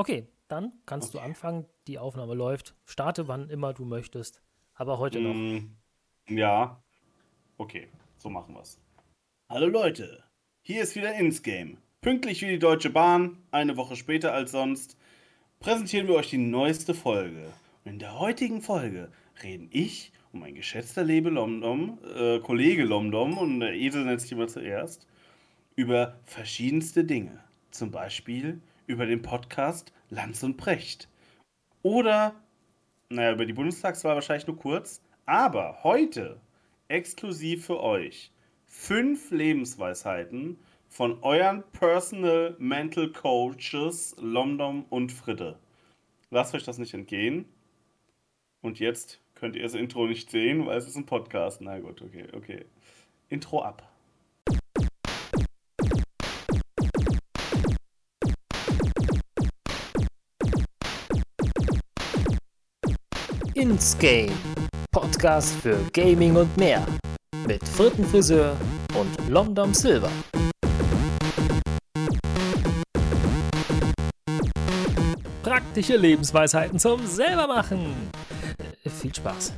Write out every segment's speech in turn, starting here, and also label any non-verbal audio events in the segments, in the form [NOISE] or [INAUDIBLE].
Okay, dann kannst okay. du anfangen. Die Aufnahme läuft. Starte wann immer du möchtest. Aber heute noch. Mm, ja. Okay, so machen wir's. Hallo Leute, hier ist wieder Insgame. Pünktlich wie die Deutsche Bahn, eine Woche später als sonst, präsentieren wir euch die neueste Folge. Und in der heutigen Folge reden ich und mein geschätzter Lebe Lomdom, äh, Kollege Lomdom und der Esel nennt sich immer zuerst, über verschiedenste Dinge. Zum Beispiel über den Podcast Lanz und Precht. Oder, naja, über die Bundestagswahl wahrscheinlich nur kurz. Aber heute exklusiv für euch fünf Lebensweisheiten von euren Personal Mental Coaches Lomdom und Fritte. Lasst euch das nicht entgehen. Und jetzt könnt ihr das Intro nicht sehen, weil es ist ein Podcast. Na gut, okay, okay. Intro ab. Ins Game. Podcast für Gaming und mehr. Mit Frittenfriseur und Lomdom Silver. Praktische Lebensweisheiten zum selbermachen. Äh, viel Spaß.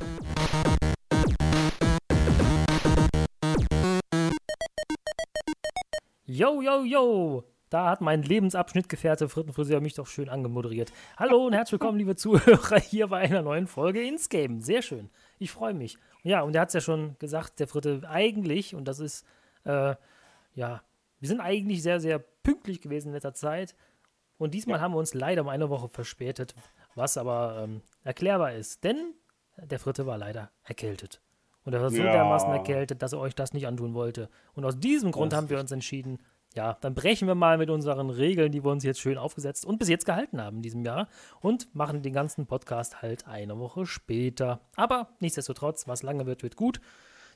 Yo, yo, yo! Da hat mein Lebensabschnittgefährte Frittenfriseur mich doch schön angemoderiert. Hallo und herzlich willkommen, liebe Zuhörer, hier bei einer neuen Folge ins Game. Sehr schön. Ich freue mich. Ja, und er hat es ja schon gesagt, der Fritte, eigentlich, und das ist, äh, ja, wir sind eigentlich sehr, sehr pünktlich gewesen in letzter Zeit. Und diesmal ja. haben wir uns leider um eine Woche verspätet, was aber ähm, erklärbar ist. Denn der Fritte war leider erkältet. Und er war so ja. dermaßen erkältet, dass er euch das nicht antun wollte. Und aus diesem Grund haben wir uns entschieden, ja, dann brechen wir mal mit unseren Regeln, die wir uns jetzt schön aufgesetzt und bis jetzt gehalten haben in diesem Jahr und machen den ganzen Podcast halt eine Woche später. Aber nichtsdestotrotz, was lange wird, wird gut.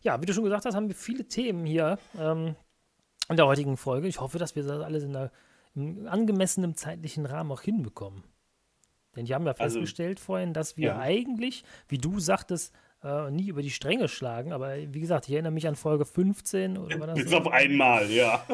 Ja, wie du schon gesagt hast, haben wir viele Themen hier ähm, in der heutigen Folge. Ich hoffe, dass wir das alles in einer, angemessenen zeitlichen Rahmen auch hinbekommen. Denn wir haben ja also, festgestellt vorhin, dass wir ja. eigentlich, wie du sagtest, äh, nie über die Stränge schlagen. Aber wie gesagt, ich erinnere mich an Folge 15 oder war das? Bis so? auf einmal, ja. [LAUGHS]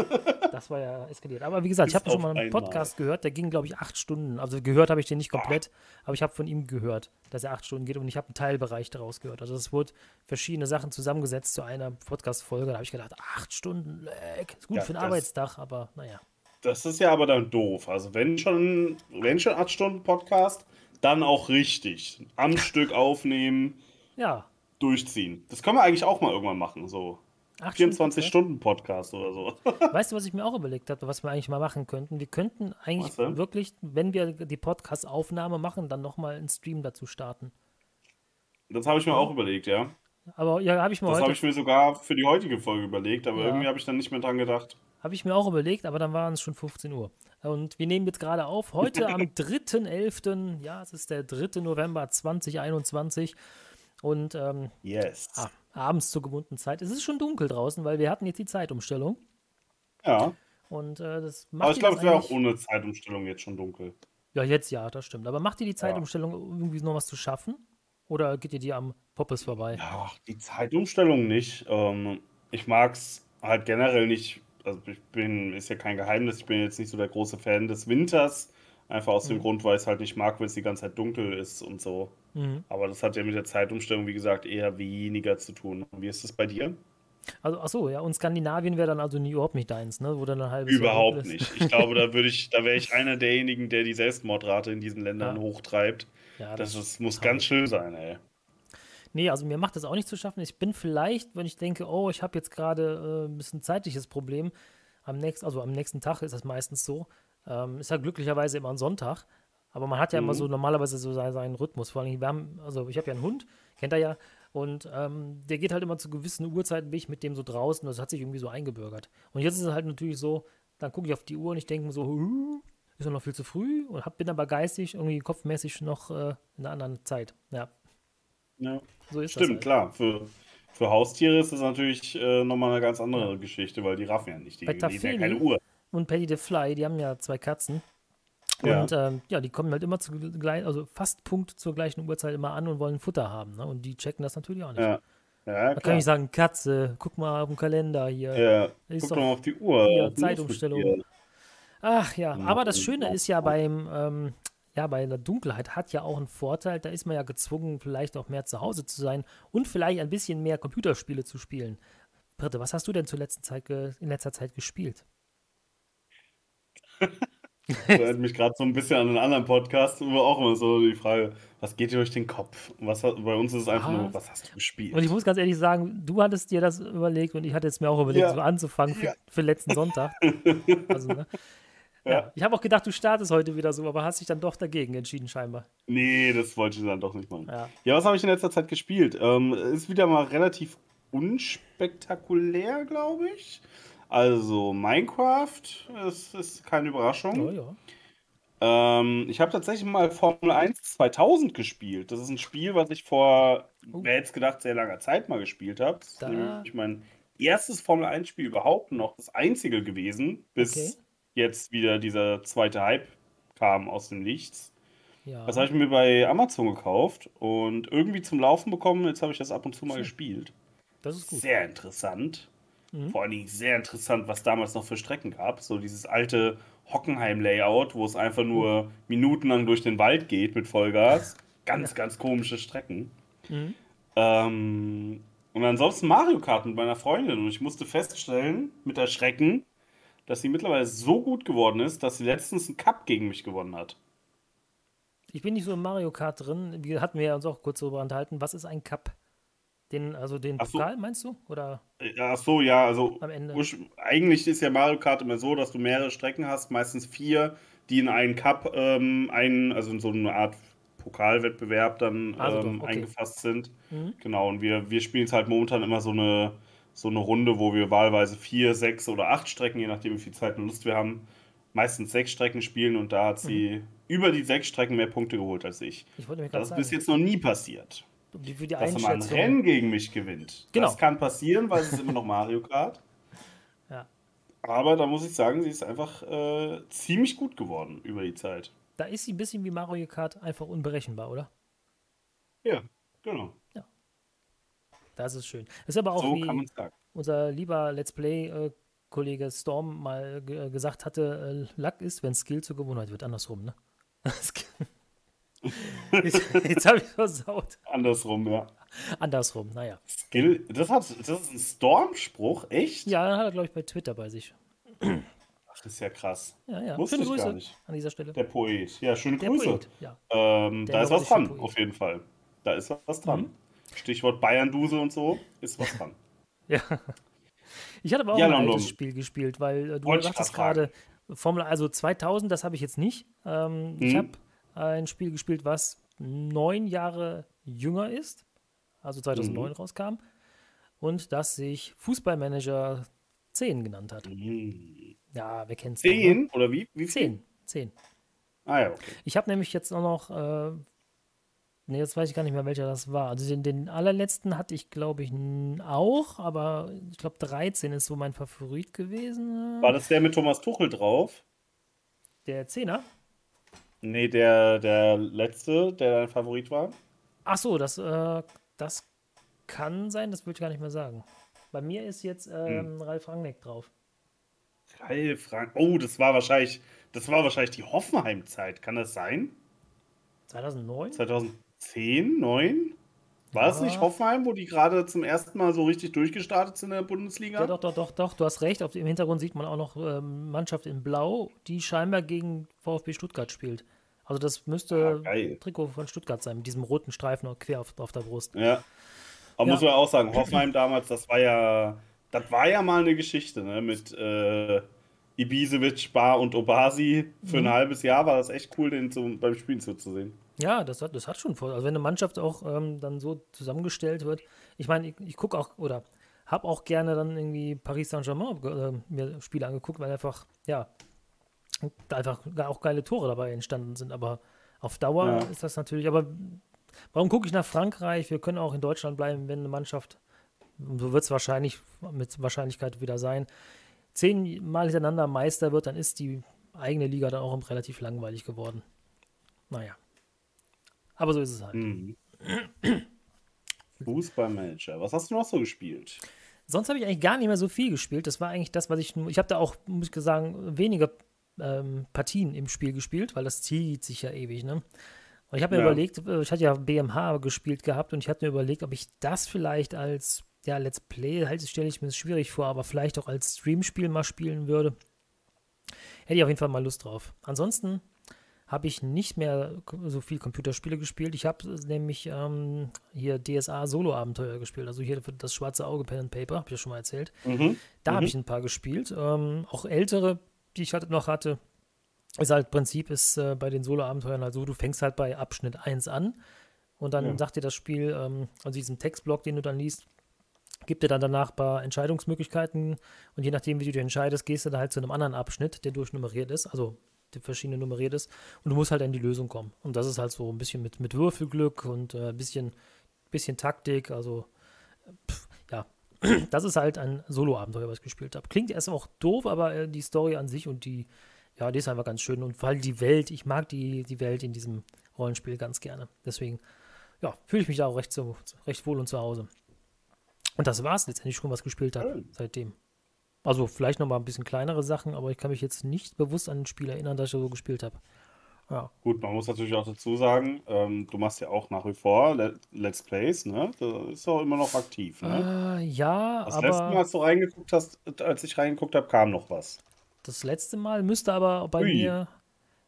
Das war ja eskaliert. Aber wie gesagt, Bis ich habe schon mal einen Podcast gehört, der ging, glaube ich, acht Stunden. Also gehört habe ich den nicht komplett, Ach. aber ich habe von ihm gehört, dass er acht Stunden geht und ich habe einen Teilbereich daraus gehört. Also es wurde verschiedene Sachen zusammengesetzt zu einer Podcast-Folge. Da habe ich gedacht, acht Stunden, leck. Ist gut ja, für einen Arbeitstag, aber naja. Das ist ja aber dann doof. Also wenn schon, wenn schon acht Stunden Podcast, dann auch richtig. Am [LAUGHS] Stück aufnehmen ja. durchziehen. Das können wir eigentlich auch mal irgendwann machen, so. 24-Stunden-Podcast oder so. [LAUGHS] Weißt du, was ich mir auch überlegt habe, was wir eigentlich mal machen könnten? Wir könnten eigentlich wirklich, wenn wir die Podcast-Aufnahme machen, dann nochmal einen Stream dazu starten. Das habe ich mir auch überlegt, ja. Aber ja, habe ich mir Das habe ich mir sogar für die heutige Folge überlegt, aber ja. irgendwie habe ich dann nicht mehr dran gedacht. Habe ich mir auch überlegt, aber dann waren es schon 15 Uhr. Und wir nehmen jetzt gerade auf, heute am [LAUGHS] 3.11., ja, es ist der 3. November 2021. Und ähm, yes. ah, abends zur gewohnten Zeit. Es ist schon dunkel draußen, weil wir hatten jetzt die Zeitumstellung. Ja. Und äh, das macht Aber ich glaube, es wäre auch ohne Zeitumstellung jetzt schon dunkel. Ja, jetzt ja, das stimmt. Aber macht ihr die Zeitumstellung ja. irgendwie noch was zu schaffen? Oder geht ihr die am Poppes vorbei? Ja, die Zeitumstellung nicht. Ähm, ich mag es halt generell nicht. Also ich bin, ist ja kein Geheimnis, ich bin jetzt nicht so der große Fan des Winters. Einfach aus mhm. dem Grund, weil ich es halt nicht mag, wenn es die ganze Zeit dunkel ist und so. Mhm. Aber das hat ja mit der Zeitumstellung, wie gesagt, eher weniger zu tun. Wie ist das bei dir? Also, ach so, ja, und Skandinavien wäre dann also nie überhaupt nicht deins, ne? Wo dann ein halbes Überhaupt nicht. Ich glaube, da [LAUGHS] würde ich, da wäre ich einer derjenigen, der die Selbstmordrate in diesen Ländern ja. hochtreibt. Ja, das, das muss ganz schön sein, ey. Nee, also mir macht das auch nicht zu schaffen. Ich bin vielleicht, wenn ich denke, oh, ich habe jetzt gerade äh, ein bisschen zeitliches Problem, am nächsten, also am nächsten Tag ist das meistens so. Ähm, ist ja glücklicherweise immer ein Sonntag. Aber man hat ja mhm. immer so normalerweise so seinen, Rhythmus. Vor allem, wir haben, also ich habe ja einen Hund, kennt er ja, und ähm, der geht halt immer zu gewissen Uhrzeiten, bin ich mit dem so draußen, das hat sich irgendwie so eingebürgert. Und jetzt ist es halt natürlich so, dann gucke ich auf die Uhr und ich denke mir so, ist noch viel zu früh und hab, bin aber geistig, irgendwie kopfmäßig noch äh, in einer anderen Zeit. Ja. Ja. So ist Stimmt, das halt. klar. Für, für Haustiere ist das natürlich äh, nochmal eine ganz andere ja. Geschichte, weil die raffen ja nicht. Die, die haben ja keine Uhr. Und Patty the Fly, die haben ja zwei Katzen. Ja. Und ähm, ja, die kommen halt immer zu gleich, also fast Punkt zur gleichen Uhrzeit immer an und wollen Futter haben. Ne? Und die checken das natürlich auch nicht. Ja. Ja, da kann ich sagen, Katze, guck mal auf den Kalender hier. Ja, guck doch, mal auf die Uhr. Hier, Zeitumstellung. Ach ja, aber das Schöne ist ja beim, ähm, ja, bei der Dunkelheit hat ja auch einen Vorteil. Da ist man ja gezwungen, vielleicht auch mehr zu Hause zu sein und vielleicht ein bisschen mehr Computerspiele zu spielen. Britte, was hast du denn zur letzten Zeit in letzter Zeit gespielt? [LAUGHS] das erinnert mich gerade so ein bisschen an einen anderen Podcast, wo auch immer so die Frage, was geht dir durch den Kopf? Was, bei uns ist es einfach ah. nur, was hast du gespielt? Und ich muss ganz ehrlich sagen, du hattest dir das überlegt und ich hatte es mir auch überlegt, ja. so anzufangen für, ja. für letzten Sonntag. [LAUGHS] also, ne? Ja. Ich habe auch gedacht, du startest heute wieder so, aber hast dich dann doch dagegen entschieden, scheinbar. Nee, das wollte ich dann doch nicht machen. Ja, ja was habe ich in letzter Zeit gespielt? Ähm, ist wieder mal relativ unspektakulär, glaube ich. Also, Minecraft ist, ist keine Überraschung. Ja, ja. Ähm, ich habe tatsächlich mal Formel 1 2000 gespielt. Das ist ein Spiel, was ich vor, oh. wer hätte gedacht, sehr langer Zeit mal gespielt habe. Das da. ist nämlich mein erstes Formel 1 Spiel überhaupt noch, das einzige gewesen, bis okay jetzt wieder dieser zweite Hype kam aus dem Nichts. Ja. Das habe ich mir bei Amazon gekauft und irgendwie zum Laufen bekommen. Jetzt habe ich das ab und zu mal gespielt. Das ist gut. Sehr interessant. Mhm. Vor allen Dingen sehr interessant, was damals noch für Strecken gab. So dieses alte Hockenheim-Layout, wo es einfach nur mhm. minutenlang durch den Wald geht mit Vollgas. Ganz, ja. ganz komische Strecken. Mhm. Ähm, und ansonsten Mario Kart mit meiner Freundin. Und ich musste feststellen, mit Erschrecken, dass sie mittlerweile so gut geworden ist, dass sie letztens einen Cup gegen mich gewonnen hat. Ich bin nicht so im Mario Kart drin. Wir hatten wir uns auch kurz darüber unterhalten. Was ist ein Cup? Den, also den ach Pokal, meinst du? Oder ach so, ja, also am Ende. eigentlich ist ja Mario Kart immer so, dass du mehrere Strecken hast, meistens vier, die in einen Cup, ähm, einen, also in so eine Art Pokalwettbewerb dann also ähm, okay. eingefasst sind. Mhm. Genau, und wir, wir spielen es halt momentan immer so eine so eine Runde, wo wir wahlweise vier, sechs oder acht Strecken, je nachdem wie viel Zeit und Lust wir haben, meistens sechs Strecken spielen und da hat sie mhm. über die sechs Strecken mehr Punkte geholt als ich. ich das ist bis jetzt noch nie passiert. Die, die dass man ein Rennen gegen mich gewinnt. Genau. Das kann passieren, weil es ist immer noch Mario Kart. [LAUGHS] Ja. Aber da muss ich sagen, sie ist einfach äh, ziemlich gut geworden über die Zeit. Da ist sie ein bisschen wie Mario Kart einfach unberechenbar, oder? Ja, genau. Das ist schön. Das ist aber auch so wie unser lieber Let's Play-Kollege Storm mal gesagt hatte, äh, Luck ist, wenn Skill zur Gewohnheit wird. Andersrum, ne? [LAUGHS] jetzt, jetzt habe ich versaut. Andersrum, ja. Andersrum, naja. Skill, das, hat, das ist ein Storm-Spruch, echt? Ja, den hat er, glaube ich, bei Twitter bei sich. Ach, das ist ja krass. Ja, ja. Wusste schöne Grüße an dieser Stelle. Der Poet. Ja, schöne Der Grüße. Poet, ja. Ähm, da ist was dran, auf jeden Fall. Da ist was dran. Mhm. Stichwort Bayern-Duse und so, ist was dran. [LAUGHS] ja. Ich hatte aber auch ja, ein altes Spiel gespielt, weil äh, du Wollte sagtest gerade, Formel, also 2000, das habe ich jetzt nicht. Ähm, hm. Ich habe ein Spiel gespielt, was neun Jahre jünger ist, also 2009 hm. rauskam, und das sich Fußballmanager 10 genannt hat. Hm. Ja, wer kennt es? 10? Ne? Oder wie? wie 10. 10. Ah ja, okay. Ich habe nämlich jetzt auch noch äh, Ne, jetzt weiß ich gar nicht mehr, welcher das war. Also den, den allerletzten hatte ich, glaube ich, auch, aber ich glaube 13 ist so mein Favorit gewesen. War das der mit Thomas Tuchel drauf? Der Zehner? Nee, der, der letzte, der dein Favorit war. Ach so, das, äh, das kann sein, das würde ich gar nicht mehr sagen. Bei mir ist jetzt ähm, hm. Ralf Rangnick drauf. Ralf Rangnick. Oh, das war wahrscheinlich, das war wahrscheinlich die Hoffenheim-Zeit. Kann das sein? 2009? 2000, 10, 9? War es nicht Hoffenheim, wo die gerade zum ersten Mal so richtig durchgestartet sind in der Bundesliga? Ja, doch, doch, doch, doch. Du hast recht. Auf dem Hintergrund sieht man auch noch ähm, Mannschaft in Blau, die scheinbar gegen VfB Stuttgart spielt. Also das müsste ah, Trikot von Stuttgart sein, mit diesem roten Streifen quer auf, auf der Brust. Ja. Aber ja. muss man auch sagen, Hoffenheim damals, das war ja, das war ja mal eine Geschichte, ne? Mit äh, Ibisevic, Bar und Obasi. Für mhm. ein halbes Jahr war das echt cool, den zum, beim Spielen zuzusehen. Ja, das hat, das hat schon vor. Also wenn eine Mannschaft auch ähm, dann so zusammengestellt wird. Ich meine, ich, ich gucke auch oder habe auch gerne dann irgendwie Paris Saint-Germain äh, mir Spiele angeguckt, weil einfach, ja, einfach auch geile Tore dabei entstanden sind. Aber auf Dauer ja. ist das natürlich, aber warum gucke ich nach Frankreich? Wir können auch in Deutschland bleiben, wenn eine Mannschaft, so wird es wahrscheinlich mit Wahrscheinlichkeit wieder sein, zehnmal hintereinander Meister wird, dann ist die eigene Liga dann auch relativ langweilig geworden. Naja. Aber so ist es halt. Mhm. Fußballmanager. Was hast du noch so gespielt? Sonst habe ich eigentlich gar nicht mehr so viel gespielt. Das war eigentlich das, was ich. Ich habe da auch, muss ich sagen, weniger ähm, Partien im Spiel gespielt, weil das zieht sich ja ewig, ne? Und ich habe mir Ja. überlegt, äh, ich hatte ja BMH gespielt gehabt und ich hatte mir überlegt, ob ich das vielleicht als ja, Let's Play, halt stelle ich mir das schwierig vor, aber vielleicht auch als Streamspiel mal spielen würde. Hätte ich auf jeden Fall mal Lust drauf. Ansonsten habe ich nicht mehr so viel Computerspiele gespielt. Ich habe nämlich ähm, hier DSA Solo-Abenteuer gespielt, also hier das schwarze Auge Pen and Paper, habe ich ja schon mal erzählt. Mhm. Da habe Mhm. ich ein paar gespielt. Ähm, auch ältere, die ich hatte, noch hatte. Ist halt Prinzip ist äh, bei den Solo-Abenteuern halt so, du fängst halt bei Abschnitt 1 an und dann Ja. sagt dir das Spiel, ähm, also diesen Textblock, den du dann liest, gibt dir dann danach ein paar Entscheidungsmöglichkeiten und je nachdem, wie du dich entscheidest, gehst du da halt zu einem anderen Abschnitt, der durchnummeriert ist, also der verschiedene nummeriert ist und du musst halt in die Lösung kommen. Und das ist halt so ein bisschen mit, mit Würfelglück und äh, ein bisschen, bisschen Taktik, also pff, [CLEARS THROAT] das ist halt ein Solo-Abenteuer, was ich gespielt habe. Klingt erst auch doof, aber äh, die Story an sich und die, ja, die ist einfach ganz schön. Und vor allem die Welt, ich mag die, die Welt in diesem Rollenspiel ganz gerne. Deswegen, ja, fühle ich mich da auch recht, so, recht wohl und zu Hause. Und das war es letztendlich schon, was ich gespielt habe seitdem. Also vielleicht noch mal ein bisschen kleinere Sachen, aber ich kann mich jetzt nicht bewusst an ein Spiel erinnern, das ich so gespielt habe. Ja, Gut, man muss natürlich auch dazu sagen, ähm, du machst ja auch nach wie vor Le Let's Plays, ne? Das ist auch immer noch aktiv, ne? äh, ja Das letzte Mal, aber als du reingeguckt hast, als ich reingeguckt habe, kam noch was. das letzte Mal müsste aber bei Ui. mir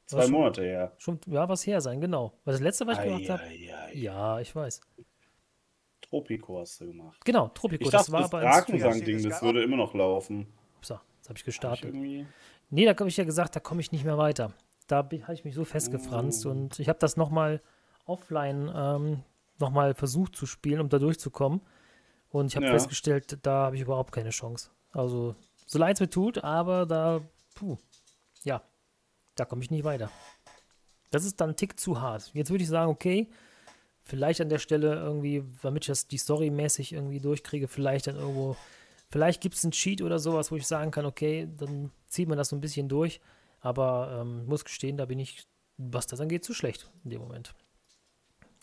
Zwei schon- Monate her. schon ja was her sein, genau. Weil das letzte, was ich gemacht habe, ja, ich weiß. Tropico hast du gemacht. Genau, Tropico, Ich das dachte, war das aber. Drakensang-Ding, das das würde immer noch laufen. So, jetzt habe ich Hab ich gestartet. irgendwie... Nee, da habe ich ja gesagt, da komme ich nicht mehr weiter. Da habe ich mich so festgefranst Oh. und ich habe das nochmal offline ähm, nochmal versucht zu spielen, um da durchzukommen. Und ich habe Ja. festgestellt, da habe ich überhaupt keine Chance. Also, so leid es mir tut, aber da, puh, ja, da komme ich nicht weiter. Das ist dann ein Tick zu hart. Jetzt würde ich sagen, okay, vielleicht an der Stelle irgendwie, damit ich das die Story mäßig irgendwie durchkriege, vielleicht dann irgendwo, vielleicht gibt es einen Cheat oder sowas, wo ich sagen kann, okay, dann zieht man das so ein bisschen durch. Aber ähm, muss gestehen, da bin ich, was das angeht, zu schlecht in dem Moment.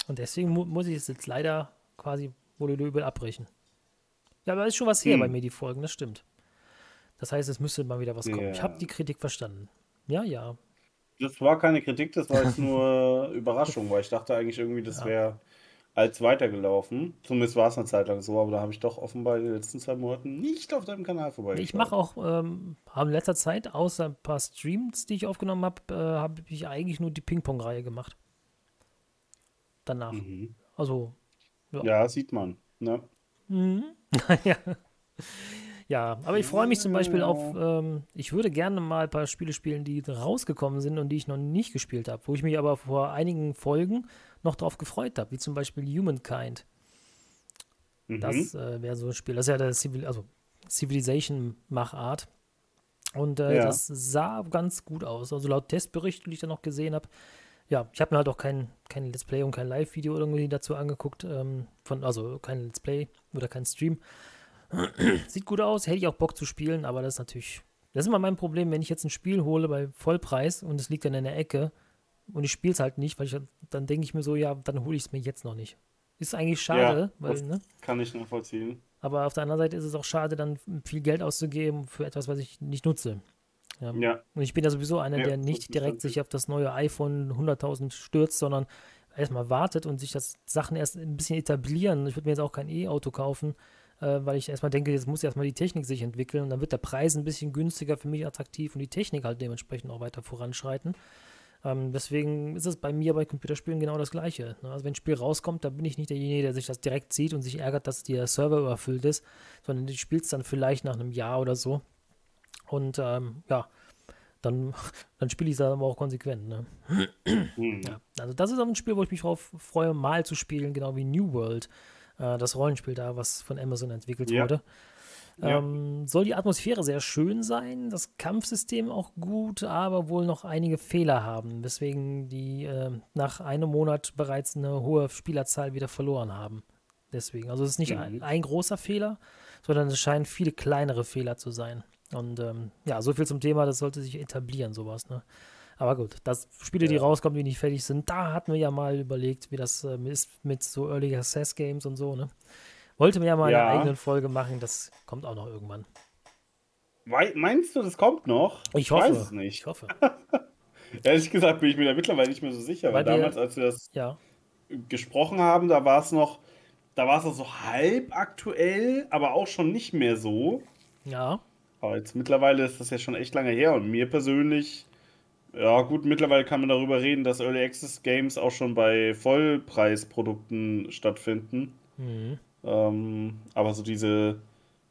Und deswegen mu muss ich es jetzt leider quasi wohl übel abbrechen. Ja, aber ist schon was her Hm. bei mir, die Folgen, das stimmt. Das heißt, es müsste mal wieder was kommen. Ich habe die Kritik verstanden. Ja, ja. Das war keine Kritik, das war jetzt nur [LAUGHS] Überraschung, weil ich dachte eigentlich irgendwie, das Ja. wäre als weitergelaufen. Zumindest war es eine Zeit lang so, aber da habe ich doch offenbar in den letzten zwei Monaten nicht auf deinem Kanal vorbeigeschaut. Ich mache auch ähm, in letzter Zeit, außer ein paar Streams, die ich aufgenommen habe, äh, habe ich eigentlich nur die Ping-Pong-Reihe gemacht. Danach. Mhm. Also, Ja, sieht man. Ne? Mhm. [LAUGHS] ja. ja, aber ich freue mich zum Beispiel auf, ähm, ich würde gerne mal ein paar Spiele spielen, die rausgekommen sind und die ich noch nicht gespielt habe, wo ich mich aber vor einigen Folgen noch drauf gefreut habe, wie zum Beispiel Humankind. Mhm. Das äh, wäre so ein Spiel, das ist ja der Civil, also Civilization-Machart. Und äh, Ja. das sah ganz gut aus. Also laut Testberichten, die ich da noch gesehen habe. Ja, ich habe mir halt auch kein, kein Let's Play und kein Live-Video irgendwie dazu angeguckt. Ähm, von, also kein Let's Play oder kein Stream. [CLEARS THROAT] Sieht gut aus, hätte ich auch Bock zu spielen, aber das ist natürlich. Das ist immer mein Problem, wenn ich jetzt ein Spiel hole bei Vollpreis und es liegt dann in der Ecke und ich spiele es halt nicht, weil ich dann denke ich mir so, ja, dann hole ich es mir jetzt noch nicht. Ist eigentlich schade, weil, das- ne? Kann ich nachvollziehen. Aber auf der anderen Seite ist es auch schade, dann viel Geld auszugeben für etwas, was ich nicht nutze. Ja. Ja, Und ich bin ja sowieso einer, Ja, der nicht direkt sich auf das neue iPhone 100.000 stürzt, sondern erstmal wartet und sich das Sachen erst ein bisschen etablieren. Ich würde mir jetzt auch kein E-Auto kaufen, äh, weil ich erstmal denke, jetzt muss erstmal die Technik sich entwickeln und dann wird der Preis ein bisschen günstiger für mich attraktiv und die Technik halt dementsprechend auch weiter voranschreiten. Ähm, deswegen ist es bei mir bei Computerspielen genau das Gleiche. Ne? Also wenn ein Spiel rauskommt, dann bin ich nicht derjenige, der sich das direkt sieht und sich ärgert, dass der Server überfüllt ist, sondern du spielst dann vielleicht nach einem Jahr oder so. Und ähm, ja, dann, [LAUGHS] dann spiele ich es aber auch konsequent. Ne? Mhm. Ja. Also das ist auch ein Spiel, wo ich mich drauf freue, mal zu spielen, genau wie New World, äh, das Rollenspiel da, was von Amazon entwickelt Ja. wurde. Ja. Ähm, soll die Atmosphäre sehr schön sein, das Kampfsystem auch gut, aber wohl noch einige Fehler haben, weswegen die äh, nach einem Monat bereits eine hohe Spielerzahl wieder verloren haben. Deswegen, also es ist nicht Mhm. ein, ein großer Fehler, sondern es scheinen viele kleinere Fehler zu sein. Und ähm, ja, so viel zum Thema, das sollte sich etablieren, sowas. Ne? Aber gut, das Spiele, die Ja. rauskommen, die nicht fertig sind, da hatten wir ja mal überlegt, wie das ähm, ist mit so Early Access Games und so, ne? Wollte mir ja mal Ja. eine eigene Folge machen, das kommt auch noch irgendwann. Meinst du, das kommt noch? Ich hoffe. weiß es nicht. Ich hoffe. [LAUGHS] Ehrlich gesagt bin ich mir da mittlerweile nicht mehr so sicher, weil Weil damals, als wir das Ja. gesprochen haben, da war es noch, da war es noch so halb aktuell, aber auch schon nicht mehr so. Ja. Aber jetzt mittlerweile ist das ja schon echt lange her und mir persönlich, ja gut, mittlerweile kann man darüber reden, dass Early Access Games auch schon bei Vollpreisprodukten stattfinden. Mhm. Ähm, aber so diese,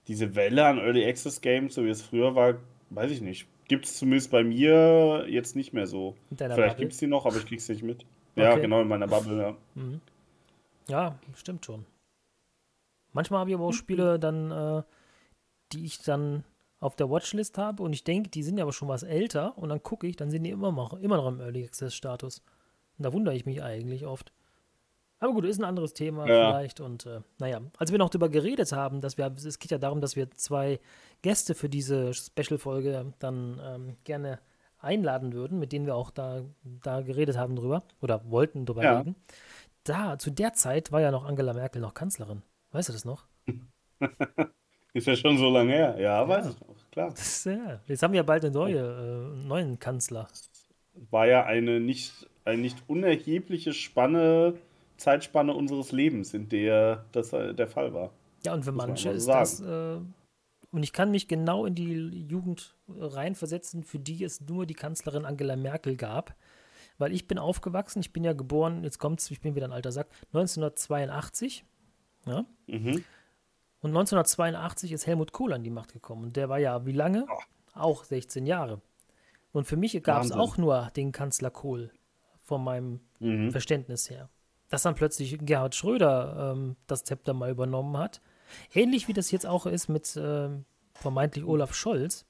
diese Welle an Early Access Games, so wie es früher war, weiß ich nicht. Gibt es zumindest bei mir jetzt nicht mehr so. Vielleicht gibt es die noch, aber ich krieg's nicht mit. Ja, Okay. genau, in meiner Bubble, ja. Mhm. Ja, stimmt schon. Manchmal habe ich aber auch Spiele dann, äh, die ich dann auf der Watchlist habe und ich denke, die sind ja aber schon was älter und dann gucke ich, dann sind die immer noch, immer noch im Early Access Status. Und da wundere ich mich eigentlich oft. Aber gut, ist ein anderes Thema Ja. vielleicht und äh, naja, als wir noch darüber geredet haben, dass wir, es geht ja darum, dass wir zwei Gäste für diese Special-Folge dann ähm, gerne einladen würden, mit denen wir auch da, da geredet haben drüber oder wollten drüber Ja. reden. Da, zu der Zeit war ja noch Angela Merkel noch Kanzlerin. Weißt du das noch? [LAUGHS] Ist ja schon so lange her. Ja, weiß Ja. ich noch, klar. Das ja, jetzt haben wir bald eine neue, äh, neuen Kanzler. War ja eine nicht, eine nicht unerhebliche Spanne, Zeitspanne unseres Lebens, in der das äh, der Fall war. Ja, und für manche ist das, äh, und ich kann mich genau in die Jugend reinversetzen, für die es nur die Kanzlerin Angela Merkel gab. Weil ich bin aufgewachsen, ich bin ja geboren, jetzt kommt's, ich bin wieder ein alter Sack, 1982. Ja? Mhm. Und 1982 ist Helmut Kohl an die Macht gekommen. Und der war ja wie lange? Oh. Auch 16 Jahre. Und für mich gab es auch nur den Kanzler Kohl, von meinem Mhm. Verständnis her. Dass dann plötzlich Gerhard Schröder ähm, das Zepter mal übernommen hat. Ähnlich wie das jetzt auch ist mit ähm, vermeintlich Olaf Scholz.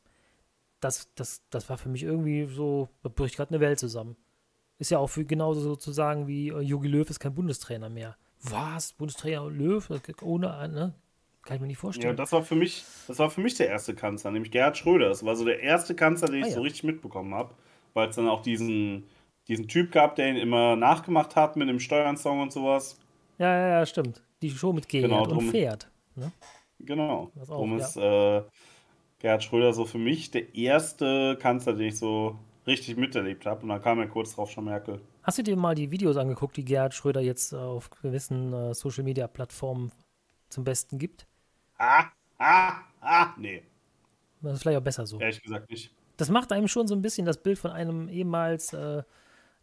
Das, das, das war für mich irgendwie so, da bricht gerade eine Welt zusammen. Ist ja auch für genauso sozusagen wie äh, Jogi Löw ist kein Bundestrainer mehr. Was? Bundestrainer Löw? Ohne, ne? Kann ich mir nicht Ja, vorstellen. das war für mich, das war für mich der erste Kanzler, nämlich Gerhard Schröder. Das war so der erste Kanzler, den ich Ah, ja. so richtig mitbekommen habe, weil es dann auch diesen, diesen Typ gab, der ihn immer nachgemacht hat mit dem Steuernsong und sowas. Ja, ja, ja, stimmt. Die Show mit Gerhard Genau, und drum- Pferd. Ne? Genau. Auch, Darum ja. ist äh, Gerhard Schröder so für mich der erste Kanzler, den ich so richtig miterlebt habe. Und dann kam ja kurz drauf schon Merkel. Hast du dir mal die Videos angeguckt, die Gerhard Schröder jetzt auf gewissen äh, Social-Media-Plattformen zum Besten gibt? Ah, ah, ah, nee, Das ist vielleicht auch besser so. ehrlich gesagt nicht. Das macht einem schon so ein bisschen das Bild von einem ehemals, äh,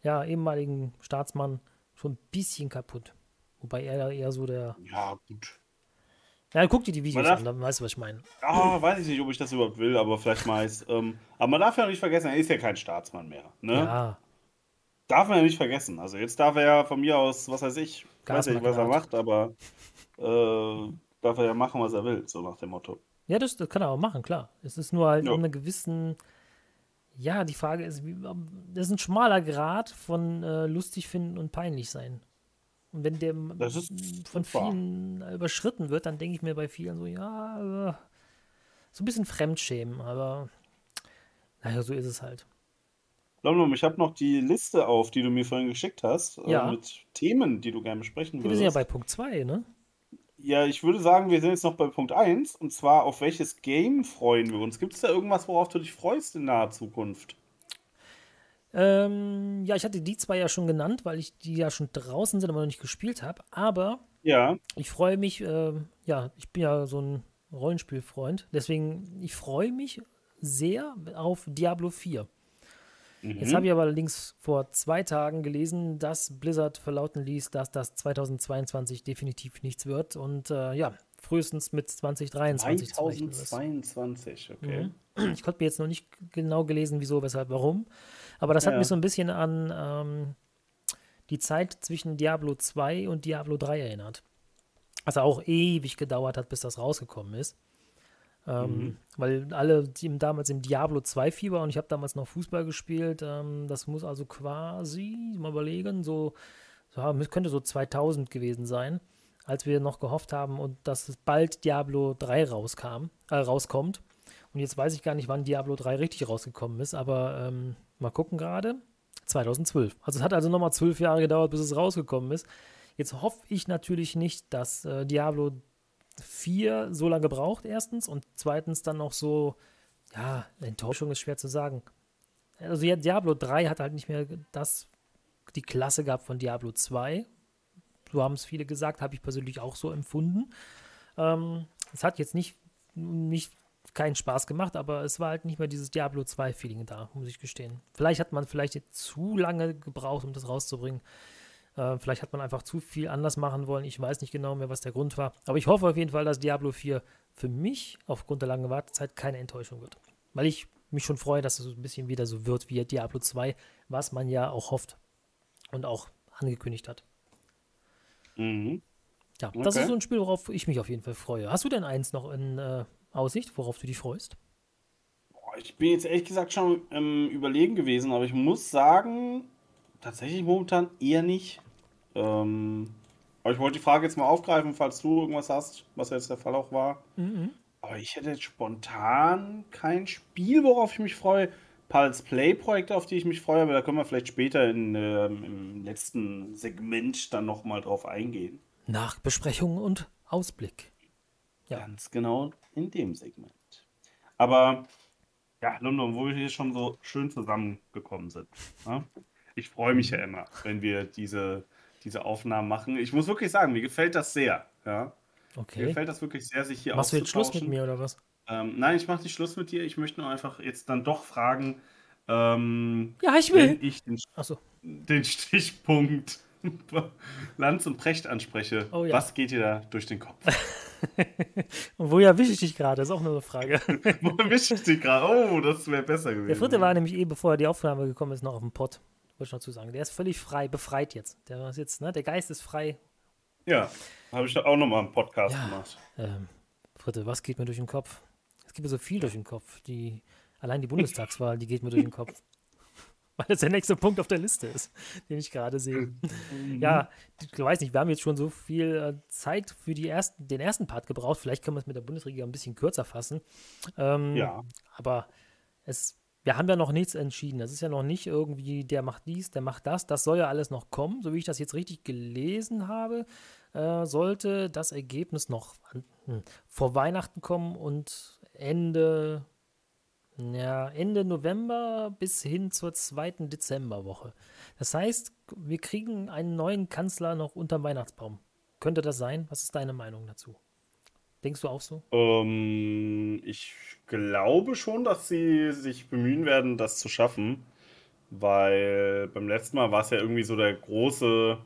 ja, ehemaligen Staatsmann schon ein bisschen kaputt. Wobei er ja eher so der. Ja, gut. Ja, guck dir die Videos darf- an, dann weißt du, was ich meine. Ah, weiß ich nicht, ob ich das überhaupt will, aber vielleicht mal. Ähm, aber man darf ja nicht vergessen, er ist ja kein Staatsmann mehr. Ne? Ja, Darf man ja nicht vergessen. Also jetzt darf er ja von mir aus, was weiß ich, weiß nicht, was er macht, aber äh, darf er ja machen, was er will, so nach dem Motto. ja das, das kann er auch machen, klar. Es ist nur halt Ja. um einen gewissen. Ja, die Frage ist, wie, das ist ein schmaler Grad von äh, lustig finden und peinlich sein. Und wenn der von wahr. vielen überschritten wird, dann denke ich mir bei vielen so, ja, äh, so ein bisschen Fremdschämen, aber naja, so ist es halt. Lomlom, ich habe noch die Liste auf, die du mir vorhin geschickt hast, äh, Ja. mit Themen, die du gerne besprechen Wir sind ja würdest. bei Punkt 2, ne? Ja, ich würde sagen, wir sind jetzt noch bei Punkt 1, und zwar auf welches Game freuen wir uns? Gibt es da irgendwas, worauf du dich freust in naher Zukunft? Ähm, ja, ich hatte die zwei ja schon genannt, weil ich die ja schon draußen sind, aber noch nicht gespielt habe. Aber Ja, ich freue mich, ähm, ja, ich bin ja so ein Rollenspielfreund, deswegen, ich freue mich sehr auf Diablo 4. Jetzt mhm. habe ich aber allerdings vor zwei Tagen gelesen, dass Blizzard verlauten ließ, dass das 2022 definitiv nichts wird und äh, ja, frühestens mit 2023 zu rechnen ist. 2022, okay. Mhm. Ich konnte mir jetzt noch nicht genau gelesen, wieso, weshalb, warum. Aber das hat Ja. mich so ein bisschen an ähm, die Zeit zwischen Diablo 2 und Diablo 3 erinnert. Was auch ewig gedauert hat, bis das rausgekommen ist. Ähm, Mhm. Weil alle, die damals im Diablo 2 Fieber und ich habe damals noch Fußball gespielt, ähm, das muss also quasi, mal überlegen, so, so könnte so 2000 gewesen sein, als wir noch gehofft haben und dass es bald Diablo 3 rauskam, äh, rauskommt. Und jetzt weiß ich gar nicht, wann Diablo 3 richtig rausgekommen ist, aber ähm, mal gucken gerade. 2012. Also es hat also nochmal zwölf Jahre gedauert, bis es rausgekommen ist. Jetzt hoffe ich natürlich nicht, dass äh, Diablo 4 so lange braucht, erstens, und zweitens dann noch so ja, Enttäuschung ist schwer zu sagen. Also ja, Diablo 3 hat halt nicht mehr das, die Klasse gehabt von Diablo 2. So haben es viele gesagt, habe ich persönlich auch so empfunden. Ähm, es hat jetzt nicht, nicht keinen Spaß gemacht, aber es war halt nicht mehr dieses Diablo 2-Feeling da, muss ich gestehen. Vielleicht hat man vielleicht zu lange gebraucht, um das rauszubringen. Äh, vielleicht hat man einfach zu viel anders machen wollen. Ich weiß nicht genau mehr, was der Grund war. Aber ich hoffe auf jeden Fall, dass Diablo 4 für mich aufgrund der langen Wartezeit keine Enttäuschung wird. Weil ich mich schon freue, dass es so ein bisschen wieder so wird wie Diablo 2, was man ja auch hofft und auch angekündigt hat. Mhm. Ja, das okay. ist so ein Spiel, worauf ich mich auf jeden Fall freue. Hast du denn eins noch in äh, Aussicht, worauf du dich freust? Ich bin jetzt ehrlich gesagt schon ähm, überlegen gewesen, aber ich muss sagen, tatsächlich momentan eher nicht. Ähm, aber ich wollte die Frage jetzt mal aufgreifen, falls du irgendwas hast, was jetzt der Fall auch war. Mhm. Aber ich hätte jetzt spontan kein Spiel, worauf ich mich freue. Ein paar Let's Play-Projekte, auf die ich mich freue, aber da können wir vielleicht später in, ähm, im letzten Segment dann nochmal drauf eingehen. Nachbesprechung und Ausblick. Ja. Ganz genau in dem Segment. Aber ja, London, wo wir hier schon so schön zusammengekommen sind. Ne? Ich freue mich ja immer, wenn wir diese, diese Aufnahmen machen. Ich muss wirklich sagen, mir gefällt das sehr. Ja? Okay. Mir gefällt das wirklich sehr, sich hier Machst du jetzt Schluss mit mir oder was? Ähm, nein, ich mache nicht Schluss mit dir. Ich möchte nur einfach jetzt dann doch fragen. Ähm, ja, ich will. Wenn ich den, so. den Stichpunkt [LAUGHS] Lanz und Precht anspreche, oh, ja. was geht dir da durch den Kopf? [LAUGHS] und wo erwische ich dich gerade? Das ist auch nur eine Frage. [LAUGHS] wo erwische ich dich gerade? Oh, das wäre besser gewesen. Der Fritte war nämlich eh, bevor die Aufnahme gekommen ist, noch auf dem Pott. Wollte ich noch zu sagen. Der ist völlig frei, befreit jetzt. Der ist jetzt, ne? Der Geist ist frei. Ja, habe ich da auch nochmal einen Podcast ja, gemacht. Ähm, Fritte, was geht mir durch den Kopf? Es gibt mir so viel durch den Kopf. Die, allein die Bundestagswahl, die geht mir durch den Kopf [LAUGHS] weil das der nächste Punkt auf der Liste ist, den ich gerade sehe. Mhm. Ja, ich weiß nicht, wir haben jetzt schon so viel äh, Zeit für die ersten, den ersten Part gebraucht. Vielleicht können wir es mit der Bundesregierung ein bisschen kürzer fassen. Ähm, ja. Aber es, wir haben ja noch nichts entschieden. Es ist ja noch nicht irgendwie, der macht dies, der macht das. Das soll ja alles noch kommen. So wie ich das jetzt richtig gelesen habe, äh, sollte das Ergebnis noch an, hm, vor Weihnachten kommen und Ende ja, Ende November bis hin zur zweiten Dezemberwoche. Das heißt, wir kriegen einen neuen Kanzler noch unterm Weihnachtsbaum. Könnte das sein? Was ist deine Meinung dazu? Denkst du auch so? Ähm, ich glaube schon, dass sie sich bemühen werden, das zu schaffen. Weil beim letzten Mal war es ja irgendwie so der große,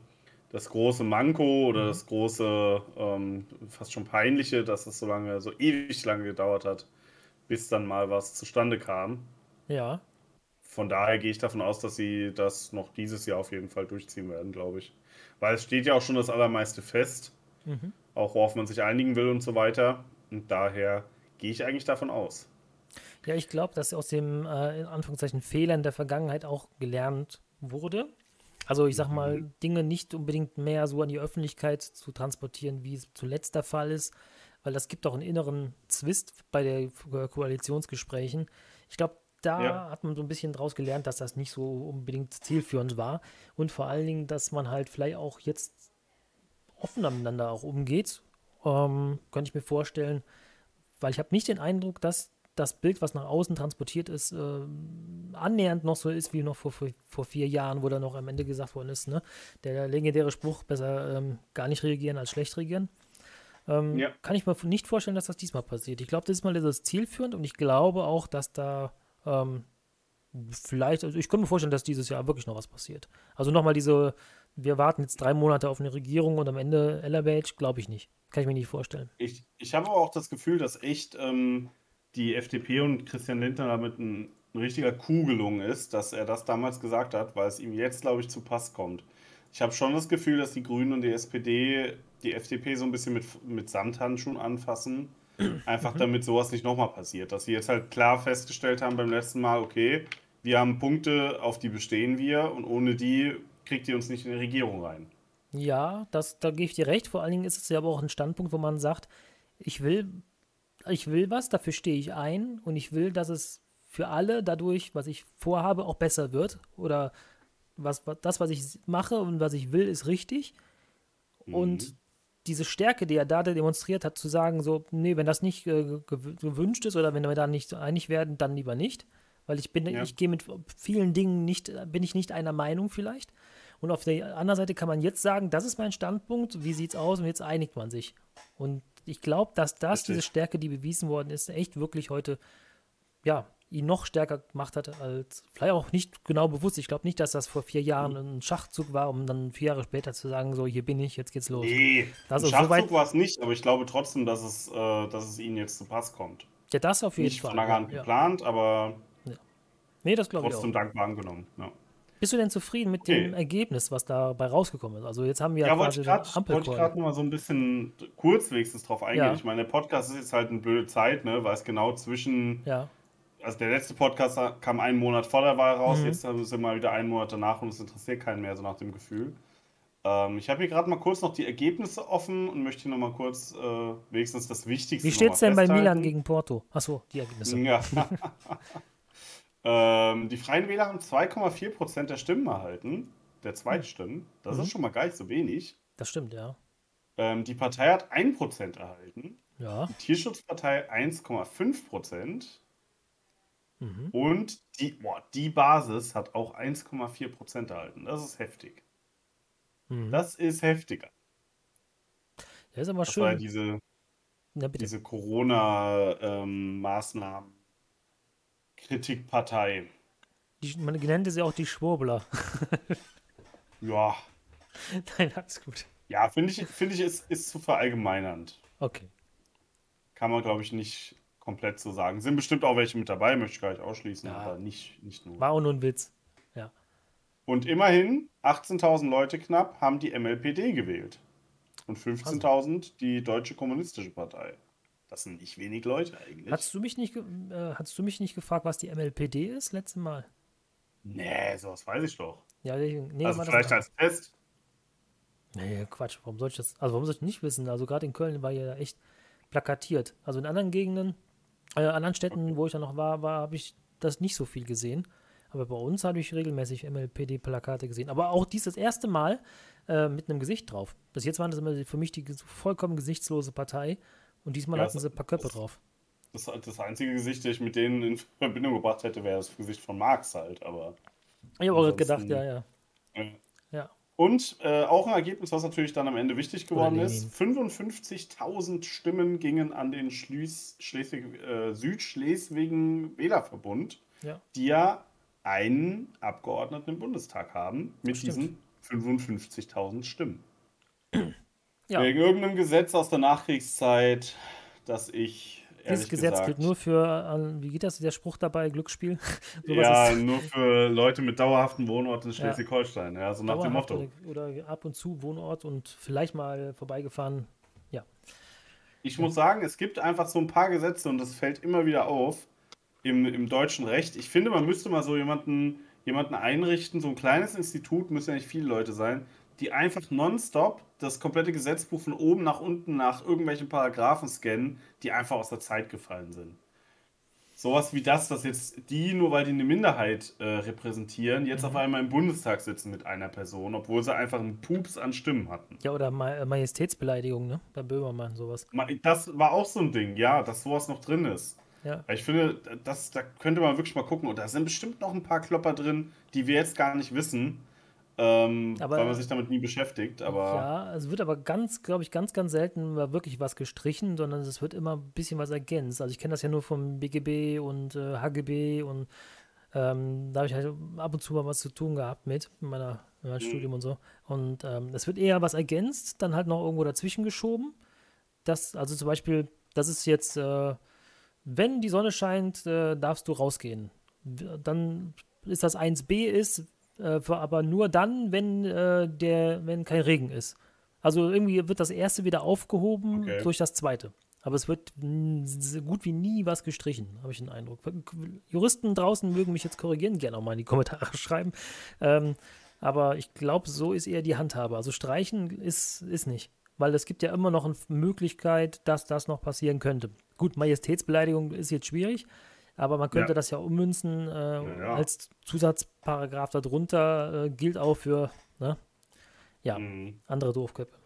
das große Manko oder mhm. das große, ähm, fast schon peinliche, dass es so lange, so ewig lange gedauert hat bis dann mal was zustande kam. Ja. Von daher gehe ich davon aus, dass sie das noch dieses Jahr auf jeden Fall durchziehen werden, glaube ich. Weil es steht ja auch schon das Allermeiste fest, mhm. Auch worauf man sich einigen will und so weiter. Und daher gehe ich eigentlich davon aus. Ja, ich glaube, dass aus dem äh, in Anführungszeichen Fehlern der Vergangenheit auch gelernt wurde. Also ich sag mal, mhm. Dinge nicht unbedingt mehr so an die Öffentlichkeit zu transportieren, wie es zuletzt der Fall ist, weil das gibt auch einen inneren Zwist bei den Koalitionsgesprächen. Ich glaube, da ja. hat man so ein bisschen draus gelernt, dass das nicht so unbedingt zielführend war und vor allen Dingen, dass man halt vielleicht auch jetzt offener miteinander auch umgeht, ähm, könnte ich mir vorstellen, weil ich habe nicht den Eindruck, dass das Bild, was nach außen transportiert ist, äh, annähernd noch so ist wie noch vor, vor, vor, vier Jahren, wo da noch am Ende gesagt worden ist, ne? Der legendäre Spruch, besser ähm, gar nicht reagieren als schlecht reagieren. Ähm, ja. Kann ich mir nicht vorstellen, dass das diesmal passiert. Ich glaube, diesmal ist es zielführend und ich glaube auch, dass da ähm, vielleicht, also ich könnte mir vorstellen, dass dieses Jahr wirklich noch was passiert. Also nochmal diese, wir warten jetzt drei Monate auf eine Regierung und am Ende Elevage, glaube ich nicht. Kann ich mir nicht vorstellen. Ich, ich habe aber auch das Gefühl, dass echt ähm, die FDP und Christian Lindner damit ein, ein richtiger Kuh gelungen ist, dass er das damals gesagt hat, weil es ihm jetzt, glaube ich, zu Pass kommt. Ich habe schon das Gefühl, dass die Grünen und die SPD die FDP so ein bisschen mit, mit Samthandschuhen anfassen. [CLEARS THROAT] Einfach mhm. damit sowas nicht nochmal passiert. Dass sie jetzt halt klar festgestellt haben beim letzten Mal, okay, wir haben Punkte, auf die bestehen wir und ohne die kriegt ihr uns nicht in die Regierung rein. Ja, das, da gebe ich dir recht. Vor allen Dingen ist es ja aber auch ein Standpunkt, wo man sagt, ich will, ich will was, dafür stehe ich ein und ich will, dass es für alle dadurch, was ich vorhabe, auch besser wird. Oder was, das, was ich mache und was ich will, ist richtig. Mhm. Und diese Stärke, die er da demonstriert hat, zu sagen, so, nee, wenn das nicht äh, gewünscht ist oder wenn wir da nicht einig werden, dann lieber nicht. Weil ich bin, ja. ich gehe mit vielen Dingen nicht, bin ich nicht einer Meinung vielleicht. Und auf der anderen Seite kann man jetzt sagen, das ist mein Standpunkt, wie sieht's aus und jetzt einigt man sich. Und ich glaube, dass das, Richtig. diese Stärke, die bewiesen worden ist, echt wirklich heute, ja, ihn noch stärker gemacht hat, als vielleicht auch nicht genau bewusst. Ich glaube nicht, dass das vor vier Jahren mhm. ein Schachzug war, um dann vier Jahre später zu sagen, so, hier bin ich, jetzt geht's los. Nee, das ein Schachzug so war es nicht, aber ich glaube trotzdem, dass es, äh, dass es ihnen jetzt zu Pass kommt. Ja, das auf jeden nicht Fall. Nicht von lange an geplant, aber ja. nee, das glaube ich trotzdem dankbar angenommen. Ja. Bist du denn zufrieden mit okay. dem Ergebnis, was dabei rausgekommen ist? Also jetzt haben wir ja, Ampelcall. Wollte ich gerade noch mal so ein bisschen kurz wenigstens drauf eingehen. Ja. Ich meine, der Podcast ist jetzt halt eine blöde Zeit, ne, weil es genau zwischen ja also der letzte Podcast kam einen Monat vor der Wahl raus, mhm. jetzt sind wir mal wieder einen Monat danach und es interessiert keinen mehr, so nach dem Gefühl. Ähm, ich habe hier gerade mal kurz noch die Ergebnisse offen und möchte hier noch mal kurz äh, wenigstens das Wichtigste Wie steht es denn bei Milan gegen Porto? Achso, die Ergebnisse. Ja. [LAUGHS] [LAUGHS] ähm, die Freien Wähler haben 2,4% der Stimmen erhalten, der Zweitstimmen. Das mhm. ist schon mal gar nicht so wenig. Das stimmt, ja. Ähm, die Partei hat 1% erhalten. Ja. Die Tierschutzpartei 1,5%. Mhm. Und die, boah, die Basis hat auch 1,4% erhalten. Das ist heftig. Mhm. Das ist heftiger. Ja, ist aber das schön. War diese, diese Corona-Maßnahmen. Ähm, Kritikpartei. Die, man nannte sie auch die Schwurbler. [LAUGHS] ja. Nein, alles gut. Ja, finde ich, find ich ist, ist zu verallgemeinernd. Okay. Kann man, glaube ich, nicht komplett zu sagen. Sind bestimmt auch welche mit dabei, möchte ich gar nicht ausschließen, ja. aber nicht, nicht nur. War auch nur ein Witz. Ja. Und immerhin 18.000 Leute knapp haben die MLPD gewählt. Und 15.000 die Deutsche Kommunistische Partei. Das sind nicht wenig Leute eigentlich. Hast du mich nicht, äh, hast du mich nicht gefragt, was die MLPD ist, letztes Mal? Nee, sowas weiß ich doch. Ja, nee, also vielleicht als Test. Nee, Quatsch, warum soll ich das, also warum soll ich nicht wissen? Also gerade in Köln war ja echt plakatiert. Also in anderen Gegenden äh, anderen Städten, wo ich dann noch war, war habe ich das nicht so viel gesehen. Aber bei uns habe ich regelmäßig MLPD-Plakate gesehen. Aber auch dies das erste Mal äh, mit einem Gesicht drauf. Bis jetzt waren das immer für mich die vollkommen gesichtslose Partei. Und diesmal ja, hatten sie ein paar Köpfe das, drauf. Das, das einzige Gesicht, das ich mit denen in [LAUGHS] Verbindung gebracht hätte, wäre das Gesicht von Marx halt. Aber ich habe auch gedacht, ja, ja. ja. ja. Und äh, auch ein Ergebnis, was natürlich dann am Ende wichtig geworden ist: 55.000 Stimmen gingen an den Schlüs Schleswig, äh, Südschleswigen Wählerverbund, ja. die ja einen Abgeordneten im Bundestag haben mit diesen 55.000 Stimmen. Ja. Wegen irgendeinem Gesetz aus der Nachkriegszeit, das ich dieses Gesetz gesagt. gilt nur für, wie geht das, der Spruch dabei, Glücksspiel? [LAUGHS] ja, nur für Leute mit dauerhaften Wohnort in Schleswig-Holstein, ja, so nach dem Motto. Oder ab und zu Wohnort und vielleicht mal vorbeigefahren, ja. Ich muss sagen, es gibt einfach so ein paar Gesetze und das fällt immer wieder auf im, im deutschen Recht. Ich finde, man müsste mal so jemanden, jemanden einrichten, so ein kleines Institut, müssen ja nicht viele Leute sein, die einfach nonstop das komplette Gesetzbuch von oben nach unten nach irgendwelchen Paragraphen scannen, die einfach aus der Zeit gefallen sind. Sowas wie das, dass jetzt die, nur weil die eine Minderheit äh, repräsentieren, jetzt mhm. auf einmal im Bundestag sitzen mit einer Person, obwohl sie einfach einen Pups an Stimmen hatten. Ja, oder Ma äh, Majestätsbeleidigung, ne? Bei Böhmermann, sowas. Das war auch so ein Ding, ja, dass sowas noch drin ist. Ja. Ich finde, das, da könnte man wirklich mal gucken. Und da sind bestimmt noch ein paar Klopper drin, die wir jetzt gar nicht wissen ähm, aber, weil man sich damit nie beschäftigt. Aber ja, es wird aber ganz, glaube ich, ganz, ganz selten wirklich was gestrichen, sondern es wird immer ein bisschen was ergänzt. Also ich kenne das ja nur vom BGB und äh, HGB und ähm, da habe ich halt ab und zu mal was zu tun gehabt mit in, meiner, in meinem mhm. Studium und so. Und ähm, es wird eher was ergänzt, dann halt noch irgendwo dazwischen geschoben. Das, also zum Beispiel, das ist jetzt, äh, wenn die Sonne scheint, äh, darfst du rausgehen. Dann ist das 1b ist, äh, aber nur dann, wenn, äh, der, wenn kein Regen ist. Also irgendwie wird das erste wieder aufgehoben okay. durch das zweite. Aber es wird gut wie nie was gestrichen, habe ich den Eindruck. Juristen draußen mögen mich jetzt korrigieren, gerne auch mal in die Kommentare [LAUGHS] schreiben. Ähm, aber ich glaube, so ist eher die Handhabe. Also streichen ist, ist nicht. Weil es gibt ja immer noch eine Möglichkeit, dass das noch passieren könnte. Gut, Majestätsbeleidigung ist jetzt schwierig, aber man könnte ja. das ja ummünzen äh, ja, als Zusatzparagraph darunter, äh, gilt auch für ne? ja, mhm. andere Doofköpfe.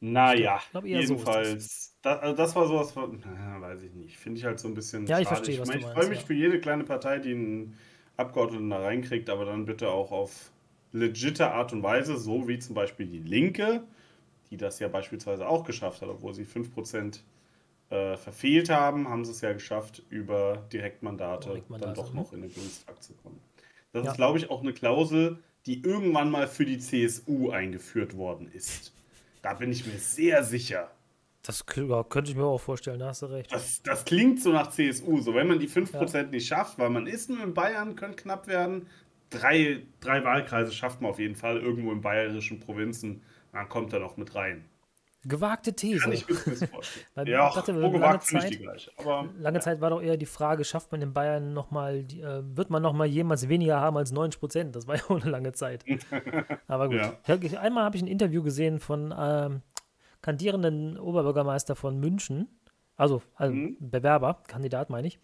Naja, jedenfalls. So das, also das war sowas von, naja, weiß ich nicht. Finde ich halt so ein bisschen. Ja, ich verstehe, was ich, ich freue mich ja. für jede kleine Partei, die einen Abgeordneten da reinkriegt, aber dann bitte auch auf legitime Art und Weise, so wie zum Beispiel die Linke, die das ja beispielsweise auch geschafft hat, obwohl sie 5% äh, verfehlt haben, haben sie es ja geschafft, über Direktmandate, Direktmandate dann doch noch in den Bundestag zu kommen. Das ja. ist, glaube ich, auch eine Klausel, die irgendwann mal für die CSU eingeführt worden ist. Da bin ich mir sehr sicher. Das könnte ich mir auch vorstellen, da hast du recht. Das, das klingt so nach CSU. So, wenn man die 5% ja. nicht schafft, weil man ist nur in Bayern, könnte knapp werden. Drei, drei Wahlkreise schafft man auf jeden Fall irgendwo in bayerischen Provinzen. Dann kommt er noch mit rein. Gewagte These. Kann ich mir vorstellen. [LAUGHS] Weil ja, dachte, wo lange Zeit, die gleiche. Aber, lange ja. Zeit war doch eher die Frage, schafft man in Bayern nochmal, äh, wird man nochmal jemals weniger haben als 90 Prozent? Das war ja auch eine lange Zeit. [LAUGHS] Aber gut. Ja. Einmal habe ich ein Interview gesehen von ähm, kandierenden Oberbürgermeister von München, also, also mhm. Bewerber, Kandidat meine ich,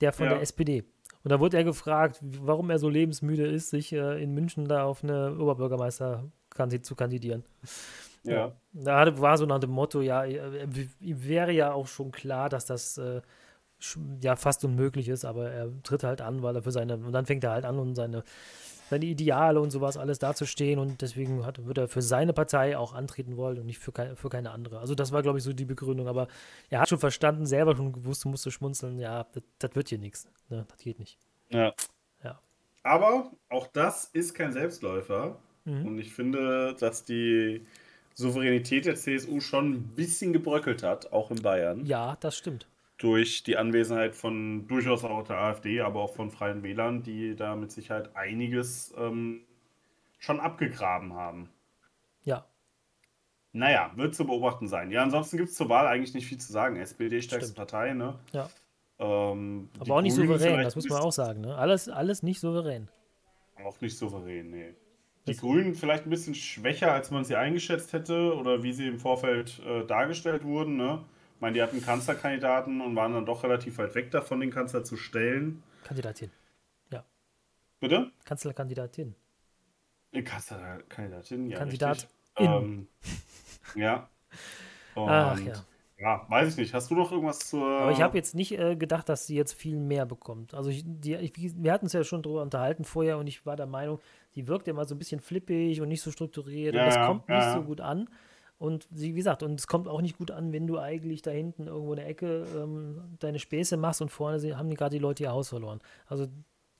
der von ja. der SPD. Und da wurde er gefragt, warum er so lebensmüde ist, sich äh, in München da auf eine Oberbürgermeister zu kandidieren. Ja. Da war so nach dem Motto, ja, äh, wäre ja auch schon klar, dass das äh, ja fast unmöglich ist, aber er tritt halt an, weil er für seine, und dann fängt er halt an, um seine, seine Ideale und sowas alles dazustehen und deswegen hat, wird er für seine Partei auch antreten wollen und nicht für, keine, für keine andere. Also das war, glaube ich, so die Begründung, aber er hat schon verstanden, selber schon gewusst, musste schmunzeln, ja, das, das wird hier nichts, ne? das geht nicht. Ja. ja. Aber auch das ist kein Selbstläufer mhm. und ich finde, dass die Souveränität der CSU schon ein bisschen gebröckelt hat, auch in Bayern. Ja, das stimmt. Durch die Anwesenheit von durchaus auch der AfD, aber auch von Freien Wählern, die da mit Sicherheit einiges ähm, schon abgegraben haben. Ja. Naja, wird zu beobachten sein. Ja, ansonsten gibt es zur Wahl eigentlich nicht viel zu sagen. SPD stärkste Partei, ne? Ja. Ähm, aber auch nicht souverän, das muss man auch sagen, ne? Alles, alles nicht souverän. Auch nicht souverän, nee. Die Grünen vielleicht ein bisschen schwächer, als man sie eingeschätzt hätte oder wie sie im Vorfeld äh, dargestellt wurden. Ne? Ich meine, die hatten Kanzlerkandidaten und waren dann doch relativ weit weg davon, den Kanzler zu stellen. Kandidatin. Ja. Bitte? Kanzlerkandidatin. Kanzlerkandidatin, ja. Kandidat. Ähm, ja. Und Ach ja. Ja, weiß ich nicht. Hast du noch irgendwas zur. Aber ich habe jetzt nicht äh, gedacht, dass sie jetzt viel mehr bekommt. Also, ich, die, ich, wir hatten es ja schon drüber unterhalten vorher und ich war der Meinung, sie wirkt immer so ein bisschen flippig und nicht so strukturiert ja, und das kommt ja, nicht so gut an. Und sie, wie gesagt, und es kommt auch nicht gut an, wenn du eigentlich da hinten irgendwo in der Ecke ähm, deine Späße machst und vorne haben die gerade die Leute ihr Haus verloren. Also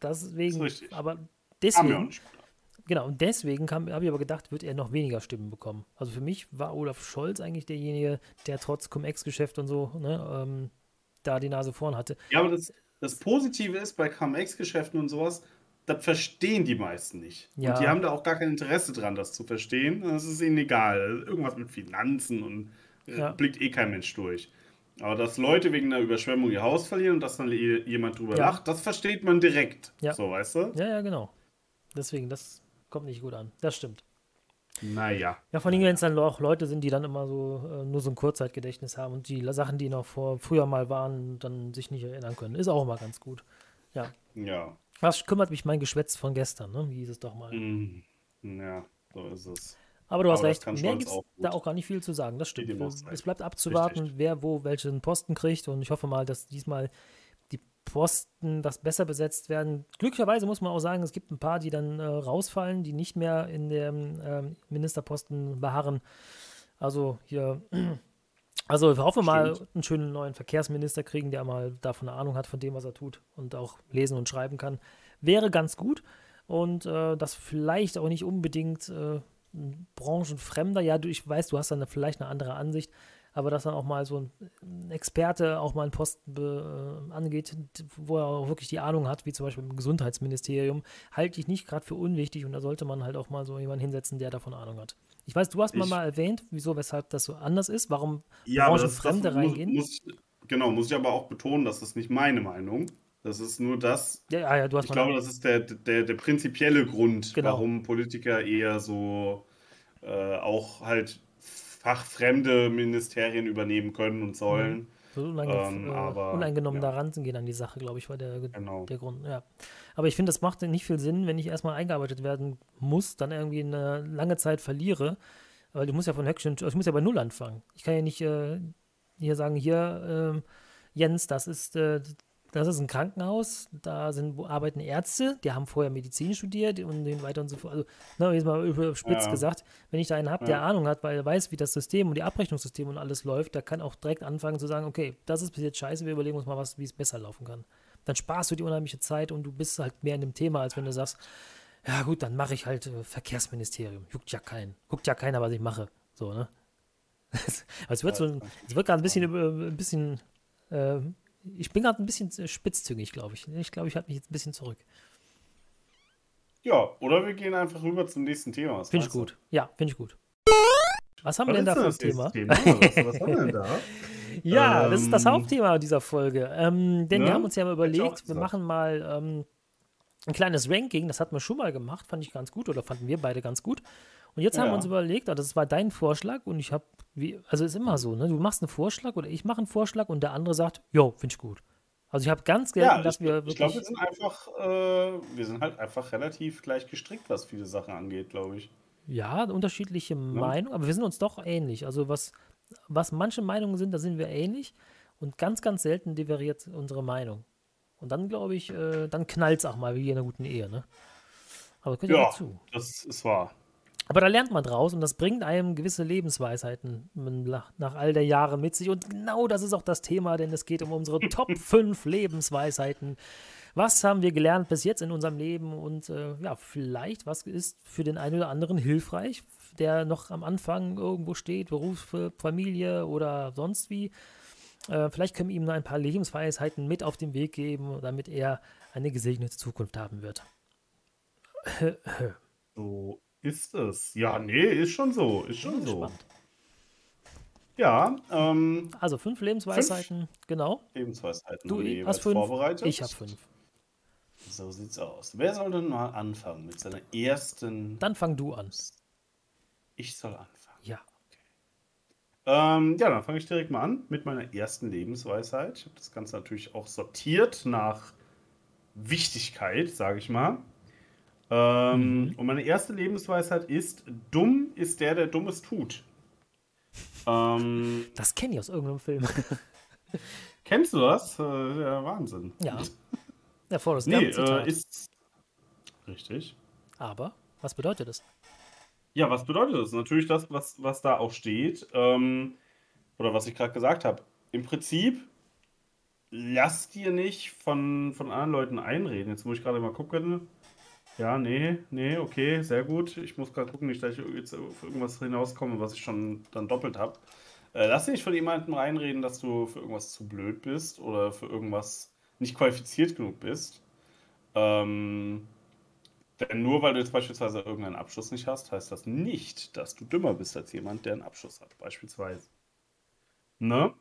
deswegen, aber deswegen, genau, und deswegen habe ich aber gedacht, wird er noch weniger Stimmen bekommen. Also für mich war Olaf Scholz eigentlich derjenige, der trotz Cum-Ex-Geschäft und so, ne, ähm, da die Nase vorn hatte. Ja, aber das, das Positive ist bei Cum-Ex-Geschäften und sowas, das verstehen die meisten nicht. Ja. Und die haben da auch gar kein Interesse dran, das zu verstehen. Das ist ihnen egal. Irgendwas mit Finanzen und äh, ja. blickt eh kein Mensch durch. Aber dass Leute wegen einer Überschwemmung ihr Haus verlieren und dass dann jemand drüber ja. lacht, das versteht man direkt. Ja. So, weißt du? Ja, ja, genau. Deswegen, das kommt nicht gut an. Das stimmt. Naja. Ja, vor allem, wenn es dann auch Leute sind, die dann immer so äh, nur so ein Kurzzeitgedächtnis haben und die Sachen, die noch vor früher mal waren, dann sich nicht erinnern können. Ist auch immer ganz gut. Ja. Ja. Was kümmert mich mein Geschwätz von gestern, ne? Wie hieß es doch mal. Mm, ja, so ist es. Aber du hast Aber recht, mehr gibt es da auch gar nicht viel zu sagen. Das stimmt. Es bleibt abzuwarten, Richtig. wer wo welchen Posten kriegt und ich hoffe mal, dass diesmal die Posten das besser besetzt werden. Glücklicherweise muss man auch sagen, es gibt ein paar, die dann äh, rausfallen, die nicht mehr in dem äh, Ministerposten beharren. Also hier [CLEARS THROAT] also ich hoffe mal, einen schönen neuen Verkehrsminister kriegen, der mal davon eine Ahnung hat von dem, was er tut und auch lesen und schreiben kann. Wäre ganz gut. Und äh, das vielleicht auch nicht unbedingt äh, ein branchenfremder, ja, du, ich weiß, du hast dann vielleicht eine andere Ansicht, aber dass dann auch mal so ein Experte auch mal einen Posten be, äh, angeht, wo er auch wirklich die Ahnung hat, wie zum Beispiel im Gesundheitsministerium, halte ich nicht gerade für unwichtig und da sollte man halt auch mal so jemanden hinsetzen, der davon Ahnung hat. Ich weiß, du hast mal, mal erwähnt, wieso, weshalb das so anders ist, warum ja, Branchenfremde reingehen. Muss, genau, muss ich aber auch betonen, dass das nicht meine Meinung. Das ist nur das. Ja, ja, du hast ich glaube, das ist der, der, der prinzipielle Grund, genau. warum Politiker eher so äh, auch halt fachfremde Ministerien übernehmen können und sollen. Mhm. So ähm, äh, aber, uneingenommen ja. da ranzugehen an die Sache, glaube ich, war der, genau. der Grund. Ja. Aber ich finde, das macht nicht viel Sinn, wenn ich erstmal eingearbeitet werden muss, dann irgendwie eine lange Zeit verliere Weil du musst ja von Höckchen, ich muss ja bei Null anfangen. Ich kann ja nicht äh, hier sagen, hier, äh, Jens, das ist, äh, das ist ein Krankenhaus, da sind, arbeiten Ärzte, die haben vorher Medizin studiert und den weiter und so fort. Also, ne, jetzt mal überspitzt ja. gesagt, wenn ich da einen habe, der ja. Ahnung hat, weil er weiß, wie das System und die Abrechnungssystem und alles läuft, der kann auch direkt anfangen zu sagen, okay, das ist bis jetzt scheiße, wir überlegen uns mal was, wie es besser laufen kann. Dann sparst du die unheimliche Zeit und du bist halt mehr in dem Thema, als wenn du sagst, ja gut, dann mache ich halt äh, Verkehrsministerium. Juckt ja keinen. Guckt ja keiner, was ich mache. So, ne? [LAUGHS] es wird so ein, es wird gerade ein bisschen, ein bisschen äh, ich bin gerade ein bisschen spitzzüngig, glaube ich. Ich glaube, ich halte mich jetzt ein bisschen zurück. Ja, oder wir gehen einfach rüber zum nächsten Thema. Finde ich gut. Du? Ja, finde ich gut. Was haben was wir denn da für ein Thema? Thema? Was, was, haben wir denn [LAUGHS] da? ja, ähm, das ist das ähm, Hauptthema dieser Folge. Ähm, denn ne? wir haben uns ja mal überlegt, wir machen mal ähm, ein kleines Ranking. Das hatten wir schon mal gemacht, fand ich ganz gut oder fanden wir beide ganz gut. Und jetzt ja. haben wir uns überlegt, also das war dein Vorschlag und ich habe, also ist immer so, ne? Du machst einen Vorschlag oder ich mache einen Vorschlag und der andere sagt, jo, finde ich gut. Also ich habe ganz selten, ja, dass ich, wir wirklich. Ich glaube, wir sind einfach, äh, wir sind halt einfach relativ gleich gestrickt, was viele Sachen angeht, glaube ich. Ja, unterschiedliche ja. Meinungen, aber wir sind uns doch ähnlich. Also was, was manche Meinungen sind, da sind wir ähnlich und ganz, ganz selten deveriert unsere Meinung. Und dann glaube ich, äh, dann knallt es auch mal wie in einer guten Ehe, ne? Aber gehört ja, dazu. das ist wahr. Aber da lernt man draus und das bringt einem gewisse Lebensweisheiten nach, all der Jahre mit sich. Und genau das ist auch das Thema, denn es geht um unsere [LAUGHS] Top 5 Lebensweisheiten. Was haben wir gelernt bis jetzt in unserem Leben und äh, ja, vielleicht, was ist für den einen oder anderen hilfreich, der noch am Anfang irgendwo steht, Beruf, Familie oder sonst wie. Äh, vielleicht können wir ihm noch ein paar Lebensweisheiten mit auf den Weg geben, damit er eine gesegnete Zukunft haben wird. so ist es. Ja, nee, ist schon so. Ist schon so. Spannend. Ja, ähm, Also fünf Lebensweisheiten, fünf genau. Lebensweisheiten du hast fünf, vorbereitet. Ich habe fünf. So sieht's aus. Wer soll denn mal anfangen mit seiner ersten. Dann fang du an. Ich soll anfangen. Ja. Okay. Ähm, ja, dann fange ich direkt mal an mit meiner ersten Lebensweisheit. Ich habe das Ganze natürlich auch sortiert nach Wichtigkeit, sage ich mal. Ähm, mhm. Und meine erste Lebensweisheit ist: Dumm ist der, der Dummes tut. Ähm, das kenne ich aus irgendeinem Film. [LAUGHS] Kennst du das? Äh, ja, Wahnsinn. Ja. Ja, Forrest nee, äh, ist. Richtig. Aber, was bedeutet das? Ja, was bedeutet das? Natürlich das, was, was da auch steht. Ähm, oder was ich gerade gesagt habe. Im Prinzip, lass dir nicht von, von anderen Leuten einreden. Jetzt muss ich gerade mal gucken. Ja, nee, nee, okay, sehr gut. Ich muss gerade gucken, nicht, dass ich jetzt auf irgendwas hinauskomme, was ich schon dann doppelt habe. Äh, lass dich nicht von jemandem reinreden, dass du für irgendwas zu blöd bist oder für irgendwas nicht qualifiziert genug bist. Ähm, denn nur weil du jetzt beispielsweise irgendeinen Abschluss nicht hast, heißt das nicht, dass du dümmer bist als jemand, der einen Abschluss hat, beispielsweise. Ne?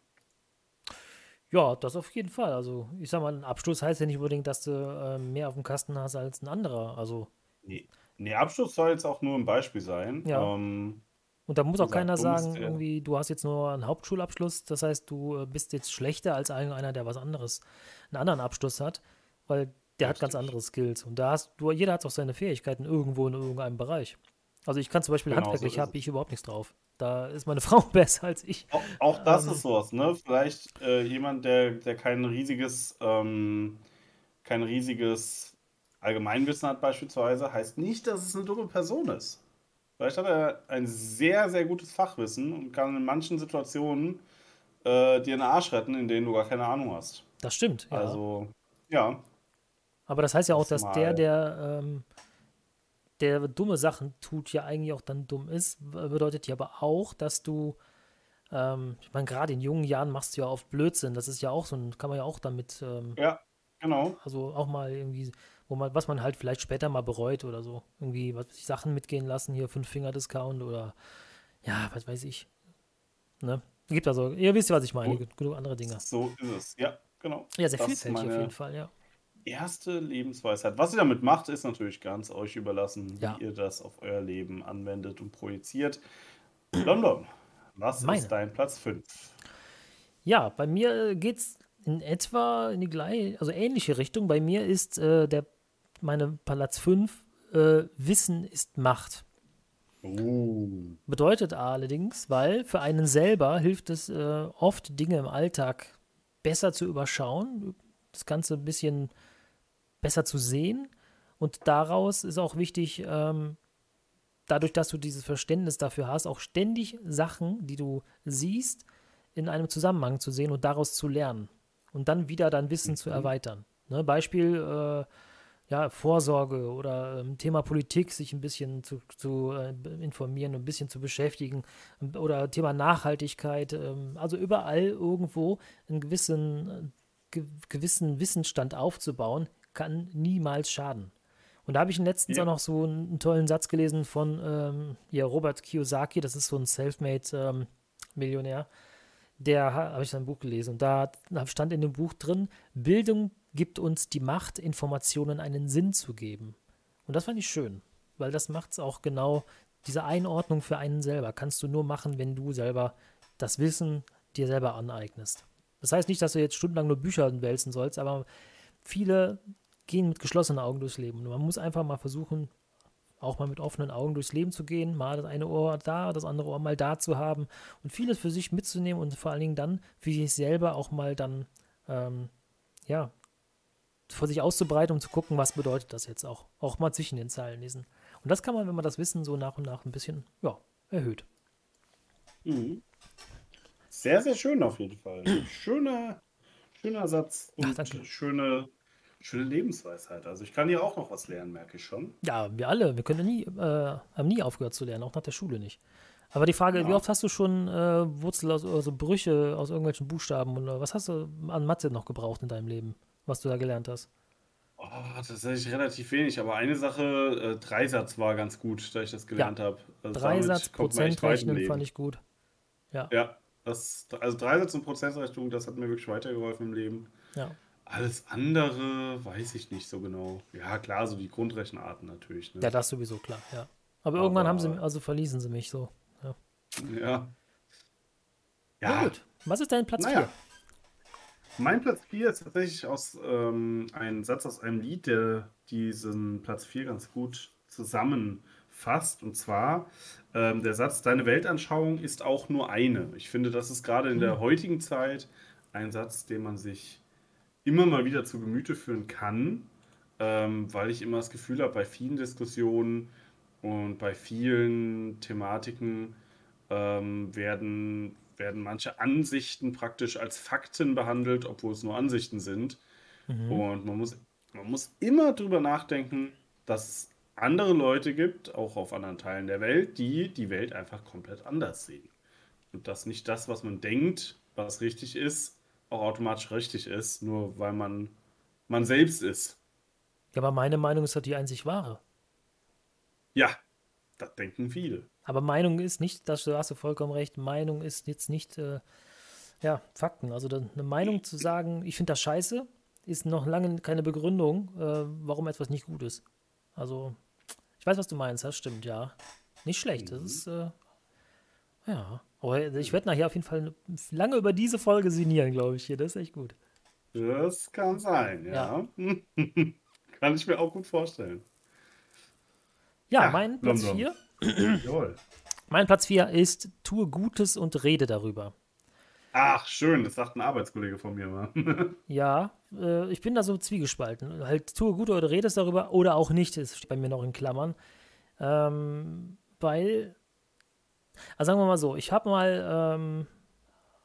Ja, das auf jeden Fall. Also, ich sag mal, ein Abschluss heißt ja nicht unbedingt, dass du äh, mehr auf dem Kasten hast als ein anderer. Also. Nee. nee, Abschluss soll jetzt auch nur ein Beispiel sein. Ja. Ähm, und da muss auch keiner sagen, irgendwie, du hast jetzt nur einen Hauptschulabschluss, das heißt, du äh, bist jetzt schlechter als einer, der was anderes, einen anderen Abschluss hat, weil der Richtig. hat ganz andere Skills. Und da hast du, jeder hat auch seine Fähigkeiten irgendwo in irgendeinem Bereich. Also ich kann zum Beispiel genau, handwerklich so habe ich überhaupt nichts drauf. Da ist meine [LAUGHS] Frau besser als ich. Auch, auch das ähm, ist sowas, ne? Vielleicht äh, jemand, der, der kein riesiges, ähm, kein riesiges Allgemeinwissen hat beispielsweise, heißt nicht, dass es eine dumme Person ist. Vielleicht hat er ein sehr, sehr gutes Fachwissen und kann in manchen Situationen äh, dir einen Arsch retten, in denen du gar keine Ahnung hast. Das stimmt, ja. Also, ja. Aber das heißt ja auch, dass der, der ähm, der dumme Sachen tut, ja eigentlich auch dann dumm ist, bedeutet ja aber auch, dass du, ähm, ich meine, gerade in jungen Jahren machst du ja oft Blödsinn. Das ist ja auch so ein, kann man ja auch damit. Ähm, ja, genau. Also auch mal irgendwie, wo man, was man halt vielleicht später mal bereut oder so. Irgendwie, was ich, Sachen mitgehen lassen, hier Fünf-Finger-Discount oder ja, was weiß ich. Ne? Gibt also, ihr wisst ja, was ich meine, oh. genug andere Dinge. So ist es, ja, genau. Ja, sehr das vielfältig auf jeden Fall, ja erste Lebensweisheit. Was ihr damit macht, ist natürlich ganz euch überlassen, ja. wie ihr das auf euer Leben anwendet und projiziert. London, was Meine. ist dein Platz 5? Ja, bei mir geht es in etwa in die gleiche, also ähnliche Richtung. Bei mir ist äh, der meine Platz 5 äh, Wissen ist Macht. Oh, Bedeutet allerdings, weil für einen selber hilft es äh, oft, Dinge im Alltag besser zu überschauen, das Ganze ein bisschen besser zu sehen. Und daraus ist auch wichtig, ähm, dadurch, dass du dieses Verständnis dafür hast, auch ständig Sachen, die du siehst, in einem Zusammenhang zu sehen und daraus zu lernen. Und dann wieder dein Wissen mhm. zu erweitern. Ne, Beispiel, äh, ja, Vorsorge oder ähm, Thema Politik, sich ein bisschen zu, zu äh, informieren, ein bisschen zu beschäftigen oder Thema Nachhaltigkeit. Ähm, also überall irgendwo einen gewissen, ge gewissen Wissensstand aufzubauen, kann niemals schaden. Und da habe ich letztens ja. auch noch so einen, einen, tollen Satz gelesen von ähm, ja, Robert Kiyosaki, das ist so ein Selfmade-Millionär. Ähm, der habe ich sein Buch gelesen und da stand in dem Buch drin, Bildung gibt uns die Macht, Informationen einen Sinn zu geben. Und das fand ich schön, weil das macht es auch genau, diese Einordnung für einen selber kannst du nur machen, wenn du selber das Wissen dir selber aneignest. Das heißt nicht, dass du jetzt stundenlang nur Bücher wälzen sollst, aber viele gehen mit geschlossenen Augen durchs Leben. Und man muss einfach mal versuchen, auch mal mit offenen Augen durchs Leben zu gehen, mal das eine Ohr da, das andere Ohr mal da zu haben und vieles für sich mitzunehmen und vor allen Dingen dann für sich selber auch mal dann, ähm, ja, vor sich auszubreiten, um zu gucken, was bedeutet das jetzt auch. Auch mal zwischen den Zeilen lesen. Und das kann man, wenn man das Wissen so nach und nach ein bisschen, ja, erhöht. Mhm. Sehr, sehr schön auf jeden Fall. Schöner, schöner Satz und Ach, schöne Schöne Lebensweisheit. Also ich kann hier auch noch was lernen, merke ich schon. Ja, wir alle. Wir können nie, äh, haben nie aufgehört zu lernen, auch nach der Schule nicht. Aber die Frage, ja. wie oft hast du schon äh, Wurzel aus, also Brüche aus irgendwelchen Buchstaben oder was hast du an Mathe noch gebraucht in deinem Leben, was du da gelernt hast? Oh, tatsächlich relativ wenig, aber eine Sache, äh, Dreisatz war ganz gut, da ich das gelernt ja. habe. Also Dreisatz, Prozentrechnen fand ich gut. Ja. Ja, das, also Dreisatz und Prozentrechnung, das hat mir wirklich weitergeholfen im Leben. Ja. Alles andere weiß ich nicht so genau. Ja, klar, so die Grundrechenarten natürlich. Ne? Ja, das sowieso klar, ja. Aber, Aber, irgendwann haben sie, also verließen sie mich so. Ja. Ja. ja. Na gut. Was ist dein Platz 4? Naja. Mein Platz 4 ist tatsächlich aus ähm, ein Satz aus einem Lied, der diesen Platz 4 ganz gut zusammenfasst. Und zwar ähm, der Satz, deine Weltanschauung ist auch nur eine. Ich finde, das ist gerade in hm. der heutigen Zeit ein Satz, den man sich immer mal wieder zu Gemüte führen kann, ähm, weil ich immer das Gefühl habe, bei vielen Diskussionen und bei vielen Thematiken ähm, werden, werden manche Ansichten praktisch als Fakten behandelt, obwohl es nur Ansichten sind. Mhm. Und man muss, man muss immer drüber nachdenken, dass es andere Leute gibt, auch auf anderen Teilen der Welt, die die Welt einfach komplett anders sehen. Und dass nicht das, was man denkt, was richtig ist, auch automatisch richtig ist, nur weil man man selbst ist. Ja, aber meine Meinung ist doch die einzig wahre. Ja, das denken viele. Aber Meinung ist nicht, das hast du vollkommen recht, Meinung ist jetzt nicht, äh, ja, Fakten. Also eine Meinung zu sagen, ich finde das scheiße, ist noch lange keine Begründung, äh, warum etwas nicht gut ist. Also, ich weiß, was du meinst, das stimmt, ja. Nicht schlecht, das mhm. ist, äh, ja. Aber ich werde nachher auf jeden Fall lange über diese Folge sinnieren, glaube ich hier. Das ist echt gut. Das kann sein, ja. ja. [LAUGHS] kann ich mir auch gut vorstellen. Ja, ja mein Platz 4. [CLEARS THROAT] mein Platz 4 ist Tue Gutes und rede darüber. Ach, schön, das sagt ein Arbeitskollege von mir mal. [LAUGHS] ja, äh, ich bin da so zwiegespalten. Halt, tue Gutes oder redest darüber oder auch nicht, ist bei mir noch in Klammern. Ähm, weil also sagen wir mal so, ich habe mal ähm,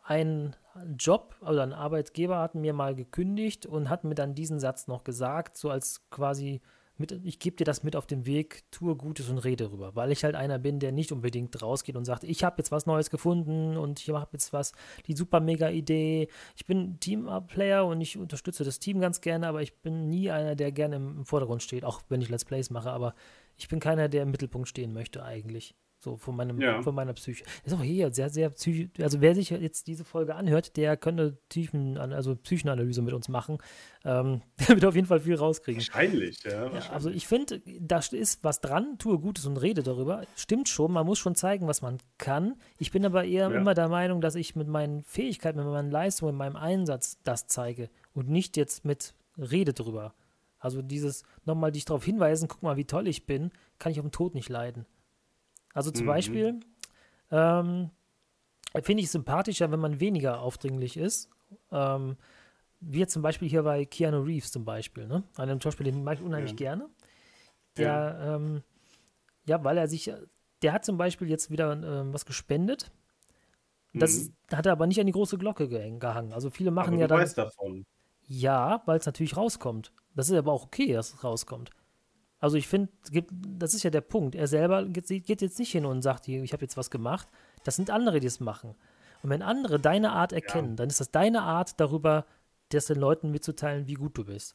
einen Job oder ein Arbeitgeber hat mir mal gekündigt und hat mir dann diesen Satz noch gesagt, so als quasi mit, ich gebe dir das mit auf den Weg, tue Gutes und rede rüber, weil ich halt einer bin, der nicht unbedingt rausgeht und sagt, ich habe jetzt was Neues gefunden und ich habe jetzt was, die super mega Idee. Ich bin Team-Player und ich unterstütze das Team ganz gerne, aber ich bin nie einer, der gerne im Vordergrund steht, auch wenn ich Let's Plays mache, aber ich bin keiner, der im Mittelpunkt stehen möchte eigentlich. So von, meinem, ja. von meiner Psyche. Ist auch hier sehr, sehr psychisch. Also wer sich jetzt diese Folge anhört, der könnte Tiefen, also Psychenanalyse mit uns machen. Ähm, [LAUGHS] der wird auf jeden Fall viel rauskriegen. Wahrscheinlich, ja. Wahrscheinlich. ja also ich finde, da ist was dran, tue Gutes und rede darüber. Stimmt schon, man muss schon zeigen, was man kann. Ich bin aber eher ja. immer der Meinung, dass ich mit meinen Fähigkeiten, mit meinen Leistungen, mit meinem Einsatz das zeige und nicht jetzt mit Rede drüber. Also dieses nochmal dich darauf hinweisen, guck mal, wie toll ich bin, kann ich auf den Tod nicht leiden. Also zum mhm. Beispiel, Ähm, Finde ich sympathischer, wenn man weniger aufdringlich ist. Ähm, wie jetzt zum Beispiel hier bei Keanu Reeves zum Beispiel, ne? Einem Schauspieler, den mag ich unheimlich ja. gerne. Der, ja. Ähm, ja, weil er sich, der hat zum Beispiel jetzt wieder ähm, was gespendet. Das mhm. hat er aber nicht an die große Glocke gehangen. Also viele machen aber ja du dann. Weißt davon. Ja, weil es natürlich rauskommt. Das ist aber auch okay, dass es rauskommt. Also ich finde, das ist ja der Punkt. Er selber geht jetzt nicht hin und sagt, ich habe jetzt was gemacht. Das sind andere, die es machen. Und wenn andere deine Art erkennen, ja. dann ist das deine Art, darüber das den Leuten mitzuteilen, wie gut du bist.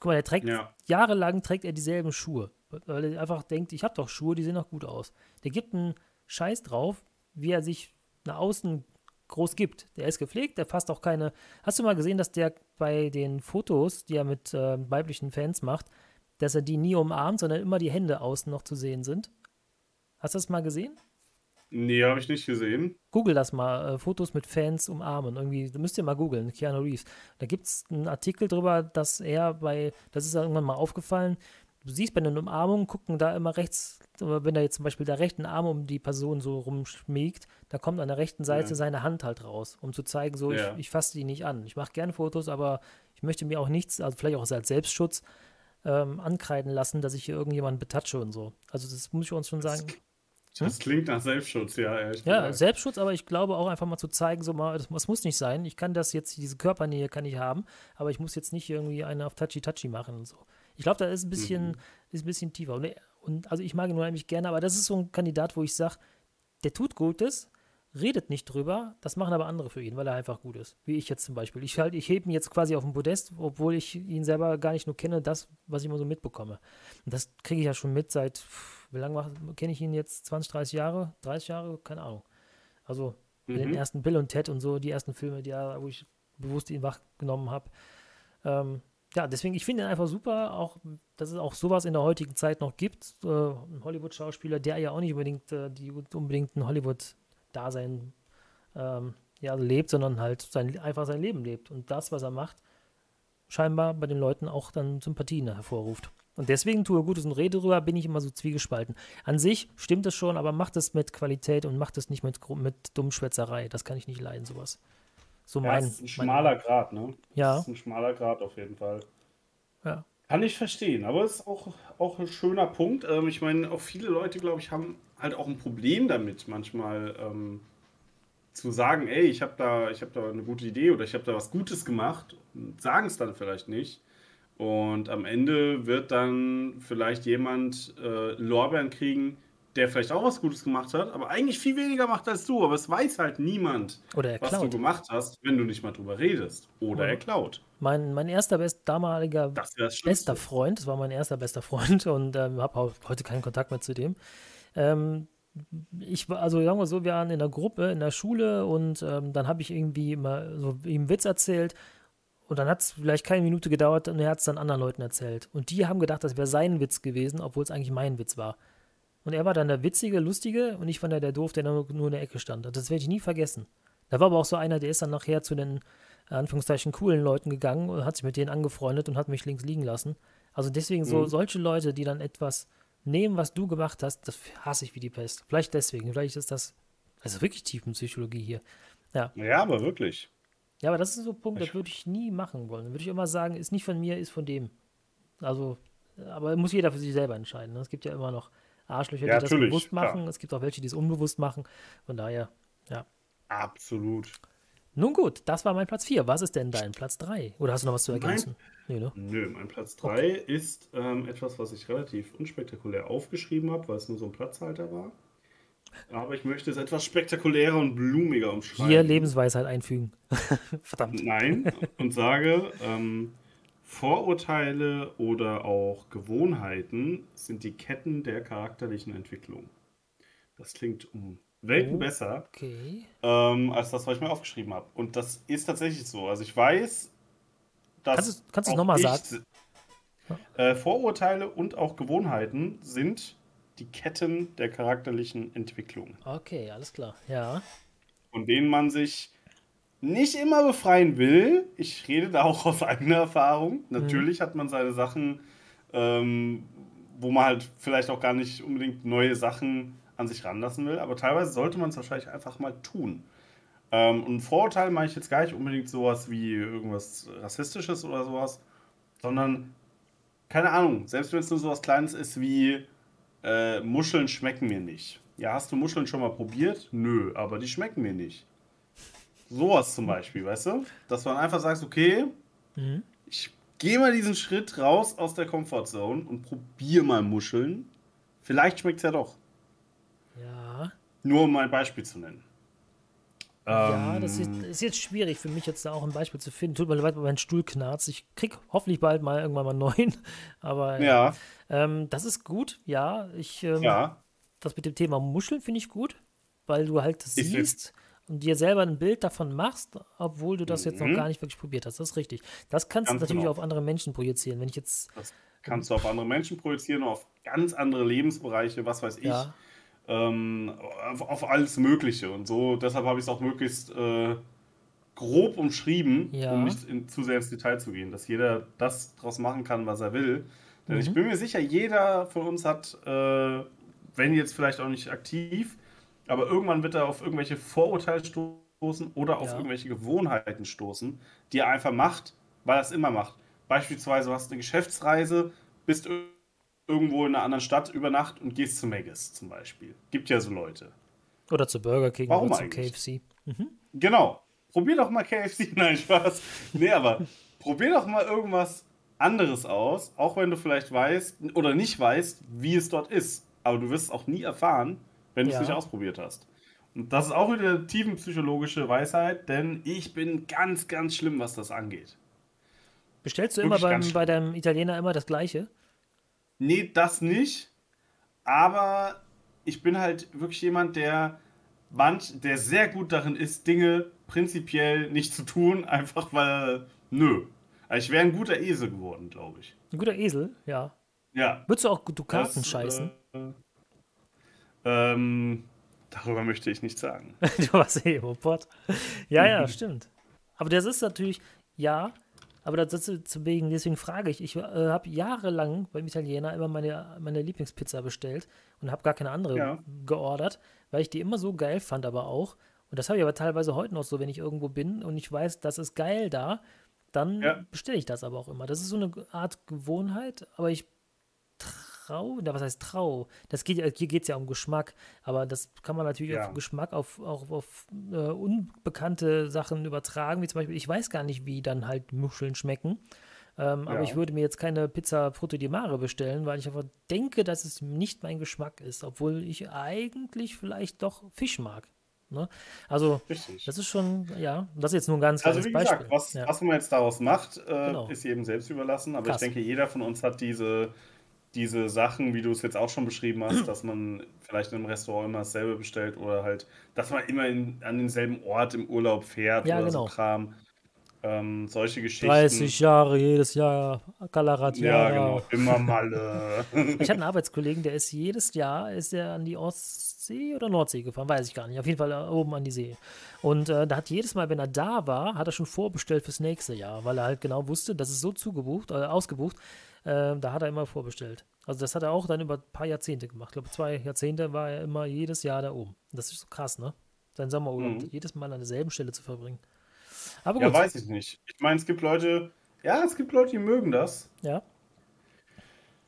Guck mal, er trägt ja. jahrelang trägt er dieselben Schuhe, weil er einfach denkt, ich habe doch Schuhe, die sehen doch gut aus. Der gibt einen Scheiß drauf, wie er sich nach außen groß gibt. Der ist gepflegt, der fasst auch keine. Hast du mal gesehen, dass der bei den Fotos, die er mit äh, weiblichen Fans macht, dass er die nie umarmt, sondern immer die Hände außen noch zu sehen sind? Hast du das mal gesehen? Nee, habe ich nicht gesehen. Google das mal, äh, Fotos mit Fans umarmen. Irgendwie, müsst ihr mal googeln, Keanu Reeves. Da gibt es einen Artikel drüber, dass er bei, das ist ja irgendwann mal aufgefallen, du siehst bei den Umarmungen, gucken da immer rechts, wenn er jetzt zum Beispiel der rechten Arm um die Person so rumschmiegt, da kommt an der rechten Seite ja. seine Hand halt raus, um zu zeigen, so, ja. ich, ich fasse die nicht an. Ich mache gerne Fotos, aber ich möchte mir auch nichts, also vielleicht auch als Selbstschutz, ähm, ankreiden lassen, dass ich hier irgendjemanden betatsche und so. Also das muss ich uns schon sagen. Das klingt nach Selbstschutz, ja. Ja, gesagt. Selbstschutz, aber ich glaube auch einfach mal zu zeigen, so mal, das, das, muss nicht sein. Ich kann das jetzt, diese Körpernähe kann ich haben, aber ich muss jetzt nicht irgendwie eine auf Touchy-Touchy machen und so. Ich glaube, da ist ein bisschen, mhm. ist ein bisschen tiefer. Und, und, also ich mag ihn unheimlich gerne, aber das ist so ein Kandidat, wo ich sage, der tut Gutes, redet nicht drüber, das machen aber andere für ihn, weil er einfach gut ist. Wie ich jetzt zum Beispiel. Ich, halt, ich hebe ihn jetzt quasi auf den Podest, obwohl ich ihn selber gar nicht nur kenne, das, was ich immer so mitbekomme. Und das kriege ich ja schon mit seit, wie lange kenne ich ihn jetzt? 20, 30 Jahre? 30 Jahre? Keine Ahnung. Also mhm. den ersten Bill und Ted und so, die ersten Filme, die, wo ich bewusst ihn wachgenommen habe. Ähm, ja, deswegen, ich finde ihn einfach super, auch, dass es auch sowas in der heutigen Zeit noch gibt. Äh, ein Hollywood-Schauspieler, der ja auch nicht unbedingt, äh, die unbedingt ein Hollywood- Dasein ähm, ja, lebt, sondern halt sein, einfach sein Leben lebt. Und das, was er macht, scheinbar bei den Leuten auch dann Sympathien hervorruft. Und deswegen tue er Gutes und rede drüber, bin ich immer so zwiegespalten. An sich stimmt es schon, aber macht es mit Qualität und macht es nicht mit, mit Dummschwätzerei. Das kann ich nicht leiden, sowas. So mein, ja, ist ein schmaler mein, Grad, ne? Ja. Das ist ein schmaler Grad auf jeden Fall. Ja. Kann ich verstehen, aber es ist auch, auch ein schöner Punkt. Ähm, ich meine, auch viele Leute, glaube ich, haben halt auch ein Problem damit, manchmal ähm, zu sagen, ey, ich habe da, hab da eine gute Idee oder ich habe da was Gutes gemacht sagen es dann vielleicht nicht. Und am Ende wird dann vielleicht jemand äh, Lorbeeren kriegen, der vielleicht auch was Gutes gemacht hat, aber eigentlich viel weniger macht als du. Aber es weiß halt niemand, was du gemacht hast, wenn du nicht mal drüber redest. Oder ja. er klaut. Mein, mein erster best, damaliger bester Freund, das war mein erster bester Freund [LAUGHS] und ähm, habe heute keinen Kontakt mehr zu dem. Ähm, ich war, also sagen wir so, wir waren in der Gruppe in der Schule und ähm, dann habe ich irgendwie mal so ihm einen Witz erzählt und dann hat es vielleicht keine Minute gedauert und er hat es dann anderen Leuten erzählt. Und die haben gedacht, das wäre sein Witz gewesen, obwohl es eigentlich mein Witz war. Und er war dann der Witzige, Lustige und ich war dann der Doof, der nur, nur in der Ecke stand. Das werde ich nie vergessen. Da war aber auch so einer, der ist dann nachher zu den Anführungszeichen coolen Leuten gegangen und hat sich mit denen angefreundet und hat mich links liegen lassen. Also deswegen so mhm. solche Leute, die dann etwas nehmen, was du gemacht hast, das hasse ich wie die Pest. Vielleicht deswegen, vielleicht ist das also wirklich Tiefenpsychologie hier. Ja. Ja, aber wirklich. Ja, aber das ist so ein Punkt, das würde ich nie machen wollen. Dann würde ich immer sagen, ist nicht von mir, ist von dem. Also, aber muss jeder für sich selber entscheiden. Ne? Es gibt ja immer noch Arschlöcher, ja, die das bewusst machen. Klar. Es gibt auch welche, die es unbewusst machen. Von daher, ja. Absolut. Nun gut, das war mein Platz 4. Was ist denn dein Platz 3? Oder hast du noch was zu ergänzen? Mein, nee, ne? Nö, mein Platz 3 okay. ist ähm, etwas, was ich relativ unspektakulär aufgeschrieben habe, weil es nur so ein Platzhalter war. Aber ich möchte es etwas spektakulärer und blumiger umschreiben. Hier Lebensweisheit einfügen. [LAUGHS] Verdammt. Nein, und sage, ähm, Vorurteile oder auch Gewohnheiten sind die Ketten der charakterlichen Entwicklung. Das klingt um Welten oh, besser okay. ähm, als das, was ich mir aufgeschrieben habe. Und das ist tatsächlich so. Also ich weiß, dass. Kannst du es nochmal sagen? Äh, Vorurteile und auch Gewohnheiten sind die Ketten der charakterlichen Entwicklung. Okay, alles klar. Ja. Von denen man sich nicht immer befreien will. Ich rede da auch aus eigener Erfahrung. Natürlich mhm. hat man seine Sachen, ähm, wo man halt vielleicht auch gar nicht unbedingt neue Sachen an sich ranlassen will, aber teilweise sollte man es wahrscheinlich einfach mal tun. Ähm, und Vorurteil meine ich jetzt gar nicht unbedingt sowas wie irgendwas Rassistisches oder sowas, sondern, keine Ahnung, selbst wenn es nur sowas Kleines ist wie äh, Muscheln schmecken mir nicht. Ja, hast du Muscheln schon mal probiert? Nö, aber die schmecken mir nicht. Sowas zum Beispiel, weißt du? Dass man einfach sagt, okay, mhm. ich gehe mal diesen Schritt raus aus der Comfortzone und probiere mal Muscheln. Vielleicht schmeckt es ja doch. Ja. Nur um mal ein Beispiel zu nennen. Ja, das ist, ähm. ist, jetzt schwierig für mich, jetzt da auch ein Beispiel zu finden. Tut mir leid, weil mein Stuhl knarzt. Ich krieg hoffentlich bald mal irgendwann mal einen neuen. [LAUGHS] Aber ja. Ähm, das ist gut, ja. Ich, ähm, ja. Das mit dem Thema Muscheln finde ich gut, weil du halt das siehst und dir selber ein Bild davon machst, obwohl du das mhm. jetzt noch mhm. gar nicht wirklich probiert hast. Das ist richtig. Das kannst ganz du natürlich genau. auf andere Menschen projizieren. Wenn ich jetzt. Das kannst du auf andere Menschen projizieren, auf ganz andere Lebensbereiche, was weiß ich. Ja ähm, auf, auf, alles Mögliche. Und so, deshalb habe ich es auch möglichst äh, grob umschrieben, ja. um nicht in, zu sehr ins Detail zu gehen, dass jeder das daraus machen kann, was er will. Denn mhm. ich bin mir sicher, jeder von uns hat, äh, wenn jetzt vielleicht auch nicht aktiv, aber irgendwann wird er auf irgendwelche Vorurteile stoßen oder auf ja. irgendwelche Gewohnheiten stoßen, die er einfach macht, weil er es immer macht. Beispielsweise, du hast eine Geschäftsreise, bist irgendwie irgendwo in einer anderen Stadt über Nacht und gehst zu Maggis zum Beispiel. Gibt ja so Leute. Oder zu Burger King Warum oder zu KFC. Mhm. Genau. Probier doch mal KFC. [LAUGHS] Nein, Spaß. Nee, aber probier doch mal irgendwas anderes aus, auch wenn du vielleicht weißt oder nicht weißt, wie es dort ist. Aber du wirst es auch nie erfahren, wenn du es nicht ausprobiert hast. Und das ist auch wieder tiefenpsychologische Weisheit, denn ich bin ganz, ganz schlimm, was das angeht. Bestellst du Wirklich immer beim, bei deinem Italiener immer das Gleiche? Nee, das nicht. Aber ich bin halt wirklich jemand, der manch, der sehr gut darin ist, Dinge prinzipiell nicht zu tun, [LAUGHS] einfach weil, nö. Also ich wäre ein guter Esel geworden, glaube ich. Ein guter Esel, ja. Ja. Würdest du auch Dukaten das, scheißen? Äh, ähm, darüber möchte ich nicht sagen. [LAUGHS] du warst eh Robot. Ja, ja, [LAUGHS] stimmt. Aber das ist natürlich, ja, aber das, deswegen, deswegen frage ich, ich äh, habe jahrelang beim Italiener immer meine, meine Lieblingspizza bestellt und habe gar keine andere ja. geordert, weil ich die immer so geil fand, aber auch. Und das habe ich aber teilweise heute noch so, wenn ich irgendwo bin und ich weiß, das ist geil da, dann ja. bestelle ich das aber auch immer. Das ist so eine Art Gewohnheit, aber ich Trau, was heißt Trau? Das geht, hier geht es ja um Geschmack, aber das kann man natürlich ja. auf Geschmack auf, auch auf äh, unbekannte Sachen übertragen, wie zum Beispiel, ich weiß gar nicht, wie dann halt Muscheln schmecken. Ähm, ja. Aber ich würde mir jetzt keine Pizza Frutti di Mare bestellen, weil ich einfach denke, dass es nicht mein Geschmack ist, obwohl ich eigentlich vielleicht doch Fisch mag. Ne? Also, Richtig. das ist schon, ja, das ist jetzt nur ein ganz Also, wie gesagt, Beispiel. Was, ja. was man jetzt daraus macht, äh, genau. ist jedem selbst überlassen. Aber Krass. ich denke, jeder von uns hat diese diese Sachen, wie du es jetzt auch schon beschrieben hast, dass man vielleicht in einem Restaurant immer dasselbe bestellt oder halt, dass man immer in, an denselben Ort im Urlaub fährt ja, oder genau. so Kram. Ähm, solche Geschichten. 30 Jahre jedes Jahr Kalarat. Ja, genau, immer Malle. [LAUGHS] ich hatte einen Arbeitskollegen, der ist jedes Jahr ist er an die Ostsee oder Nordsee gefahren, weiß ich gar nicht. Auf jeden Fall äh, oben an die See. Und äh, da hat jedes Mal, wenn er da war, hat er schon vorbestellt fürs nächste Jahr, weil er halt genau wusste, das ist so zugebucht, äh, ausgebucht, äh, da hat er immer vorbestellt. Also das hat er auch dann über ein paar Jahrzehnte gemacht. Ich glaube, zwei Jahrzehnte war er immer jedes Jahr da oben. Das ist so krass, ne? Sein Sommerurlaub mhm. jedes Mal an derselben Stelle zu verbringen. Aber gut. Ja, weiß ich nicht. Ich meine, es gibt Leute, ja, es gibt Leute, die mögen das. Ja.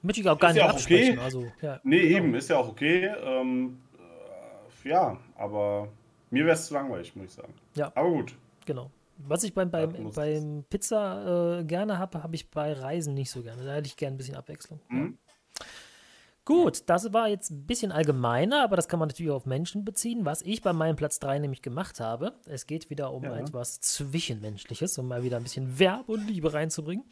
Möchte ich auch gar ist nicht ja auch absprechen. Okay. Also, ja, nee, genau. eben, ist ja auch okay. Ähm, äh, ja, aber mir wäre es zu langweilig, muss ich sagen. Ja. Aber gut. Genau. Was ich beim, beim, beim Pizza äh, gerne habe, habe ich bei Reisen nicht so gerne. Da hätte ich gerne ein bisschen Abwechslung. Mhm. Ja. Gut, das war jetzt ein bisschen allgemeiner, aber das kann man natürlich auch auf Menschen beziehen, was ich bei meinem Platz 3 nämlich gemacht habe. Es geht wieder um ja. etwas Zwischenmenschliches, um mal wieder ein bisschen Verb und Liebe reinzubringen.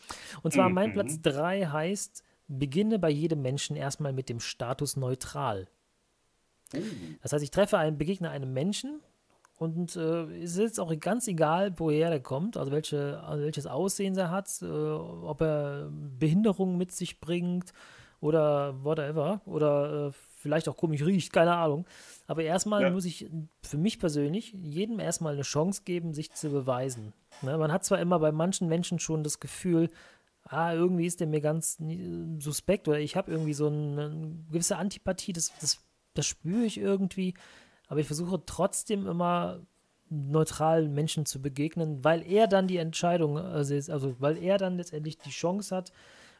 Und zwar mhm. mein Platz 3 heißt, beginne bei jedem Menschen erstmal mit dem Status neutral. Mhm. Das heißt, ich treffe einen, begegne einem Menschen und äh, es ist jetzt auch ganz egal, woher der kommt, also, welche, also welches Aussehen er hat, äh, ob er Behinderung mit sich bringt oder whatever, oder äh, vielleicht auch komisch riecht, keine Ahnung. Aber erstmal ja. muss ich für mich persönlich jedem erstmal eine Chance geben, sich zu beweisen. Ne? Man hat zwar immer bei manchen Menschen schon das Gefühl, ah, irgendwie ist der mir ganz suspekt oder ich habe irgendwie so eine gewisse Antipathie, das, das das spüre ich irgendwie, aber ich versuche trotzdem immer neutralen Menschen zu begegnen, weil er dann die Entscheidung, also, also weil er dann letztendlich die Chance hat,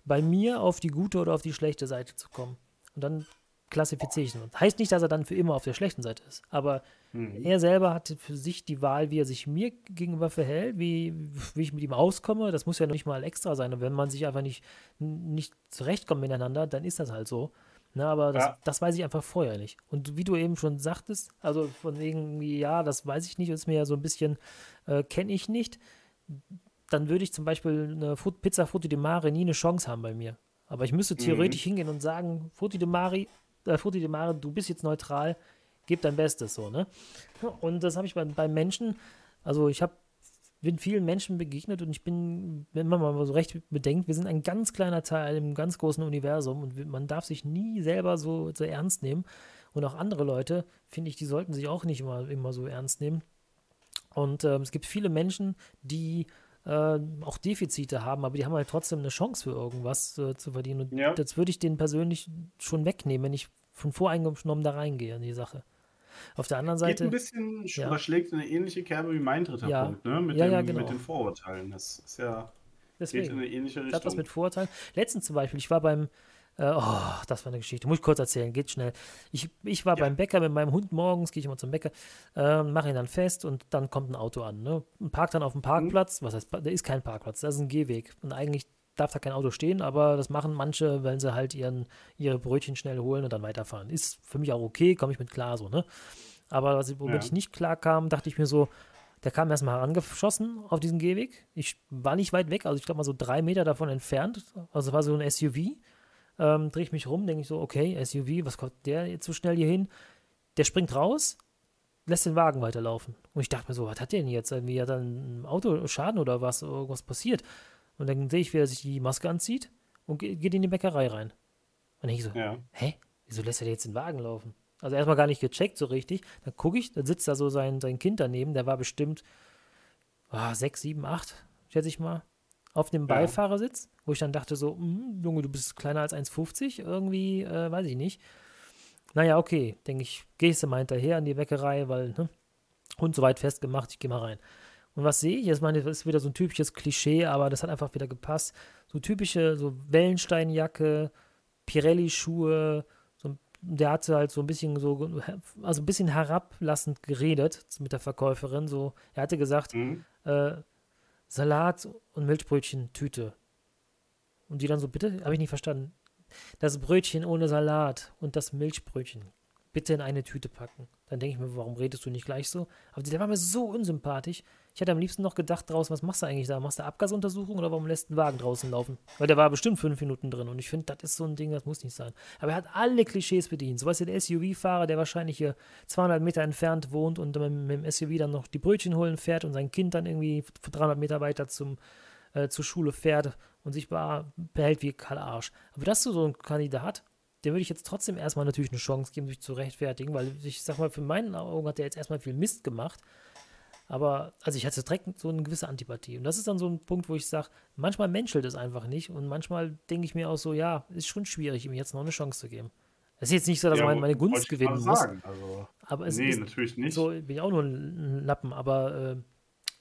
bei mir auf die gute oder auf die schlechte Seite zu kommen. Und dann klassifiziere ich ihn. Heißt nicht, dass er dann für immer auf der schlechten Seite ist, aber mhm. er selber hatte für sich die Wahl, wie er sich mir gegenüber verhält, wie, wie ich mit ihm auskomme. Das muss ja nicht mal extra sein. Und wenn man sich einfach nicht, nicht zurechtkommt miteinander, dann ist das halt so. Ne, aber das, ja. das weiß ich einfach vorher nicht. Und wie du eben schon sagtest, also von wegen, ja, das weiß ich nicht, ist mir ja so ein bisschen, äh, kenne ich nicht, dann würde ich zum Beispiel eine Pizza Frutti de Mare nie eine Chance haben bei mir. Aber ich müsste theoretisch mhm. hingehen und sagen, Frutti de Mare, äh, Frutti de Mare, du bist jetzt neutral, gib dein Bestes so, ne? Und das habe ich bei, bei Menschen, also ich habe bin vielen Menschen begegnet und ich bin, wenn man mal so recht bedenkt, wir sind ein ganz kleiner Teil im ganz großen Universum und man darf sich nie selber so, so ernst nehmen. Und auch andere Leute, finde ich, die sollten sich auch nicht immer, immer so ernst nehmen. Und äh, es gibt viele Menschen, die äh, auch Defizite haben, aber die haben halt trotzdem eine Chance für irgendwas äh, zu verdienen. Und ja. das würde ich denen persönlich schon wegnehmen, wenn ich von voreingenommen da reingehe in die Sache. Auf der anderen Seite. Geht ein bisschen, ja. schlägt eine ähnliche Kerbe wie mein dritter ja. Punkt, ne? Mit, ja, dem, ja, genau. mit den Vorurteilen. Das ist ja. Deswegen. Geht in eine ähnliche Richtung. Das hat was mit Vorurteilen. Letztens zum Beispiel, ich war beim. Äh, oh, das war eine Geschichte. Muss ich kurz erzählen, geht schnell. Ich, ich war beim Bäcker mit meinem Hund morgens, gehe ich immer zum Bäcker, äh, mache ihn dann fest und dann kommt ein Auto an. Ne? Parkt dann auf dem Parkplatz. Mhm. Was heißt, da ist kein Parkplatz, das ist ein Gehweg. Und eigentlich darf da kein Auto stehen, aber das machen manche, wenn sie halt ihren, ihre Brötchen schnell holen und dann weiterfahren. Ist für mich auch okay, komme ich mit klar so, ne? Aber was, womit ja. ich nicht klar kam, dachte ich mir so, der kam erstmal herangeschossen auf diesen Gehweg. Ich war nicht weit weg, also ich glaube mal so drei Meter davon entfernt. Also war so ein SUV. Ähm, Drehe ich mich rum, denke ich so, okay, SUV, was kommt der jetzt so schnell hier hin? Der springt raus, lässt den Wagen weiterlaufen. Und ich dachte mir so, was hat der denn jetzt? Irgendwie hat dann ein Auto Schaden oder was? Irgendwas passiert? Und dann sehe ich, wie er sich die Maske anzieht und geht in die Bäckerei rein. Und ich so, ja. hä? Wieso lässt er jetzt den Wagen laufen? Also erstmal gar nicht gecheckt so richtig. Dann gucke ich, dann sitzt da so sein, sein Kind daneben, der war bestimmt oh, sechs, sieben, acht, schätze ich mal, auf dem Beifahrersitz, wo ich dann dachte so, hm, Junge, du bist kleiner als 1,50, irgendwie, äh, weiß ich nicht. Naja, okay, denke ich, gehst du mal hinterher an die Bäckerei, weil, ne, Hund so weit festgemacht, ich gehe mal rein. Und was sehe ich? Ich meine, das ist wieder so ein typisches Klischee, aber das hat einfach wieder gepasst. So typische, so Wellensteinjacke, Pirelli-Schuhe, der hatte halt so ein bisschen so, also ein bisschen herablassend geredet mit der Verkäuferin. So, er hatte gesagt, mhm. äh, Salat und Milchbrötchen, Tüte. Und die dann so, bitte, habe ich nicht verstanden. Das Brötchen ohne Salat und das Milchbrötchen bitte in eine Tüte packen. Dann denke ich mir, warum redest du nicht gleich so? Aber der war mir so unsympathisch. Ich hätte am liebsten noch gedacht draußen, was machst du eigentlich da? Machst du Abgasuntersuchung oder warum lässt einen Wagen draußen laufen? Weil der war bestimmt fünf Minuten drin und ich finde, das ist so ein Ding, das muss nicht sein. Aber er hat alle Klischees bedient. So was der SUV-Fahrer, der wahrscheinlich hier 200 Meter entfernt wohnt und mit, mit, dem SUV dann noch die Brötchen holen fährt und sein Kind dann irgendwie 300 Meter weiter zum, äh, zur Schule fährt und sich behält wie Karl Arsch. Aber das ist so ein Kandidat, dem würde ich jetzt trotzdem erstmal natürlich eine Chance geben, sich zu rechtfertigen, weil ich sag mal, für meinen Augen hat er jetzt erstmal viel Mist gemacht. Aber, also ich hatte direkt so eine gewisse Antipathie. Und das ist dann so ein Punkt, wo ich sage, manchmal menschelt es einfach nicht. Und manchmal denke ich mir auch so, ja, ist schon schwierig, ihm jetzt noch eine Chance zu geben. Es ist jetzt nicht so, dass ja, man meine Gunst gewinnen muss. Also, aber es nee, ist natürlich nicht. So bin ich auch nur ein Lappen. Aber äh,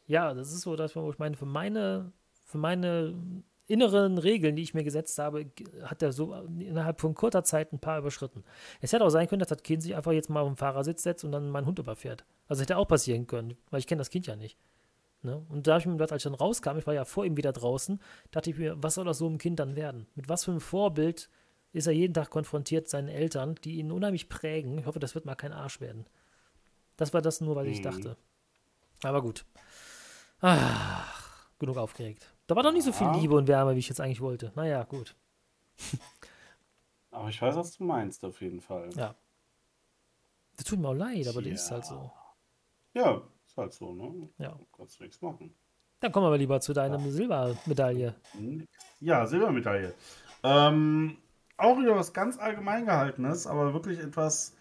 ja, das ist so, dass wo ich meine, für meine, für meine inneren Regeln, die ich mir gesetzt habe, hat er so innerhalb von kurzer Zeit ein paar überschritten. Es hätte auch sein können, dass das Kind sich einfach jetzt mal auf den Fahrersitz setzt und dann meinen Hund überfährt. Also hätte auch passieren können, weil ich kenne das Kind ja nicht. Ne? Und da habe ich mir gedacht, als ich dann rauskam, ich war ja vor ihm wieder draußen, dachte ich mir, was soll aus so einem Kind dann werden? Mit was für einem Vorbild ist er jeden Tag konfrontiert, seinen Eltern, die ihn unheimlich prägen. Ich hoffe, das wird mal kein Arsch werden. Das war das nur, was ich mhm. dachte. Aber gut. Ach, genug aufgeregt. Da war doch nicht so viel Liebe und Wärme, wie ich jetzt eigentlich wollte. Naja, gut. aber ich weiß, was du meinst, auf jeden Fall. Ja. Das tut mir auch leid, aber ja. das ist halt so. Ja, ist halt so, ne? Ja. Kannst du nichts machen. Dann kommen wir lieber zu deiner ja. Silbermedaille. Ja, Silbermedaille. Ähm, auch wieder was ganz allgemein gehaltenes, aber wirklich etwas,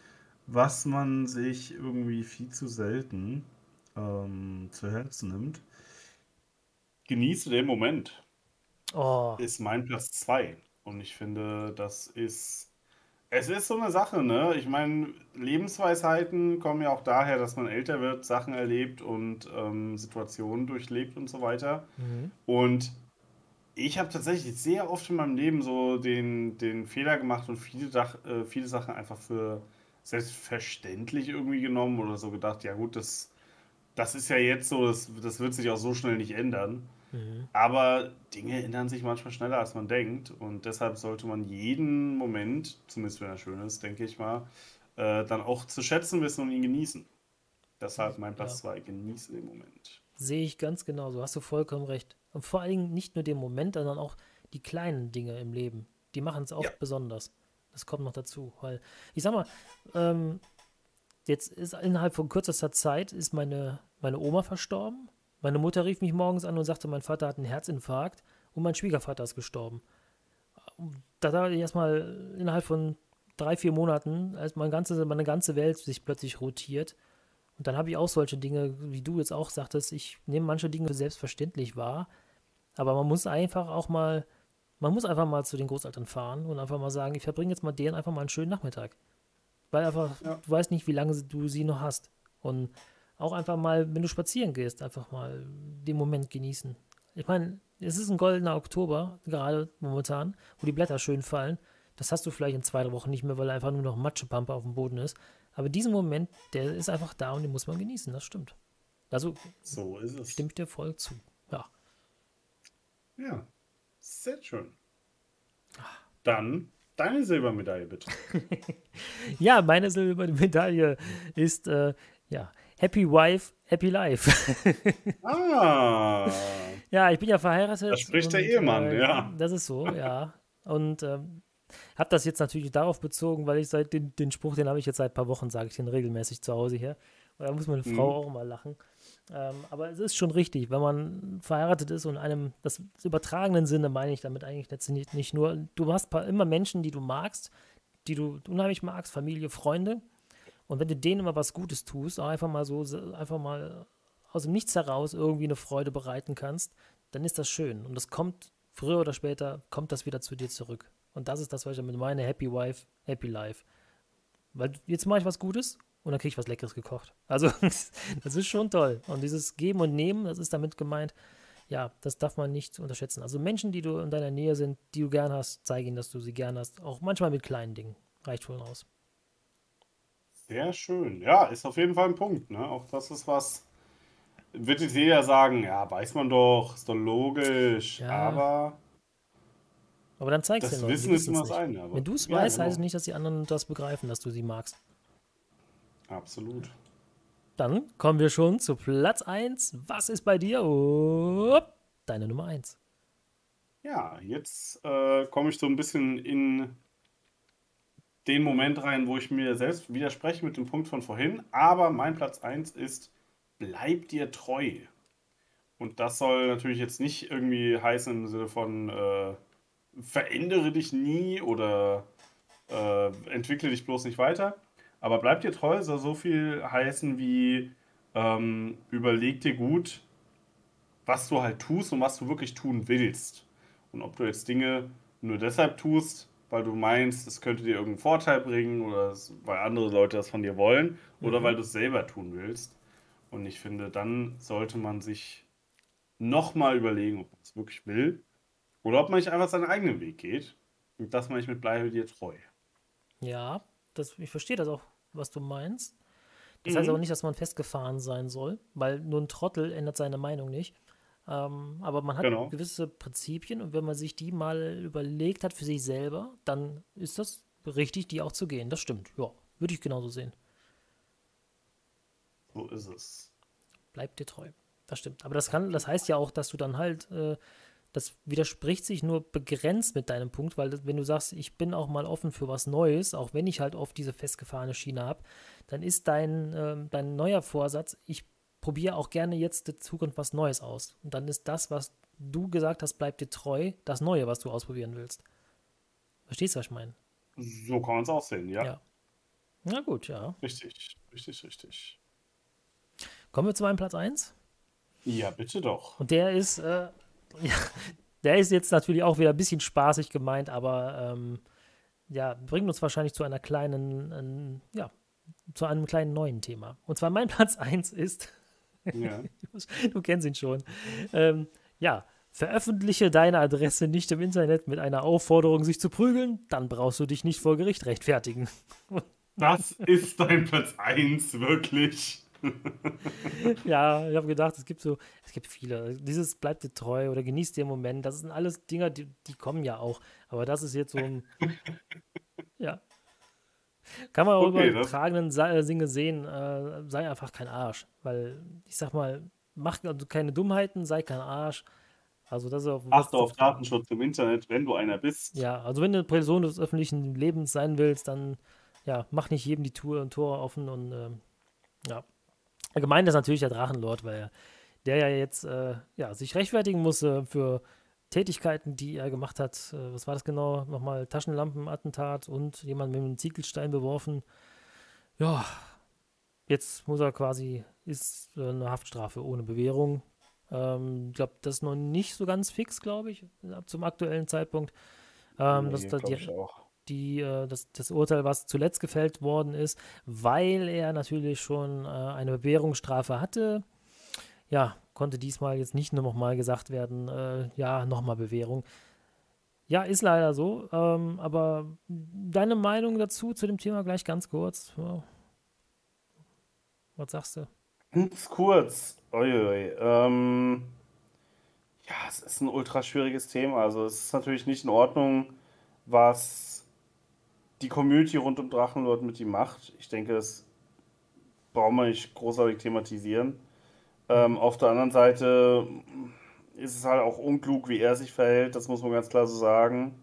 was man sich irgendwie viel zu selten ähm, zu Herzen nimmt. Genieße den Moment. Oh. Ist mein Platz 2. Und ich finde, das ist Es ist so eine Sache, ne? Ich meine, Lebensweisheiten kommen ja auch daher, dass man älter wird, Sachen erlebt und ähm, Situationen durchlebt und so weiter. Mhm. Und ich habe tatsächlich sehr oft in meinem Leben so den, den Fehler gemacht und viele, Dach, äh, viele Sachen einfach für selbstverständlich irgendwie genommen oder so gedacht, ja gut, das, das ist ja jetzt so, das, das wird sich auch so schnell nicht ändern. Mhm. Aber Dinge ändern sich manchmal schneller, als man denkt. Und deshalb sollte man jeden Moment, zumindest wenn er schön ist, denke ich mal, äh, dann auch zu schätzen wissen und ihn genießen. Deshalb mein Platz 2, genieße den Moment. Sehe ich ganz genauso, hast du vollkommen recht. Und vor allem nicht nur den Moment, sondern auch die kleinen Dinge im Leben. Die machen es auch Ja. besonders. Das kommt noch dazu. Weil, ich sag mal, ähm, jetzt ist innerhalb von kürzester Zeit ist meine, meine Oma verstorben. Meine Mutter rief mich morgens an und sagte, mein Vater hat einen Herzinfarkt und mein Schwiegervater ist gestorben. Da da erstmal innerhalb von drei, vier Monaten, als meine ganze, meine ganze Welt sich plötzlich rotiert. Und dann habe ich auch solche Dinge, wie du jetzt auch sagtest, ich nehme manche Dinge für selbstverständlich wahr, aber man muss einfach auch mal, man muss einfach mal zu den Großeltern fahren und einfach mal sagen, ich verbringe jetzt mal denen einfach mal einen schönen Nachmittag. Weil einfach, Ja. du weißt nicht, wie lange du sie noch hast. Und auch einfach mal, wenn du spazieren gehst, einfach mal den Moment genießen. Ich meine, es ist ein goldener Oktober, gerade momentan, wo die Blätter schön fallen. Das hast du vielleicht in zwei drei Wochen nicht mehr, weil einfach nur noch Matschepampe auf dem Boden ist. Aber diesen Moment, der ist einfach da und den muss man genießen, das stimmt. Also So ist es. stimme ich dir voll zu. Ja. Ja, sehr schön. Dann deine Silbermedaille bitte. [LAUGHS] Ja, meine silberne Medaille ist äh, ja Happy Wife, Happy Life. [LAUGHS] Ah, ja, ich bin ja verheiratet. Da spricht der Ehemann, ja. Das ist so, ja. Und ähm, habe das jetzt natürlich darauf bezogen, weil ich seit den, den Spruch, den habe ich jetzt seit ein paar Wochen, sage ich den regelmäßig zu Hause hier. Und da muss meine Frau auch mal lachen. Ähm, aber es ist schon richtig, wenn man verheiratet ist und einem, das übertragenen Sinne meine ich damit eigentlich letztendlich nicht nur, du hast pa- immer Menschen, die du magst, die du unheimlich magst, Familie, Freunde. Und wenn du denen immer was Gutes tust, auch einfach mal so, einfach mal aus dem Nichts heraus irgendwie eine Freude bereiten kannst, dann ist das schön. Und das kommt, früher oder später, kommt das wieder zu dir zurück. Und das ist das, was ich damit meine, Happy Wife, Happy Life. Weil jetzt mache ich was Gutes und dann kriege ich was Leckeres gekocht. Also, [LAUGHS] das ist schon toll. Und dieses Geben und Nehmen, das ist damit gemeint, ja, das darf man nicht unterschätzen. Also Menschen, die du in deiner Nähe sind, die du gern hast, zeige ihnen, dass du sie gern hast. Auch manchmal mit kleinen Dingen. Reicht schon aus. Sehr schön. Ja, ist auf jeden Fall ein Punkt. Ne? Auch das ist was. Wird jetzt jeder sagen, ja, weiß man doch, ist doch logisch. Ja. Aber Aber dann zeigst du ihnen. Wissen die ist immer das eine. Aber, Wenn du es ja, weißt, genau. heißt es nicht, dass die anderen das begreifen, dass du sie magst. Absolut. Dann kommen wir schon zu Platz 1. Was ist bei dir? Upp, deine Nummer 1. Ja, jetzt äh, komme ich so ein bisschen in den Moment rein, wo ich mir selbst widerspreche mit dem Punkt von vorhin. Aber mein Platz 1 ist, bleib dir treu. Und das soll natürlich jetzt nicht irgendwie heißen im Sinne von, äh, verändere dich nie oder äh, entwickle dich bloß nicht weiter. Aber bleib dir treu soll so viel heißen wie, ähm, überleg dir gut, was du halt tust und was du wirklich tun willst. Und ob du jetzt Dinge nur deshalb tust, weil du meinst, es könnte dir irgendeinen Vorteil bringen oder es, weil andere Leute das von dir wollen oder weil du es selber tun willst. Und ich finde, dann sollte man sich nochmal überlegen, ob man es wirklich will oder ob man nicht einfach seinen eigenen Weg geht. Und das meine ich mit bleibe dir treu. Ja, das, ich verstehe das auch, was du meinst. Das heißt Mhm. auch nicht, dass man festgefahren sein soll, weil nur ein Trottel ändert seine Meinung nicht. Ähm, aber man hat Genau. gewisse Prinzipien und wenn man sich die mal überlegt hat für sich selber, dann ist das richtig, die auch zu gehen. Das stimmt, ja. Würde ich genauso sehen. So ist es. Bleib dir treu. Das stimmt. Aber das kann, das heißt ja auch, dass du dann halt, äh, das widerspricht sich nur begrenzt mit deinem Punkt, weil wenn du sagst, ich bin auch mal offen für was Neues, auch wenn ich halt oft diese festgefahrene Schiene habe, dann ist dein, ähm, dein neuer Vorsatz, ich probiere auch gerne jetzt in Zukunft was Neues aus. Und dann ist das, was du gesagt hast, bleib dir treu, das Neue, was du ausprobieren willst. Verstehst du, was ich meine? So kann man es auch sehen, ja. Ja. Na gut, ja. Richtig, richtig, richtig. Kommen wir zu meinem Platz 1. Ja, bitte doch. Und der ist, äh, [LAUGHS] ja, der ist jetzt natürlich auch wieder ein bisschen spaßig gemeint, aber ähm, ja, bringt uns wahrscheinlich zu einer kleinen, äh, ja, zu einem kleinen neuen Thema. Und zwar mein [LAUGHS] Platz 1 ist, ja. [LAUGHS] du kennst ihn schon, ähm, ja, veröffentliche deine Adresse nicht im Internet mit einer Aufforderung, sich zu prügeln, dann brauchst du dich nicht vor Gericht rechtfertigen. [LAUGHS] Das ist dein Platz 1, wirklich. [LAUGHS] ja, ich habe gedacht, es gibt so, es gibt viele. Dieses bleibt dir treu oder genießt den Moment. Das sind alles Dinge, die, die kommen ja auch. Aber das ist jetzt so ein, ja. Kann man auch okay, über tragenden Singe äh, sehen, äh, sei einfach kein Arsch. Weil, ich sag mal, mach also keine Dummheiten, sei kein Arsch. Also das ist auch, Achte auf Datenschutz im Internet, wenn du einer bist. Ja, also wenn du eine Person des öffentlichen Lebens sein willst, dann ja, mach nicht jedem die Tour und Tor offen und ähm, ja. Gemeint ist natürlich der Drachenlord, weil der ja jetzt äh, ja, sich rechtfertigen musste für Tätigkeiten, die er gemacht hat. Äh, was war das genau? Nochmal Taschenlampenattentat und jemand mit einem Ziegelstein beworfen. Ja, jetzt muss er quasi, ist eine Haftstrafe ohne Bewährung. Ähm, ich glaube, das ist noch nicht so ganz fix, glaube ich, zum aktuellen Zeitpunkt. Ähm, nee, das, das, die, die, äh, das, das, Urteil, was zuletzt gefällt worden ist, weil er natürlich schon äh, eine Bewährungsstrafe hatte. Ja, konnte diesmal jetzt nicht nur nochmal gesagt werden, äh, ja, nochmal Bewährung. Ja, ist leider so. Ähm, aber deine Meinung dazu, zu dem Thema gleich ganz kurz. Was sagst du? Ganz kurz. Uiui. Ähm, ja, es ist ein ultra schwieriges Thema. Also es ist natürlich nicht in Ordnung, was die Community rund um Drachenlord mit ihm macht. Ich denke, das brauchen wir nicht großartig thematisieren. Ähm, auf der anderen Seite ist es halt auch unklug, wie er sich verhält, das muss man ganz klar so sagen.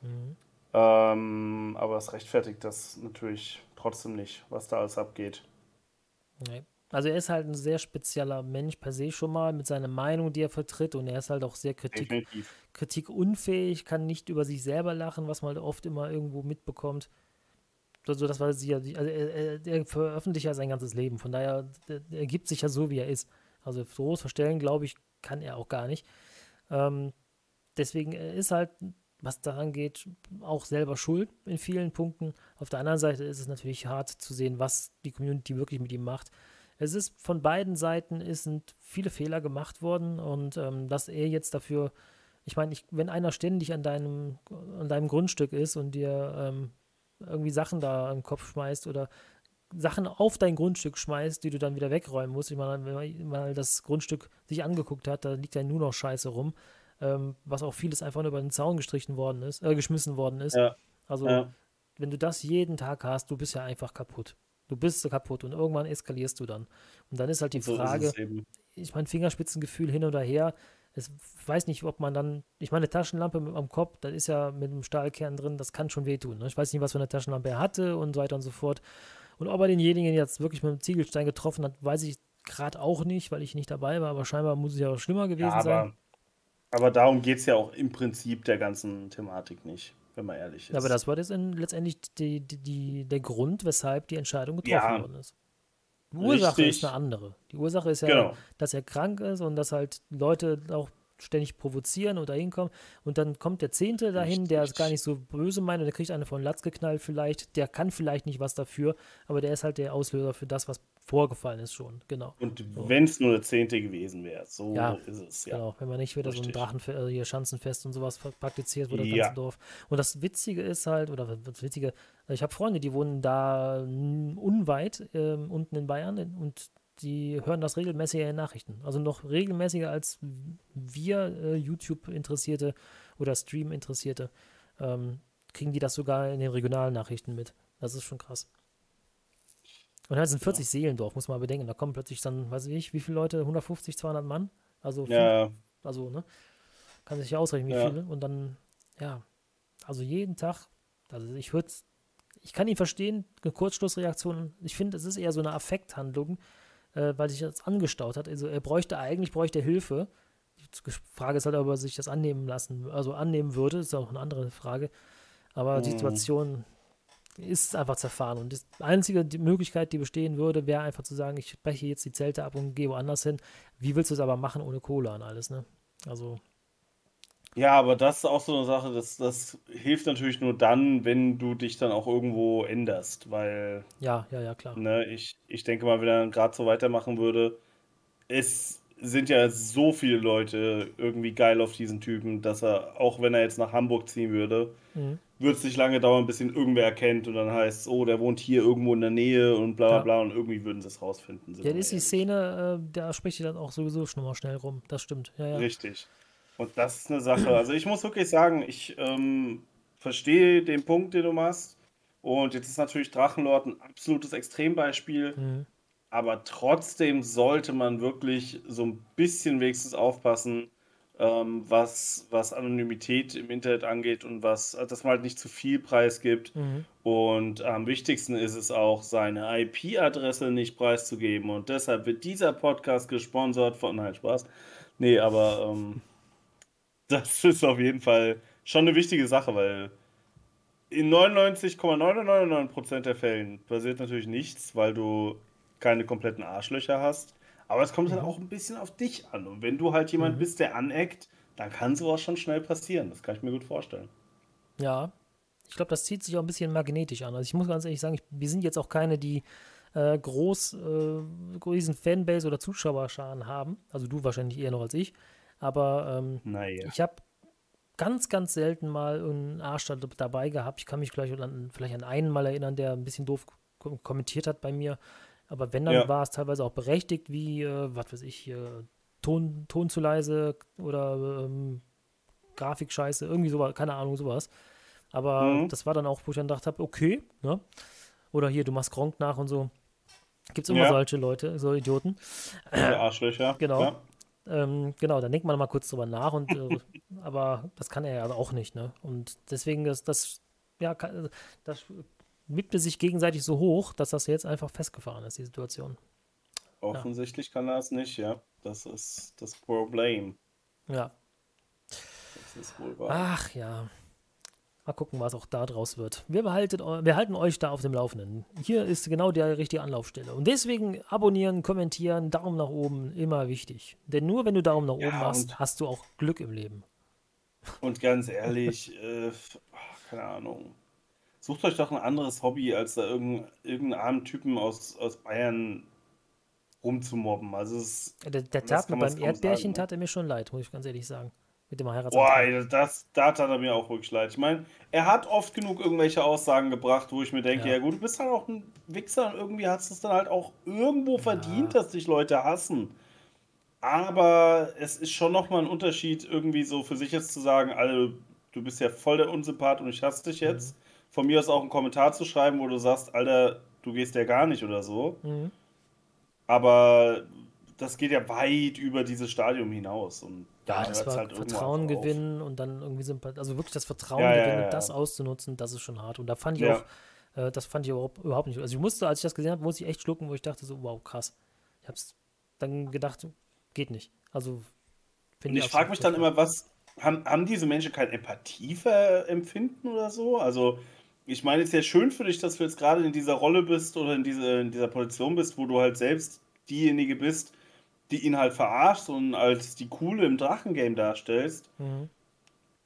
Mhm. Ähm, aber es rechtfertigt das natürlich trotzdem nicht, was da alles abgeht. Nee. Also er ist halt ein sehr spezieller Mensch per se schon mal mit seiner Meinung, die er vertritt und er ist halt auch sehr kritik, kritikunfähig, kann nicht über sich selber lachen, was man halt oft immer irgendwo mitbekommt. Also das war sie ja, also er, er, er, veröffentlicht ja sein ganzes Leben, von daher er gibt sich ja so, wie er ist. Also groß verstellen, glaube ich, kann er auch gar nicht. Ähm, deswegen er ist halt, was daran geht, auch selber schuld in vielen Punkten. Auf der anderen Seite ist es natürlich hart zu sehen, was die Community wirklich mit ihm macht. Es ist von beiden Seiten ist, sind viele Fehler gemacht worden und ähm, dass er jetzt dafür, ich meine, wenn einer ständig an deinem, an deinem Grundstück ist und dir ähm, irgendwie Sachen da im Kopf schmeißt oder Sachen auf dein Grundstück schmeißt, die du dann wieder wegräumen musst. Ich meine, wenn man mal das Grundstück sich angeguckt hat, da liegt ja nur noch Scheiße rum, ähm, was auch vieles einfach nur über den Zaun gestrichen worden ist, äh, geschmissen worden ist. Ja. Also, ja. wenn du das jeden Tag hast, du bist ja einfach kaputt. Du bist kaputt und irgendwann eskalierst du dann. Und dann ist halt die so Frage, ich meine, Fingerspitzengefühl hin oder her, ich weiß nicht, ob man dann, ich meine, eine Taschenlampe am Kopf, da ist ja mit einem Stahlkern drin, das kann schon wehtun. Ne? Ich weiß nicht, was für eine Taschenlampe er hatte und so weiter und so fort. Und ob er denjenigen jetzt wirklich mit dem Ziegelstein getroffen hat, weiß ich gerade auch nicht, weil ich nicht dabei war, aber scheinbar muss es ja auch schlimmer gewesen ja, aber, sein. Aber darum geht es ja auch im Prinzip der ganzen Thematik nicht, wenn man ehrlich ist. aber das war jetzt letztendlich die, die, die, der Grund, weshalb die Entscheidung getroffen ja, worden ist. Die Ursache richtig. ist eine andere. Die Ursache ist ja, genau. dass er krank ist und dass halt Leute auch ständig provozieren und da hinkommen. Und dann kommt der Zehnte dahin, der es gar nicht so böse meint und der kriegt eine von Latz geknallt vielleicht. Der kann vielleicht nicht was dafür, aber der ist halt der Auslöser für das, was vorgefallen ist schon. Genau. Und so. wenn es nur der Zehnte gewesen wäre, so ja, ist es. Ja. Genau, wenn man nicht wieder Richtig. so ein Drachen, äh, hier Schanzenfest und sowas praktiziert wurde, das ja. ganze Dorf. Und das Witzige ist halt, oder das Witzige, ich habe Freunde, die wohnen da unweit äh, unten in Bayern und die hören das regelmäßiger in Nachrichten. Also noch regelmäßiger als wir äh, YouTube-Interessierte oder Stream-Interessierte ähm, kriegen die das sogar in den regionalen Nachrichten mit. Das ist schon krass. Und halt sind 40 ja. Seelendorf, muss man bedenken. Da kommen plötzlich dann, weiß ich, wie viele Leute? 150, 200 Mann? Also, ja. Viel, also, ne? Kann sich ja ausrechnen, wie ja. viele. Und dann, ja, also jeden Tag, also ich würde, ich kann ihn verstehen, eine Kurzschlussreaktion. Ich finde, es ist eher so eine Affekthandlung, äh, weil sich das angestaut hat. Also er bräuchte eigentlich bräuchte Hilfe. Die Frage ist halt, ob er sich das annehmen lassen, also annehmen würde, ist auch eine andere Frage. Aber mhm. die Situation ist einfach zerfahren. Und die einzige Möglichkeit, die bestehen würde, wäre einfach zu sagen, ich breche jetzt die Zelte ab und gehe woanders hin. Wie willst du es aber machen ohne Kohle und alles, ne? Also, Ja, aber das ist auch so eine Sache, das, das hilft natürlich nur dann, wenn du dich dann auch irgendwo änderst, weil, Ja, ja, ja, klar. ne, ich, ich denke mal, wenn er gerade so weitermachen würde, es sind ja so viele Leute irgendwie geil auf diesen Typen, dass er, auch wenn er jetzt nach Hamburg ziehen würde, Mhm. wird es nicht lange dauern, bis ihn irgendwer erkennt und dann heißt oh, der wohnt hier irgendwo in der Nähe und bla bla Ja. bla und irgendwie würden sie es rausfinden. Ja, das ist die. Szene, äh, da spricht die dann auch sowieso schon mal schnell rum. Das stimmt. Ja, ja. Richtig. Und das ist eine Sache. Also ich muss wirklich sagen, ich ähm, verstehe den Punkt, den du machst. Und jetzt ist natürlich Drachenlord ein absolutes Extrembeispiel. Mhm. Aber trotzdem sollte man wirklich so ein bisschen wenigstens aufpassen, ähm, was, was Anonymität im Internet angeht und was, dass man halt nicht zu viel Preis gibt. Mhm. Und am wichtigsten ist es auch, seine IP-Adresse nicht preiszugeben. Und deshalb wird dieser Podcast gesponsert von. Nein, Spaß. Nee, aber ähm, das ist auf jeden Fall schon eine wichtige Sache, weil in 99,999% der Fällen passiert natürlich nichts, weil du keine kompletten Arschlöcher hast. Aber es kommt halt Mhm. auch ein bisschen auf dich an. Und wenn du halt jemand Mhm. bist, der aneckt, dann kann sowas schon schnell passieren. Das kann ich mir gut vorstellen. Ja, ich glaube, das zieht sich auch ein bisschen magnetisch an. Also ich muss ganz ehrlich sagen, ich, wir sind jetzt auch keine, die äh, groß äh, riesen Fanbase oder Zuschauerscharen haben. Also du wahrscheinlich eher noch als ich. Aber ähm, Naja. ich habe ganz, ganz selten mal einen Arsch da, dabei gehabt. Ich kann mich gleich an, vielleicht an einen mal erinnern, der ein bisschen doof kom kommentiert hat bei mir. Aber wenn, dann Ja. war es teilweise auch berechtigt, wie, äh, was weiß ich, äh, Ton, Ton zu leise oder ähm, Grafikscheiße, irgendwie sowas, keine Ahnung, sowas. Aber Mhm. das war dann auch, wo ich dann gedacht habe, okay, ne? Oder hier, du machst Gronk nach und so. Gibt es immer Ja. solche Leute, so Idioten. Diese Arschlöcher. Genau. Ja. Ähm, genau, dann denkt man mal kurz drüber nach und äh, [LAUGHS] aber das kann er ja auch nicht, ne? Und deswegen ist das, ja, kann, das wippte sich gegenseitig so hoch, dass das jetzt einfach festgefahren ist, die Situation. Offensichtlich kann er es nicht, ja. Das ist das Problem. Ja. Das ist wohl wahr. Ach ja. Mal gucken, was auch da draus wird. Wir, behalten, wir halten euch da auf dem Laufenden. Hier ist genau die richtige Anlaufstelle. Und deswegen abonnieren, kommentieren, Daumen nach oben, immer wichtig. Denn nur wenn du Daumen nach Ja, oben machst, hast du auch Glück im Leben. Und ganz ehrlich, [LAUGHS] äh, keine Ahnung. Sucht euch doch ein anderes Hobby, als da irgendeinen irgendeinen armen Typen aus, aus Bayern rumzumobben. Also es Der, der tat mir beim Erdbärchen sagen, ne? tat er mir schon leid, muss ich ganz ehrlich sagen. Mit dem Boah, Heiratsantrag. ey, das, da tat er mir auch wirklich leid. Ich meine, er hat oft genug irgendwelche Aussagen gebracht, wo ich mir denke, Ja. ja, gut, du bist halt auch ein Wichser und irgendwie hast du es dann halt auch irgendwo verdient, dass dich Leute hassen. Aber es ist schon nochmal ein Unterschied, irgendwie so für sich jetzt zu sagen, Alter, du bist ja voll der Unsympath und ich hasse dich jetzt. Von mir aus auch einen Kommentar zu schreiben, wo du sagst, Alter, du gehst ja gar nicht oder so. Mhm. Aber das geht ja weit über dieses Stadium hinaus. Und Ja, da das war halt Vertrauen gewinnen und dann irgendwie Sympathie, also wirklich das Vertrauen Ja, gewinnen ja, das auszunutzen, das ist schon hart. Und da fand ich auch, äh, das fand ich überhaupt, überhaupt nicht. Also ich musste, als ich das gesehen habe, musste ich echt schlucken, wo ich dachte so, wow, krass. Ich hab's dann gedacht, geht nicht. Also finde ich frage mich dann immer, was haben, haben diese Menschen kein Empathieempfinden oder so? Also, ich meine, es ist ja schön für dich, dass du jetzt gerade in dieser Rolle bist oder in, diese, in dieser Position bist, wo du halt selbst diejenige bist, die ihn halt verarscht und als die Coole im Drachengame darstellst. Mhm.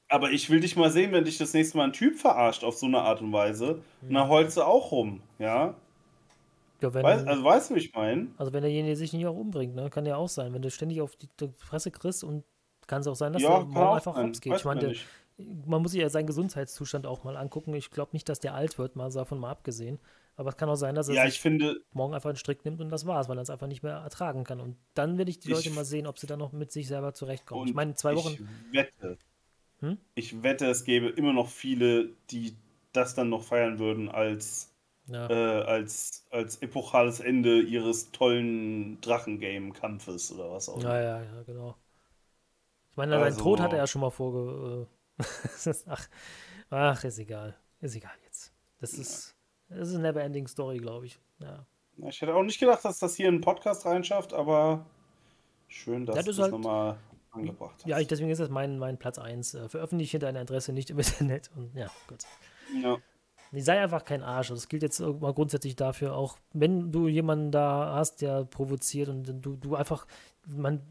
Aber ich will dich mal sehen, wenn dich das nächste Mal ein Typ verarscht auf so eine Art und Weise. Und dann heulst du auch rum, ja? Ja, Weißt, also, weißt du, wie ich meine? also wenn derjenige sich nicht auch umbringt, ne? kann ja auch sein. Wenn du ständig auf die, die Fresse kriegst und kann es auch sein, dass Ja, der morgen einfach sein. hops geht. Weiß Ich meine, man muss sich ja seinen Gesundheitszustand auch mal angucken. Ich glaube nicht, dass der alt wird, mal davon mal abgesehen. Aber es kann auch sein, dass er Ja, sich ich finde, morgen einfach einen Strick nimmt und das war's, weil er es einfach nicht mehr ertragen kann. Und dann will ich die Ich- Leute mal sehen, ob sie dann noch mit sich selber zurechtkommen. Ich meine, zwei Wochen. Ich wette, Hm? ich wette, es gäbe immer noch viele, die das dann noch feiern würden als, Ja, äh, als, als epochales Ende ihres tollen Drachengame-Kampfes oder was auch immer. ja, ja, ja, genau. Ich meine, seinen Also- Tod hat er ja schon mal vorge. äh, [LAUGHS] ach, ach, ist egal. Ist egal jetzt. Das ist. Das ist eine never-ending Story, glaube ich. Ja. Ich hätte auch nicht gedacht, dass das hier in einen Podcast reinschafft, aber schön, dass Ja, du das das halt- nochmal angebracht hast. Ja, ich, deswegen ist das mein, mein Platz 1. Äh, veröffentliche deine Adresse nicht im [LAUGHS] Internet. Und ja, gut. ja. Nee, sei einfach kein Arsch. Das gilt jetzt mal grundsätzlich dafür auch, wenn du jemanden da hast, der provoziert und du, du einfach, man,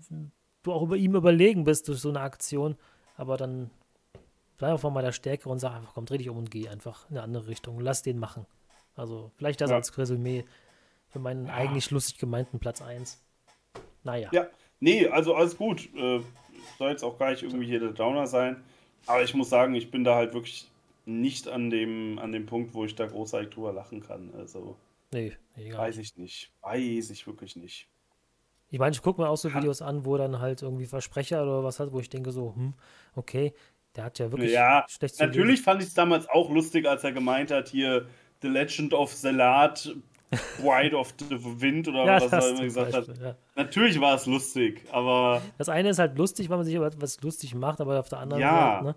du auch über ihm überlegen bist durch so eine Aktion, Aber dann sei einfach mal der Stärkere und sag einfach, komm, dreh dich um und geh einfach in eine andere Richtung. Lass den machen. Also, vielleicht das Ja. als Resümee für meinen eigentlich lustig gemeinten Platz 1. Naja. Ja, nee, also alles gut. Äh, soll jetzt auch gar nicht irgendwie hier der Downer sein. Aber ich muss sagen, ich bin da halt wirklich nicht an dem, an dem Punkt, wo ich da großartig drüber lachen kann. Also, Nee, egal. weiß ich nicht. Weiß ich wirklich nicht. Ich meine, ich gucke mir auch so Videos an, wo dann halt irgendwie Versprecher oder was hat, wo ich denke so, hm, okay, der hat ja wirklich Ja, schlecht zu Natürlich fand ich es damals auch lustig, als er gemeint hat, hier The Legend of Salat, Bride of the Wind oder [LAUGHS] Ja, was er immer gesagt hat. Beispiel, ja. Natürlich war es lustig, aber Das eine ist halt lustig, weil man sich über etwas lustig macht, aber auf der anderen Ja. Seite, ne?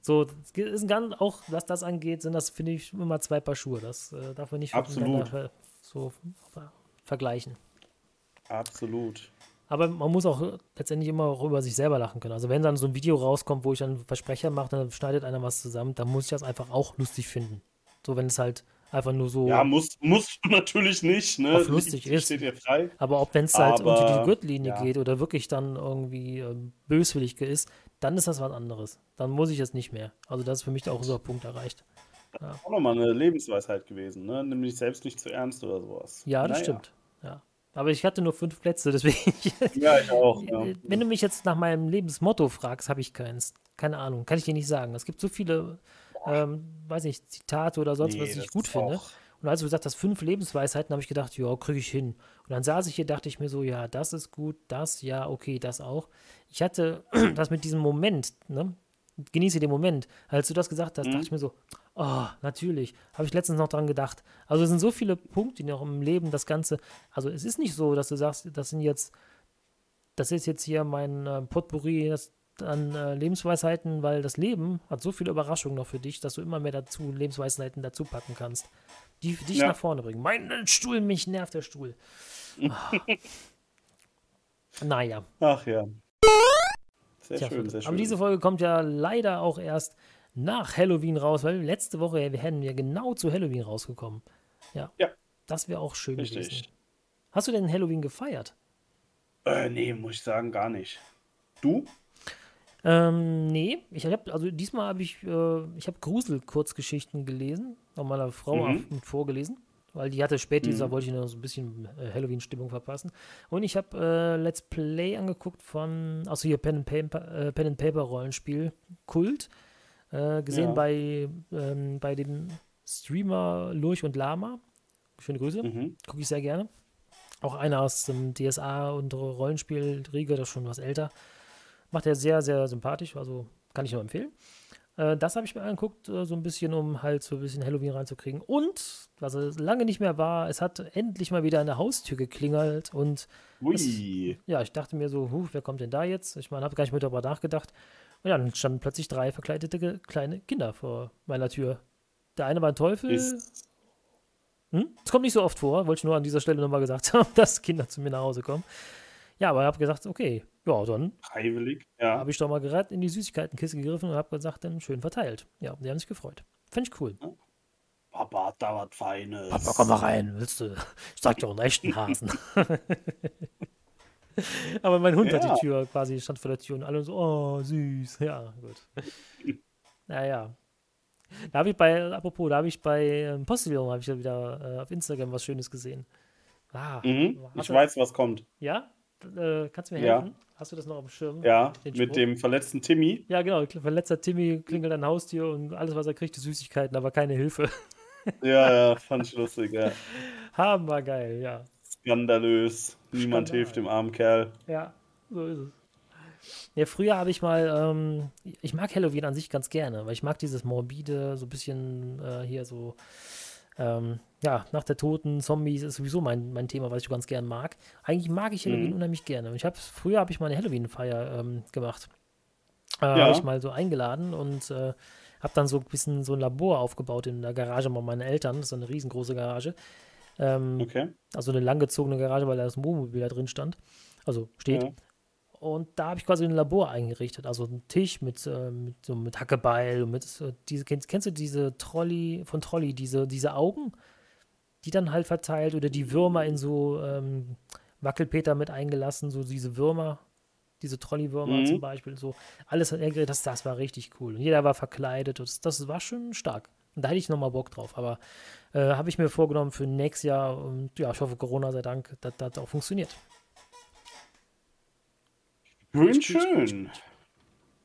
So, ist ein ganz, auch was das angeht, sind das, finde ich, immer zwei Paar Schuhe. Das äh, darf man nicht Absolut. so ver vergleichen. absolut. Aber man muss auch letztendlich immer auch über sich selber lachen können. Also wenn dann so ein Video rauskommt, wo ich dann Versprecher mache, dann schneidet einer was zusammen, dann muss ich das einfach auch lustig finden. So, wenn es halt einfach nur so, Ja, muss, muss [LAUGHS] natürlich nicht, ne? Auf lustig ist. Steht dir frei. aber ob wenn es halt Aber, unter die Gürtellinie ja. geht oder wirklich dann irgendwie ähm, böswillig ist, dann ist das was anderes. Dann muss ich es nicht mehr. Also das ist für mich auch so ein Punkt erreicht. Auch nochmal eine Lebensweisheit gewesen, ne? Nimm dich selbst nicht zu ernst oder sowas. Ja, das Naja. stimmt. Ja. Aber ich hatte nur fünf Plätze, [LAUGHS] deswegen. Ja, ich auch. Ja. Wenn du mich jetzt nach meinem Lebensmotto fragst, habe ich keins. Keine Ahnung, kann ich dir nicht sagen. Es gibt so viele, ähm, weiß nicht, Zitate oder sonst Nee, was, ich gut finde. Und als du gesagt hast, fünf Lebensweisheiten, habe ich gedacht, ja, kriege ich hin. Und dann saß ich hier, dachte ich mir so, ja, das ist gut, das, ja, okay, das auch. Ich hatte [CLEARS THROAT] das mit diesem Moment, ne? Genieße den Moment. Als du das gesagt hast, Mhm. dachte ich mir so, oh, natürlich. Habe ich letztens noch dran gedacht. Also es sind so viele Punkte, die noch im Leben das Ganze. Also es ist nicht so, dass du sagst, das sind jetzt, das ist jetzt hier mein äh, Potpourri das, an äh, Lebensweisheiten, weil das Leben hat so viele Überraschungen noch für dich, dass du immer mehr dazu Lebensweisheiten dazu packen kannst, die dich Ja. nach vorne bringen. Mein Stuhl, mich nervt der Stuhl. Ah. [LAUGHS] naja, Ach ja. Sehr Tja, schön, sehr schön. aber diese Folge kommt ja leider auch erst nach Halloween raus, weil letzte Woche wären wir genau zu Halloween rausgekommen. Ja. Ja. Das wäre auch schön gewesen. Richtig. Hast du denn Halloween gefeiert? Äh, nee, muss ich sagen, gar nicht. Du? Ähm, nee, ich habe, also diesmal habe ich, äh, ich habe Grusel-Kurzgeschichten gelesen, von meiner Frau Mhm. vorgelesen, weil die hatte spät, dieser Mhm. wollte ich noch so ein bisschen äh, Halloween-Stimmung verpassen. Und ich habe äh, Let's Play angeguckt von, also hier Pen and Paper, äh, Pen and Paper Rollenspiel Kult, äh, gesehen Ja. bei, ähm, bei dem Streamer Lurch und Lama. Schöne Grüße Mhm. gucke ich sehr gerne. Auch einer aus dem DSA und Rollenspiel-Riege, das ist schon was älter. Macht er sehr, sehr sympathisch, also kann ich nur empfehlen. Äh, das habe ich mir angeguckt, äh, so ein bisschen, um halt so ein bisschen Halloween reinzukriegen. Und, was es lange nicht mehr war, es hat endlich mal wieder an der Haustür geklingelt und Ui. ja, ich dachte mir so, huh, wer kommt denn da jetzt? Ich meine, habe gar nicht mehr darüber nachgedacht. Und ja, dann standen plötzlich drei verkleidete kleine Kinder vor meiner Tür. Der eine war ein Teufel, Ist, hm? Das kommt nicht so oft vor, wollte ich nur an dieser Stelle nochmal gesagt [LAUGHS] haben, dass Kinder zu mir nach Hause kommen. Ja, aber ich habe gesagt, okay, ja, dann freiwillig, ja. habe ich doch mal gerade in die Süßigkeitenkiste gegriffen und habe gesagt, dann schön verteilt. Ja, die haben sich gefreut. Fand ich cool. Papa hat da was Feines. Papa, komm mal rein, willst du? Ich sag dir auch einen echten Hasen. [LAUGHS] aber mein Hund hat Ja. die Tür quasi, stand vor der Tür und alle so, oh, süß. Ja, gut. naja. Da habe ich bei, apropos, da habe ich bei ähm, Postillon, habe ich ja wieder äh, auf Instagram was Schönes gesehen. Ah, Mhm. Ich weiß, was kommt. Ja? Äh, kannst du mir Ja. helfen? Hast du das noch auf dem Schirm? Ja, mit dem verletzten Timmy. Ja, genau. Verletzter Timmy klingelt an Haustür und alles, was er kriegt, ist Süßigkeiten, aber keine Hilfe. [LAUGHS] Ja, ja, fand ich lustig, ja. [LAUGHS] Hammergeil, ja. Skandalös. Niemand Skandal. hilft dem armen Kerl. Ja, so ist es. Ja, früher habe ich mal, ähm, ich mag Halloween an sich ganz gerne, weil ich mag dieses morbide, so ein bisschen äh, hier so, ähm, ja, nach der Toten, Zombies ist sowieso mein, mein Thema, was ich ganz gern mag. Eigentlich mag ich Halloween Mhm. unheimlich gerne. Und ich habe früher habe ich mal eine Halloween-Feier ähm, gemacht. Äh, Ja. Habe ich mal so eingeladen und äh, habe dann so ein bisschen so ein Labor aufgebaut in der Garage bei meinen Eltern. Das ist so eine riesengroße Garage. Ähm, Okay. also eine langgezogene Garage, weil da das Wohnmobil da drin stand. Also steht. Ja. Und da habe ich quasi ein Labor eingerichtet. Also einen Tisch mit, äh, mit, so mit Hackebeil und mit äh, diese, kennst, kennst du diese Trolley von Trolley, diese, diese Augen, die dann halt verteilt oder die Würmer in so ähm, Wackelpeter mit eingelassen, so diese Würmer. diese Trolley-Würmer mhm. zum Beispiel, so alles hat er das, das war richtig cool. Und jeder war verkleidet, das, das war schon stark. Und da hätte ich nochmal Bock drauf, aber äh, habe ich mir vorgenommen für nächstes Jahr und ja, ich hoffe, Corona sei Dank, dass das auch funktioniert. Schön, schön.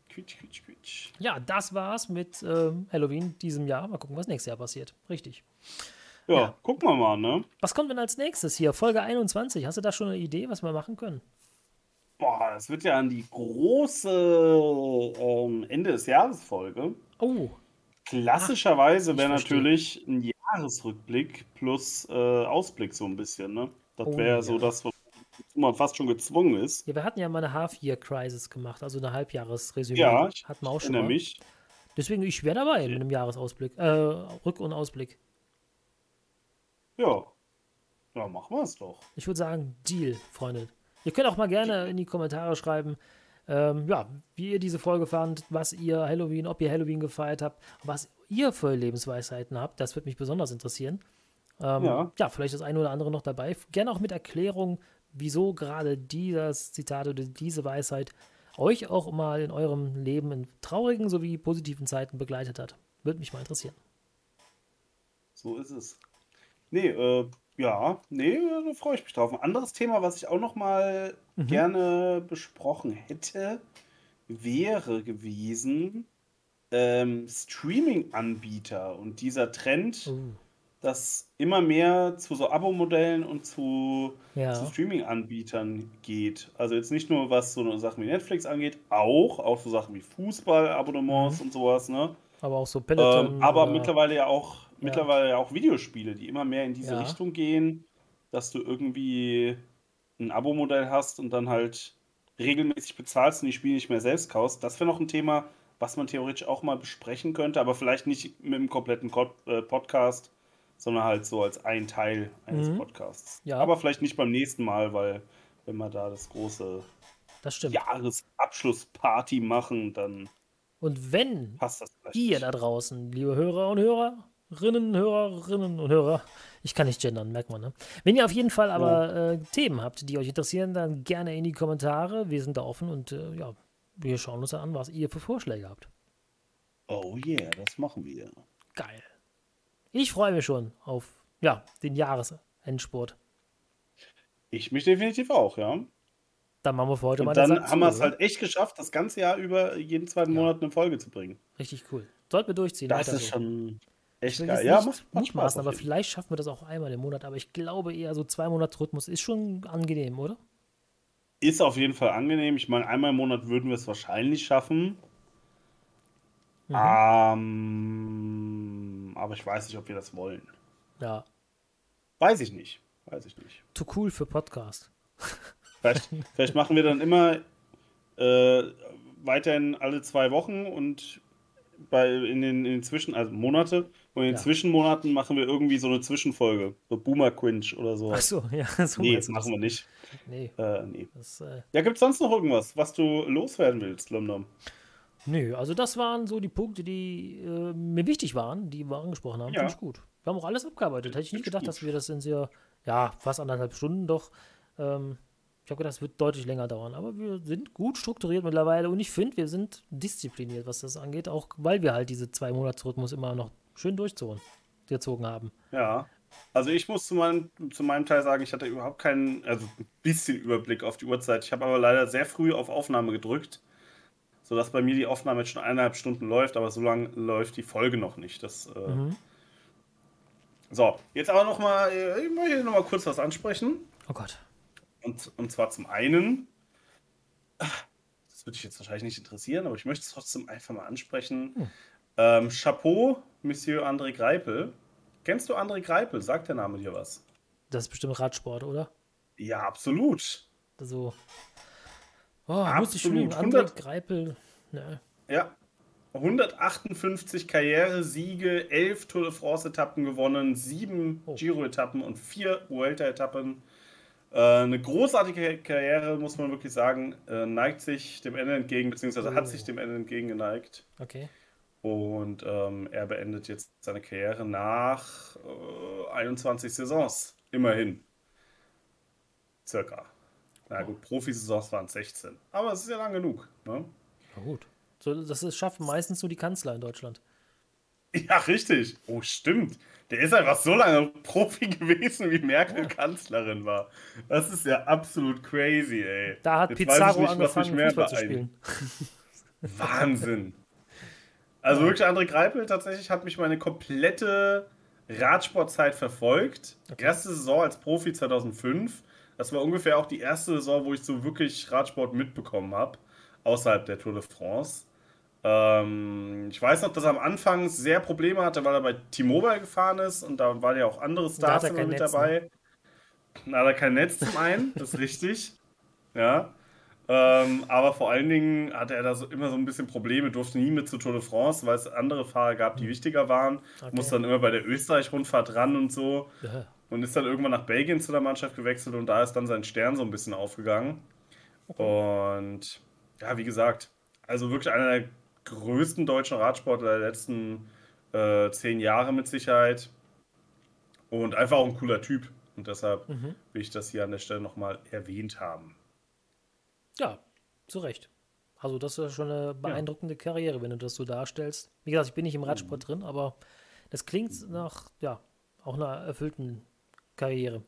Quietsch, quietsch, quietsch. Ja, das war's mit ähm, Halloween diesem Jahr. Mal gucken, was nächstes Jahr passiert. Richtig. Ja, ja, gucken wir mal, ne? Was kommt denn als nächstes hier? Folge 21. Hast du da schon eine Idee, was wir machen können? Boah, das wird ja an die große ähm, Ende des Jahres Folge. Oh. Klassischerweise wäre natürlich ein Jahresrückblick plus äh, Ausblick so ein bisschen, ne? Das wäre oh, ja. so das, was man fast schon gezwungen ist. Ja, wir hatten ja mal eine Half-Year-Crisis gemacht, also eine Halbjahresresümee. Ja, hatten wir auch schon mal. mich. Deswegen, ich wäre dabei mit einem Jahresausblick, äh, Rück- und Ausblick. Ja. Ja, machen wir es doch. Ich würde sagen, Deal, Freunde. Ihr könnt auch mal gerne in die Kommentare schreiben, ähm, ja, wie ihr diese Folge fand, was ihr Halloween, ob ihr Halloween gefeiert habt, was ihr für Lebensweisheiten habt. Das würde mich besonders interessieren. Ähm, ja. ja, vielleicht das eine oder andere noch dabei. Gerne auch mit Erklärung, wieso gerade dieses Zitat oder diese Weisheit euch auch mal in eurem Leben in traurigen sowie positiven Zeiten begleitet hat. Würde mich mal interessieren. So ist es. Nee, äh, ja, nee, da freue ich mich drauf. Ein anderes Thema, was ich auch noch mal mhm. gerne besprochen hätte, wäre gewesen ähm, Streaming-Anbieter und dieser Trend, oh. dass immer mehr zu so Abo-Modellen und zu, ja. zu Streaming-Anbietern geht. Also jetzt nicht nur was so Sachen wie Netflix angeht, auch, auch so Sachen wie Fußball-Abonnements mhm. und sowas, ne? Aber auch so Peloton. Ähm, aber mittlerweile ja auch mittlerweile ja auch Videospiele, die immer mehr in diese ja. Richtung gehen, dass du irgendwie ein Abo-Modell hast und dann halt regelmäßig bezahlst und die Spiele nicht mehr selbst kaufst. Das wäre noch ein Thema, was man theoretisch auch mal besprechen könnte, aber vielleicht nicht mit einem kompletten äh, Podcast, sondern halt so als ein Teil eines mhm. Podcasts. Ja. Aber vielleicht nicht beim nächsten Mal, weil wenn wir da das große das Jahresabschlussparty machen, dann und wenn ihr da draußen, liebe Hörer und Hörer, Hörerinnen, Hörerinnen und Hörer. Ich kann nicht gendern, merkt man, ne? Wenn ihr auf jeden Fall aber äh, Themen habt, die euch interessieren, dann gerne in die Kommentare. Wir sind da offen und äh, ja, wir schauen uns an, was ihr für Vorschläge habt. Oh yeah, das machen wir. Geil. Ich freue mich schon auf ja, den Jahresendsport. Ich mich definitiv auch, ja. Dann machen wir für heute und mal Dann haben wir es halt echt geschafft, das ganze Jahr über jeden zweiten ja. Monat eine Folge zu bringen. Richtig cool. Sollten wir durchziehen. Das ist so. schon Echt geil. Ja, nicht, macht, nicht maßen, aber vielleicht schaffen wir das auch einmal im Monat. Aber ich glaube eher so zwei Monats Rhythmus ist schon angenehm, oder? Ist auf jeden Fall angenehm. Ich meine, einmal im Monat würden wir es wahrscheinlich schaffen. Mhm. Ähm, aber ich weiß nicht, ob wir das wollen. Ja. Weiß ich nicht. Weiß ich nicht. Zu cool für Podcast. [LAUGHS] Vielleicht, vielleicht machen wir dann immer äh, weiterhin alle zwei Wochen und bei, in, den, in den Zwischen, also Monate, und in den ja. Zwischenmonaten machen wir irgendwie so eine Zwischenfolge. So Boomer Quinch oder so. Ach so, ja, [LAUGHS] so. Nee, das machen wir nicht. Nee. Äh, nee. Das, äh... Ja, gibt es sonst noch irgendwas, was du loswerden willst, Lomdom? Nö, also das waren so die Punkte, die äh, mir wichtig waren, die wir angesprochen haben. Ja. Finde ich gut. Wir haben auch alles abgearbeitet. Hätte ich nicht gedacht, gut. dass wir das in sehr, ja, fast anderthalb Stunden doch ähm, ich habe gedacht, es wird deutlich länger dauern, aber wir sind gut strukturiert mittlerweile und ich finde, wir sind diszipliniert, was das angeht, auch weil wir halt diese zwei Monats-Rhythmus immer noch schön durchgezogen haben. Ja. Also ich muss zu meinem, zu meinem Teil sagen, ich hatte überhaupt keinen, also ein bisschen Überblick auf die Uhrzeit. Ich habe aber leider sehr früh auf Aufnahme gedrückt, sodass bei mir die Aufnahme jetzt schon eineinhalb Stunden läuft, aber so lange läuft die Folge noch nicht. Das, äh mhm. So, jetzt aber noch mal, ich möchte noch mal kurz was ansprechen. Oh Gott. Und, und zwar zum einen, das würde dich jetzt wahrscheinlich nicht interessieren, aber ich möchte es trotzdem einfach mal ansprechen. Hm. Ähm, Chapeau, Monsieur André Greipel. Kennst du André Greipel? Sagt der Name dir was? Das ist bestimmt Radsport, oder? Ja, absolut. Also. Oh, absolut. muss ich lügen. André Greipel. Ne. Ja. 158 Karrieresiege, 11 Tour de France-Etappen gewonnen, 7 oh. Giro-Etappen und 4 Vuelta-Etappen. Äh, eine großartige Karriere, muss man wirklich sagen, äh, neigt sich dem Ende entgegen, beziehungsweise oh. hat sich dem Ende entgegengeneigt. Okay. Und ähm, er beendet jetzt seine Karriere nach äh, 21 Saisons, immerhin. Circa. Na gut, Profisaisons waren 16. Aber es ist ja lang genug. Ne? Na gut. So, das ist, schaffen meistens nur die Kanzler in Deutschland. Ja, richtig. Oh, stimmt. Der ist einfach so lange [LAUGHS] Profi gewesen, wie Merkel ja. Kanzlerin war. Das ist ja absolut crazy, ey. Da hat Jetzt Pizarro nicht, angefangen, Fußball zu spielen. Wahnsinn. Also wirklich, André Greipel tatsächlich hat mich meine komplette Radsportzeit verfolgt. Okay. Erste Saison als Profi 2005. Das war ungefähr auch die erste Saison, wo ich so wirklich Radsport mitbekommen habe, außerhalb der Tour de France. Ähm, ich weiß noch, dass er am Anfang sehr Probleme hatte, weil er bei T-Mobile gefahren ist und da waren ja auch andere Stars immer mit Netz, dabei. Ne? Da hat er kein Netz zum einen, das ist richtig. Ja. Ähm, aber vor allen Dingen hatte er da so, immer so ein bisschen Probleme, durfte nie mit zur Tour de France, weil es andere Fahrer gab, die hm. wichtiger waren. Okay. Musste dann immer bei der Österreich-Rundfahrt ran und so. Ja. Und ist dann irgendwann nach Belgien zu der Mannschaft gewechselt und da ist dann sein Stern so ein bisschen aufgegangen. Okay. Und ja, wie gesagt, also wirklich einer der größten deutschen Radsportler der letzten äh, zehn Jahre mit Sicherheit. Und einfach auch ein cooler Typ. Und deshalb mhm. will ich das hier an der Stelle nochmal erwähnt haben. Ja, zu Recht. Also, das ist schon eine beeindruckende ja. Karriere, wenn du das so darstellst. Wie gesagt, ich bin nicht im Radsport mhm. drin, aber das klingt nach, ja, auch einer erfüllten Karriere.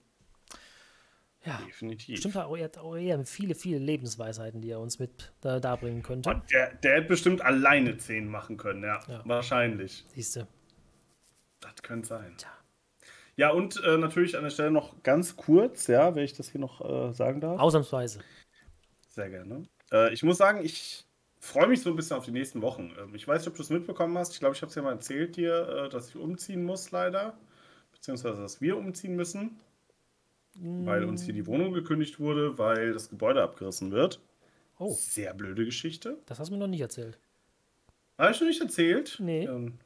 Ja, definitiv. Stimmt, er hat auch eher viele, viele Lebensweisheiten, die er uns mit da, darbringen könnte. Und der, der hätte bestimmt alleine zehn machen können, ja. ja. Wahrscheinlich. Siehst du. Das könnte sein. Tja. Ja, und äh, natürlich an der Stelle noch ganz kurz, ja, wenn ich das hier noch äh, sagen darf. Ausnahmsweise. Sehr gerne. Äh, ich muss sagen, ich freue mich so ein bisschen auf die nächsten Wochen. Ähm, ich weiß nicht, ob du es mitbekommen hast. Ich glaube, ich habe es ja mal erzählt dir, äh, dass ich umziehen muss, leider. Beziehungsweise, dass wir umziehen müssen weil uns hier die Wohnung gekündigt wurde, weil das Gebäude abgerissen wird. Oh. Sehr blöde Geschichte. Das hast du mir noch nicht erzählt. Habe ich noch nicht erzählt? Nee. Ähm,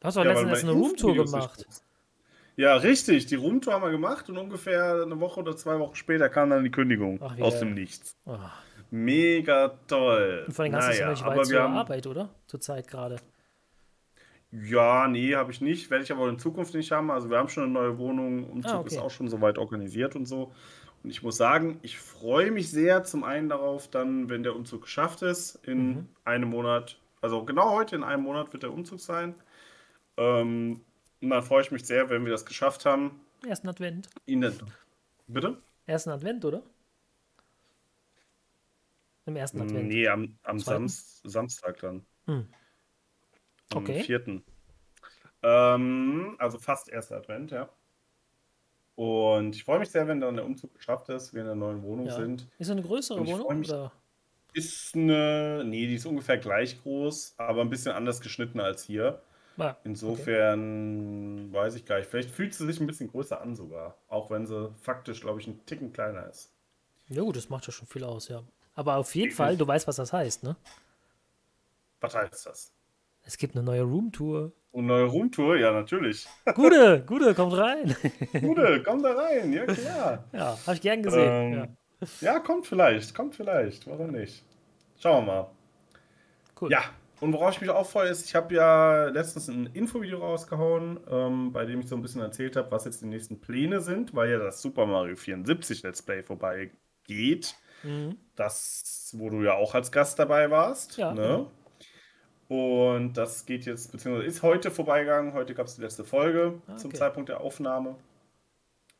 du hast doch ja, letztens eine Roomtour gemacht. Ja, richtig. Die Roomtour haben wir gemacht und ungefähr eine Woche oder zwei Wochen später kam dann die Kündigung Ach, aus dem Nichts. Oh. Mega toll. Und vor allem hast du es nicht weit zur Arbeit, oder? Zur Zeit gerade. Ja, nee, habe ich nicht. Werde ich aber in Zukunft nicht haben. Also wir haben schon eine neue Wohnung. Umzug ah, okay. ist auch schon soweit organisiert und so. Und ich muss sagen, ich freue mich sehr zum einen darauf, dann, wenn der Umzug geschafft ist, in mhm. einem Monat, also genau heute in einem Monat wird der Umzug sein. Ähm, und dann freue ich mich sehr, wenn wir das geschafft haben. Ersten Advent. Ihnen. Bitte? Ersten Advent, oder? Im ersten Advent. Nee, am, am Samst, Samstag dann. Hm. Am okay. vierten. Ähm, also fast erster Advent, ja. Und ich freue mich sehr, wenn dann der Umzug geschafft ist, wir in der neuen Wohnung ja. sind. Ist eine größere Wohnung? Mich, oder? Ist eine, nee, die ist ungefähr gleich groß, aber ein bisschen anders geschnitten als hier. Ah, Insofern okay. weiß ich gar nicht. Vielleicht fühlt sie sich ein bisschen größer an sogar. Auch wenn sie faktisch, glaube ich, ein Ticken kleiner ist. Ja gut, das macht ja schon viel aus, ja. Aber auf jeden Fall, du weißt, was das heißt, ne? Was heißt das? Es gibt eine neue Roomtour. Eine neue Roomtour, ja, natürlich. [LAUGHS] Gute, Gute, kommt rein. Gute, kommt da rein, ja klar. [LAUGHS] Ja, habe ich gern gesehen. Ähm, ja. ja. kommt vielleicht, kommt vielleicht, warum nicht? Schauen wir mal. Cool. Ja, und worauf ich mich auch freue, ist, ich habe ja letztens ein Infovideo rausgehauen, ähm, bei dem ich so ein bisschen erzählt habe, was jetzt die nächsten Pläne sind, weil ja das Super Mario 74 Let's Play vorbeigeht. Mhm. Das, wo du ja auch als Gast dabei warst. Ja. Ne? Und das geht jetzt, beziehungsweise ist heute vorbeigegangen. Heute gab es die letzte Folge ah, okay. zum Zeitpunkt der Aufnahme.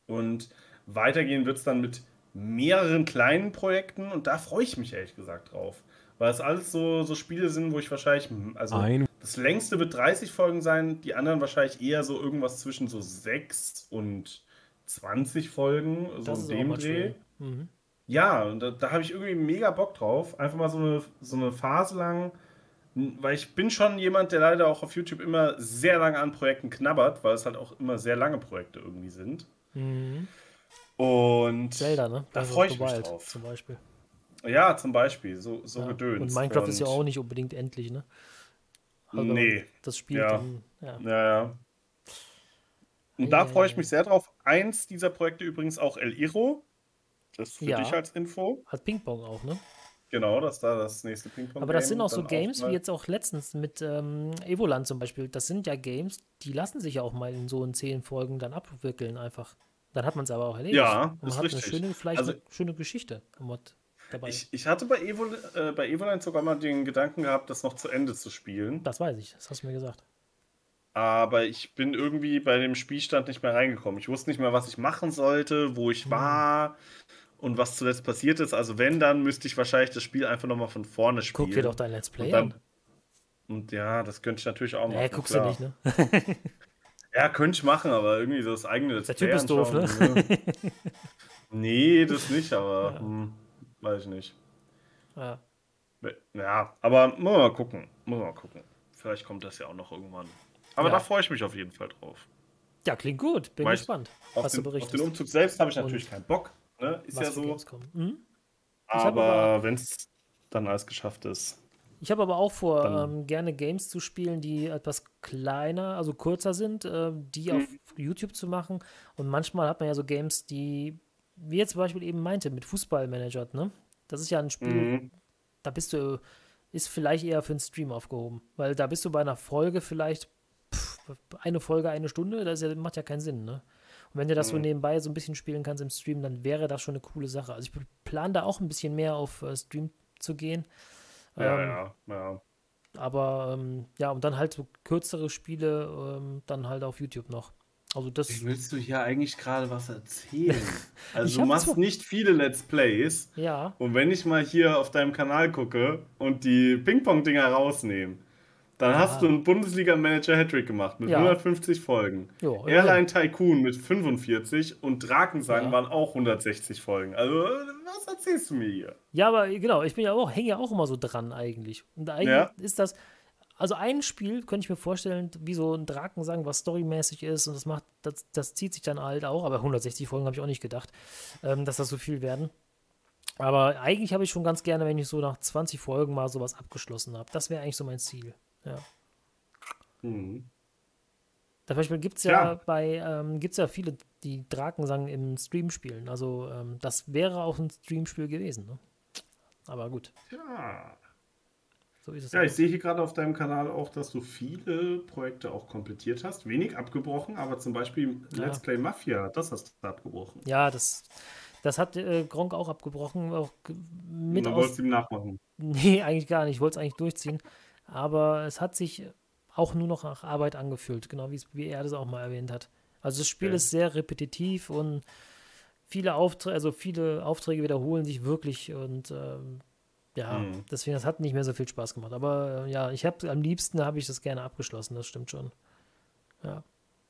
Und weitergehen wird es dann mit mehreren kleinen Projekten und da freue ich mich ehrlich gesagt drauf. Weil es alles so, so Spiele sind, wo ich wahrscheinlich, also Ein. das längste wird 30 Folgen sein, die anderen wahrscheinlich eher so irgendwas zwischen so 6 und 20 Folgen, so das in dem Dreh. Mhm. Ja, und da, da habe ich irgendwie mega Bock drauf. Einfach mal so eine, so eine Phase lang weil ich bin schon jemand, der leider auch auf YouTube immer sehr lange an Projekten knabbert, weil es halt auch immer sehr lange Projekte irgendwie sind. Mhm. Und Zelda, ne? Da freue ich mich drauf. Zum Beispiel. Ja, zum Beispiel, so, so ja. gedöns. Und Minecraft und ist ja auch nicht unbedingt endlich, ne? Also nee. Das Spiel ja. dann, ja. ja, ja. Und da freue ich mich sehr drauf. Eins dieser Projekte übrigens auch El Iro. Das ist für dich als Info. Hat Ping-Pong auch, ne? Genau, das da das nächste Ping-Pong. Aber das sind auch so Games wie jetzt auch letztens mit ähm, Evoland zum Beispiel. Das sind ja Games, die lassen sich ja auch mal in so in zehn Folgen dann abwickeln einfach. Dann hat man es aber auch erledigt. Ja, Und man ist hat richtig. eine schöne, vielleicht Also- eine schöne Geschichte am Mod dabei. Ich, ich hatte bei, Evo, äh, bei Evoline sogar mal den Gedanken gehabt, das noch zu Ende zu spielen. das weiß ich, das hast du mir gesagt. Aber ich bin irgendwie bei dem Spielstand nicht mehr reingekommen. Ich wusste nicht mehr, was ich machen sollte, wo Hm. ich war und was zuletzt passiert ist. Also wenn, dann müsste ich wahrscheinlich das Spiel einfach nochmal von vorne spielen. Guck dir doch dein Let's Play und dann, an. Und ja, das könnte ich natürlich auch machen. Nee, guckst klar. du nicht, ne? [LAUGHS] Ja, könnte ich machen, aber irgendwie so das eigene Let's Der Typ Play ist doof, ne? ne? nee, das nicht, aber Ja. hm, weiß ich nicht. Ja. Ja, aber muss man mal gucken. Muss man mal gucken. Vielleicht kommt das ja auch noch irgendwann. Aber Ja. da freue ich mich auf jeden Fall drauf. ja, klingt gut. Bin ich- gespannt, Auf was den, du auf den berichtest. Umzug selbst habe ich natürlich keinen Bock. Ne? Ist ja so. Mhm. Aber wenn es dann alles geschafft ist. Ich habe aber auch vor, ähm, gerne Games zu spielen, die etwas kleiner, also kürzer sind, äh, die Mhm. auf YouTube zu machen. Und manchmal hat man ja so Games, die, wie jetzt zum Beispiel eben meinte, mit Fußballmanager, ne? Das ist ja ein Spiel, Mhm. da bist du, ist vielleicht eher für einen Stream aufgehoben. Weil da bist du bei einer Folge vielleicht pff, eine Folge, eine Stunde, das ja, macht ja keinen Sinn, ne? Und wenn du das so Mhm. nebenbei so ein bisschen spielen kannst im Stream, dann wäre das schon eine coole Sache. Also ich plane da auch ein bisschen mehr auf äh, Stream zu gehen. Ja, Ähm, ja, ja. aber ähm, ja, und dann halt so kürzere Spiele, ähm, dann halt auf YouTube noch. Also das, Wie willst du hier eigentlich gerade was erzählen? [LAUGHS] Also du machst zwar- nicht viele Let's Plays. ja, Und wenn ich mal hier auf deinem Kanal gucke und die Ping-Pong-Dinger rausnehme, dann hast du einen Bundesliga-Manager-Hattrick gemacht mit Ja. 150 Folgen. Jo, Airline Tycoon mit 45 und Drakensang Ja. waren auch 160 Folgen. Also, was erzählst du mir hier? ja, aber genau, ich bin ja auch, hänge ja auch immer so dran eigentlich. Und eigentlich Ja. ist das, also ein Spiel könnte ich mir vorstellen, wie so ein Drakensang, was storymäßig ist und das macht, das, das zieht sich dann halt auch, aber 160 Folgen habe ich auch nicht gedacht, ähm, dass das so viel werden. Aber eigentlich habe ich schon ganz gerne, wenn ich so nach 20 Folgen mal sowas abgeschlossen habe. Das wäre eigentlich so mein Ziel. Ja. Mhm. Zum Beispiel gibt es ja, Ja. bei, ähm, gibt's ja viele, die Drakensang im Stream spielen. Also ähm, das wäre auch ein Streamspiel gewesen. Ne? Aber gut, Ja. so ist es. Ja, auch. ich sehe hier gerade auf deinem Kanal auch, dass du viele Projekte auch komplettiert hast. Wenig abgebrochen, aber zum Beispiel Ja. Let's Play Mafia, das hast du abgebrochen. ja, das, das hat äh, Gronk auch abgebrochen. Auch mit aus. wolltest du ihm nachmachen. [LAUGHS] Nee, eigentlich gar nicht. Ich wollte es eigentlich durchziehen. Aber es hat sich auch nur noch nach Arbeit angefühlt, genau wie, es- wie er das auch mal erwähnt hat. Also das Spiel Okay. ist sehr repetitiv und viele Aufträge, also viele Aufträge wiederholen sich wirklich und ähm, ja, Mhm. deswegen, das hat nicht mehr so viel Spaß gemacht. Aber äh, ja, ich habe am liebsten habe ich das gerne abgeschlossen, das stimmt schon.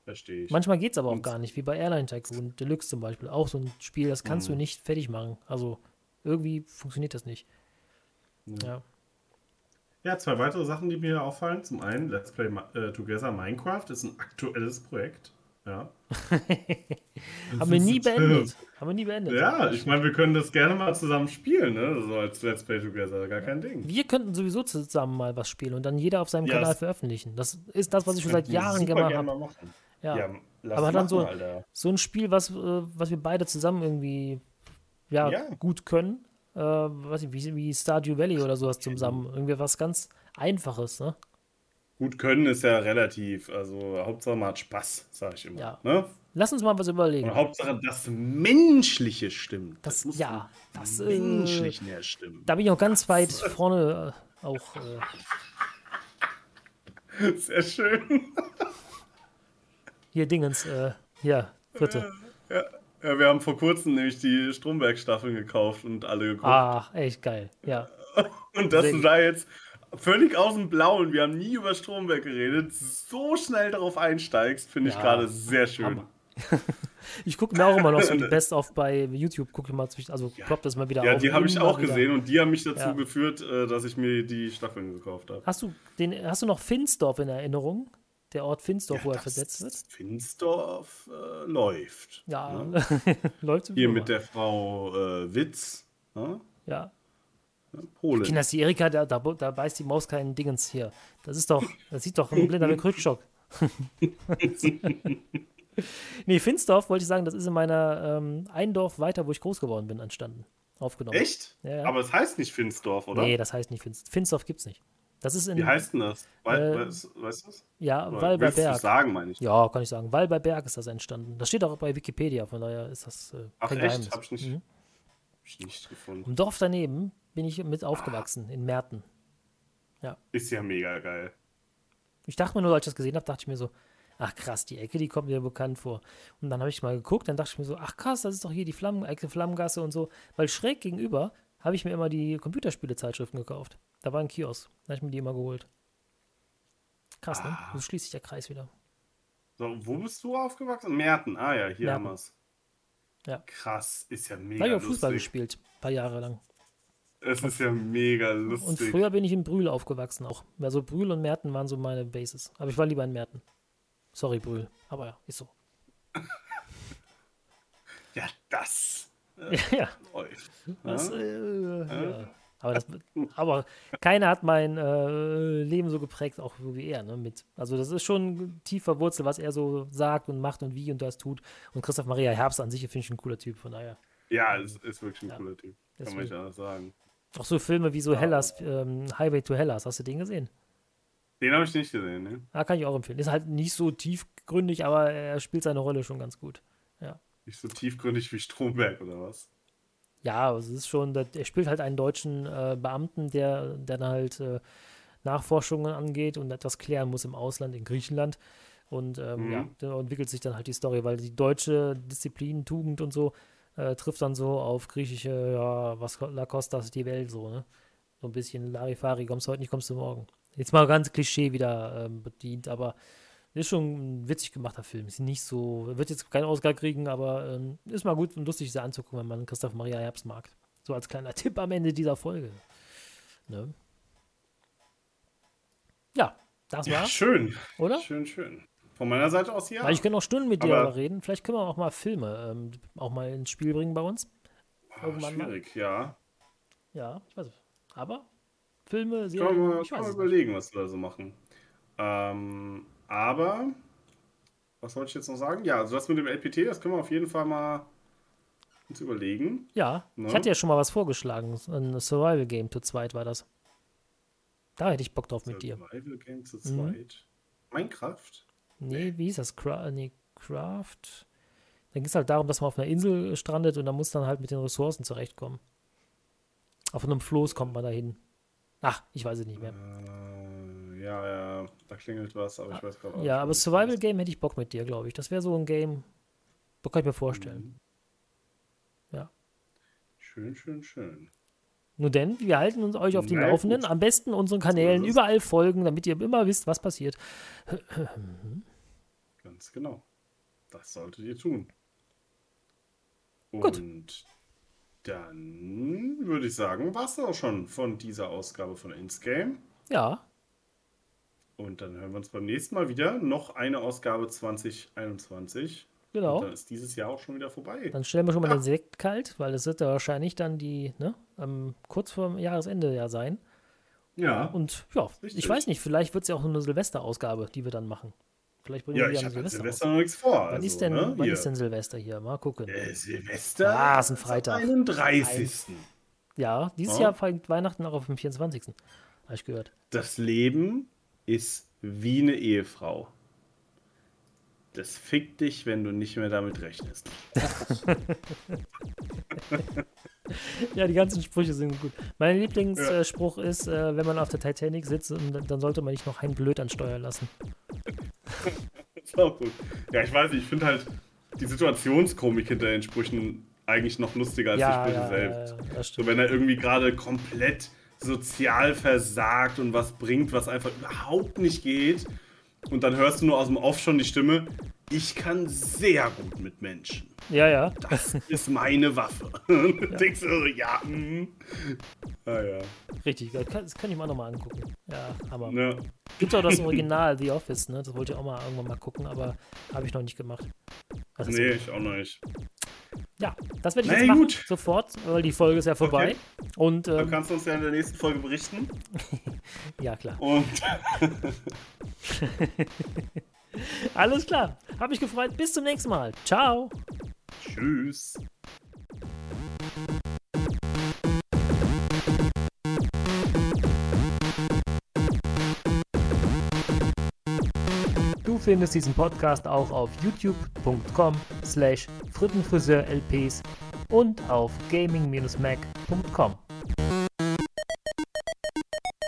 Verstehe ich. Manchmal geht es aber auch Und- gar nicht, wie bei Airline Tycoon Deluxe zum Beispiel. Auch so ein Spiel, das kannst du Mhm. nicht fertig machen. Also irgendwie funktioniert das nicht. Ja. Ja. Ja, zwei weitere Sachen, die mir auffallen. Zum einen, Let's Play äh, Together Minecraft ist ein aktuelles Projekt. Ja. [LAUGHS] Haben wir nie beendet. Haben wir nie beendet. Ja, ich meine, wir können das gerne mal zusammen spielen, ne? So als Let's Play Together, gar kein Ding. Wir könnten sowieso zusammen mal was spielen und dann jeder auf seinem Ja, Kanal veröffentlichen. Das ist das, was ich schon seit Jahren gemacht habe. Ja. Ja, Aber dann machen, so- Alter. So ein Spiel, was, äh, was wir beide zusammen irgendwie ja, Ja. gut können. Äh, weiß ich, wie, wie Stardew Valley oder sowas zusammen. Irgendwie was ganz Einfaches, ne? Gut können ist ja relativ. Also Hauptsache man hat Spaß, sage ich immer. Ja. Ne? Lass uns mal was überlegen. Und Hauptsache das Menschliche stimmt. Das, muss ja, das, vom äh, stimmen. da bin ich auch ganz weit vorne äh, auch. Äh, [LAUGHS] Sehr schön. hier Dingens, äh, ja, dritte. Ja, ja, wir haben vor kurzem nämlich die Stromberg-Staffeln gekauft und alle geguckt. Ah, echt geil. Ja. [LAUGHS] und dass du da jetzt völlig aus dem Blauen, wir haben nie über Stromberg geredet, so schnell darauf einsteigst, finde ich Ja, gerade sehr schön. Hammer. [LAUGHS] Ich gucke mir auch immer noch so die [LAUGHS] Best-of bei YouTube, gucke mal zwischen, also ploppt das mal wieder Ja, auf. die habe ich auch wieder. gesehen und die haben mich dazu Ja. geführt, äh, dass ich mir die Staffeln gekauft habe. Hast du, den, hast du noch Finsdorf in Erinnerung? Der Ort Finsdorf, wo er versetzt wird? Finsdorf äh, läuft. Ja, Ne? [LAUGHS] läuft Hier mit der Frau äh, Witz. Ne? Ja. Polen. Kinders, die Erika, da, da, da beißt die Maus keinen Dingens hier. Das ist doch, das sieht doch ein blinder [LAUGHS] mit Rückstock. [LAUGHS] nee, Finsdorf, wollte ich sagen, das ist in meiner ähm, ein Dorf weiter, wo ich groß geworden bin, entstanden. Aufgenommen. Echt? Ja, ja. Aber es heißt nicht Finsdorf, oder? Nee, das heißt nicht Finsdorf. Finsdorf gibt's nicht. Das ist in, Wie heißt denn das? Wei Äh, weißt, du das? ja, Oder Wall bei willst du's Berg. sagen, meine ich. Ja, kann ich sagen. Wall bei Berg ist das entstanden. Das steht auch bei Wikipedia, von daher ist das äh, Ach kein echt? Geheimnis. Hab ich nicht, Mhm. hab ich nicht gefunden. Im Dorf daneben bin ich mit aufgewachsen, in Merten. Ist ja mega geil. Ich dachte mir nur, als ich das gesehen habe, dachte ich mir so, ach krass, die Ecke, die kommt mir bekannt vor. Und dann habe ich mal geguckt, dann dachte ich mir so, ach krass, das ist doch hier die Flammen, Ecke Flammengasse und so. Weil schräg gegenüber habe ich mir immer die Computerspiele-Zeitschriften gekauft. Da war ein Kiosk, da habe ich mir die immer geholt. Krass, ne? Ah. So schließt sich der Kreis wieder. So, wo bist du aufgewachsen? Merten. Ah ja, hier Merten. haben wir's. Ja. Krass, ist ja Da mega habe ich auch Fußball lustig. gespielt, ein paar Jahre lang. Es ist ja mega Und lustig. früher bin ich in Brühl aufgewachsen auch. Also Brühl und Merten waren so meine Bases. Aber ich war lieber in Merten. Sorry, Brühl. Aber ja, ist so. [LAUGHS] Ja, das Ja, [LAUGHS] ja. läuft. Das, äh, ja. Aber, das, aber keiner hat mein äh, Leben so geprägt, auch so wie er. Ne, mit. Also das ist schon tief verwurzelt, was er so sagt und macht und wie und das tut. Und Christoph Maria Herbst an sich finde ich ein cooler Typ, von daher. Ja, es ist wirklich ein Ja, cooler Typ. Kann man deswegen. nicht anders sagen. Auch so Filme wie so Ja. Hellas, ähm, Highway to Hellas, hast du den gesehen? Den habe ich nicht gesehen, ne? Ah, kann ich auch empfehlen. Ist halt nicht so tiefgründig, aber er spielt seine Rolle schon ganz gut. Nicht so tiefgründig wie Stromberg oder was? Ja, also es ist schon, er spielt halt einen deutschen äh, Beamten, der, der dann halt äh, Nachforschungen angeht und etwas klären muss im Ausland, in Griechenland. Und ähm, Mhm. ja, da entwickelt sich dann halt die Story, weil die deutsche Disziplin, Tugend und so äh, trifft dann so auf griechische, ja, was La Costa ist die Welt so, ne? So ein bisschen Larifari, kommst du heute nicht, kommst du morgen. Jetzt mal ganz Klischee wieder ähm, bedient, aber ist schon ein witzig gemachter Film. Ist nicht so, wird jetzt keinen Oscar kriegen, aber ähm, ist mal gut und lustig, sie anzugucken, wenn man Christoph Maria Herbst mag. So als kleiner [LAUGHS] Tipp am Ende dieser Folge. Ne? Ja, das Ja, war's, schön. oder? Schön, schön. Von meiner Seite aus ja. Weil ich könnte noch Stunden mit dir Aber- reden. Vielleicht können wir auch mal Filme ähm, auch mal ins Spiel bringen bei uns. Ah, irgendwann mal. schwierig, ja. Ja, ich weiß. Aber Filme, Kann Serien, ich kann weiß man es nicht. überlegen, was wir da so machen. Ähm, aber, was wollte ich jetzt noch sagen? Ja, also das mit dem LPT, das können wir auf jeden Fall mal uns überlegen. Ja, ich Ne? hatte ja schon mal was vorgeschlagen. Ein Survival Game zu zweit war das. Da hätte ich Bock drauf mit dir. Survival Game zu Mhm. zweit. Minecraft? Nee, wie hieß das? Cra nee, Craft. Da ging es halt darum, dass man auf einer Insel strandet und da muss dann halt mit den Ressourcen zurechtkommen. Auf einem Floß kommt man da hin. Ach, ich weiß es nicht mehr. Äh, ja, ja, da klingelt was, aber ich weiß gerade auch Ja, nicht, aber Survival. Game hätte ich Bock mit dir, glaube ich. Das wäre so ein Game, das kann ich mir vorstellen. Mhm. Ja. Schön, schön, schön. Nun denn, wir halten uns euch auf die Laufenden. gut. Am besten unseren Kanälen überall folgen, damit ihr immer wisst, was passiert. [CLEARS THROAT] Ganz genau. Das solltet ihr tun. Gut. Und dann würde ich sagen, war es auch schon von dieser Ausgabe von Insgame. Ja, Und dann hören wir uns beim nächsten Mal wieder. Noch eine Ausgabe 2021. Und genau. dann ist dieses Jahr auch schon wieder vorbei. Dann stellen wir schon mal Ja. den Sekt kalt, weil es wird ja wahrscheinlich dann die, ne, ähm, kurz vor Jahresende ja sein. Ja. Und ja, Richtig. ich weiß nicht, vielleicht wird es ja auch nur eine Silvesterausgabe, die wir dann machen. Vielleicht bringen Ja, wir an Silvester Silvester noch nichts vor. Wann, also, ist denn, ne, wann hier. ist denn Silvester hier? Mal gucken. Äh, Silvester? Ah, ist ein am Freitag. 31. Ja, dieses Ja. Jahr fängt Weihnachten auch auf dem 24. Habe ich gehört. Das Leben ist wie eine Ehefrau. Das fickt dich, wenn du nicht mehr damit rechnest. [LAUGHS] Ja, die ganzen Sprüche sind gut. Mein Lieblingsspruch ist, äh, wenn man auf der Titanic sitzt, dann- sollte man nicht noch einen Blöd an Steuer lassen. [LAUGHS] ist auch gut. Ja, ich weiß nicht, ich finde halt die Situationskomik hinter den Sprüchen eigentlich noch lustiger als die Ja, Sprüche ja, selbst. ja, ja, das So, wenn er irgendwie gerade komplett sozial versagt und was bringt, was einfach überhaupt nicht geht. Und dann hörst du nur aus dem Off schon die Stimme, ich kann sehr gut mit Menschen. Ja, ja. Das [LAUGHS] ist meine Waffe. [LAUGHS] Du denkst du so, ja, mhm. Ah ja. Richtig. Das kann, das kann ich mir auch nochmal angucken. Ja, aber. Ne. Gibt auch das [LAUGHS] Original, The Office, ne? Das wollte ich auch mal irgendwann mal gucken, aber habe ich noch nicht gemacht. Also, Nee, ich auch noch nicht. Ja, das werde ich Na jetzt machen, gut. sofort, weil die Folge ist ja vorbei. Und Dann ähm, kannst du uns ja in der nächsten Folge berichten. [LAUGHS] ja, klar. Und [LAUGHS] Alles klar. Habe mich gefreut. Bis zum nächsten Mal. Ciao. tschüss. Findest diesen Podcast auch auf youtube.com slash frittenfriseurlps und auf gaming-mac.com.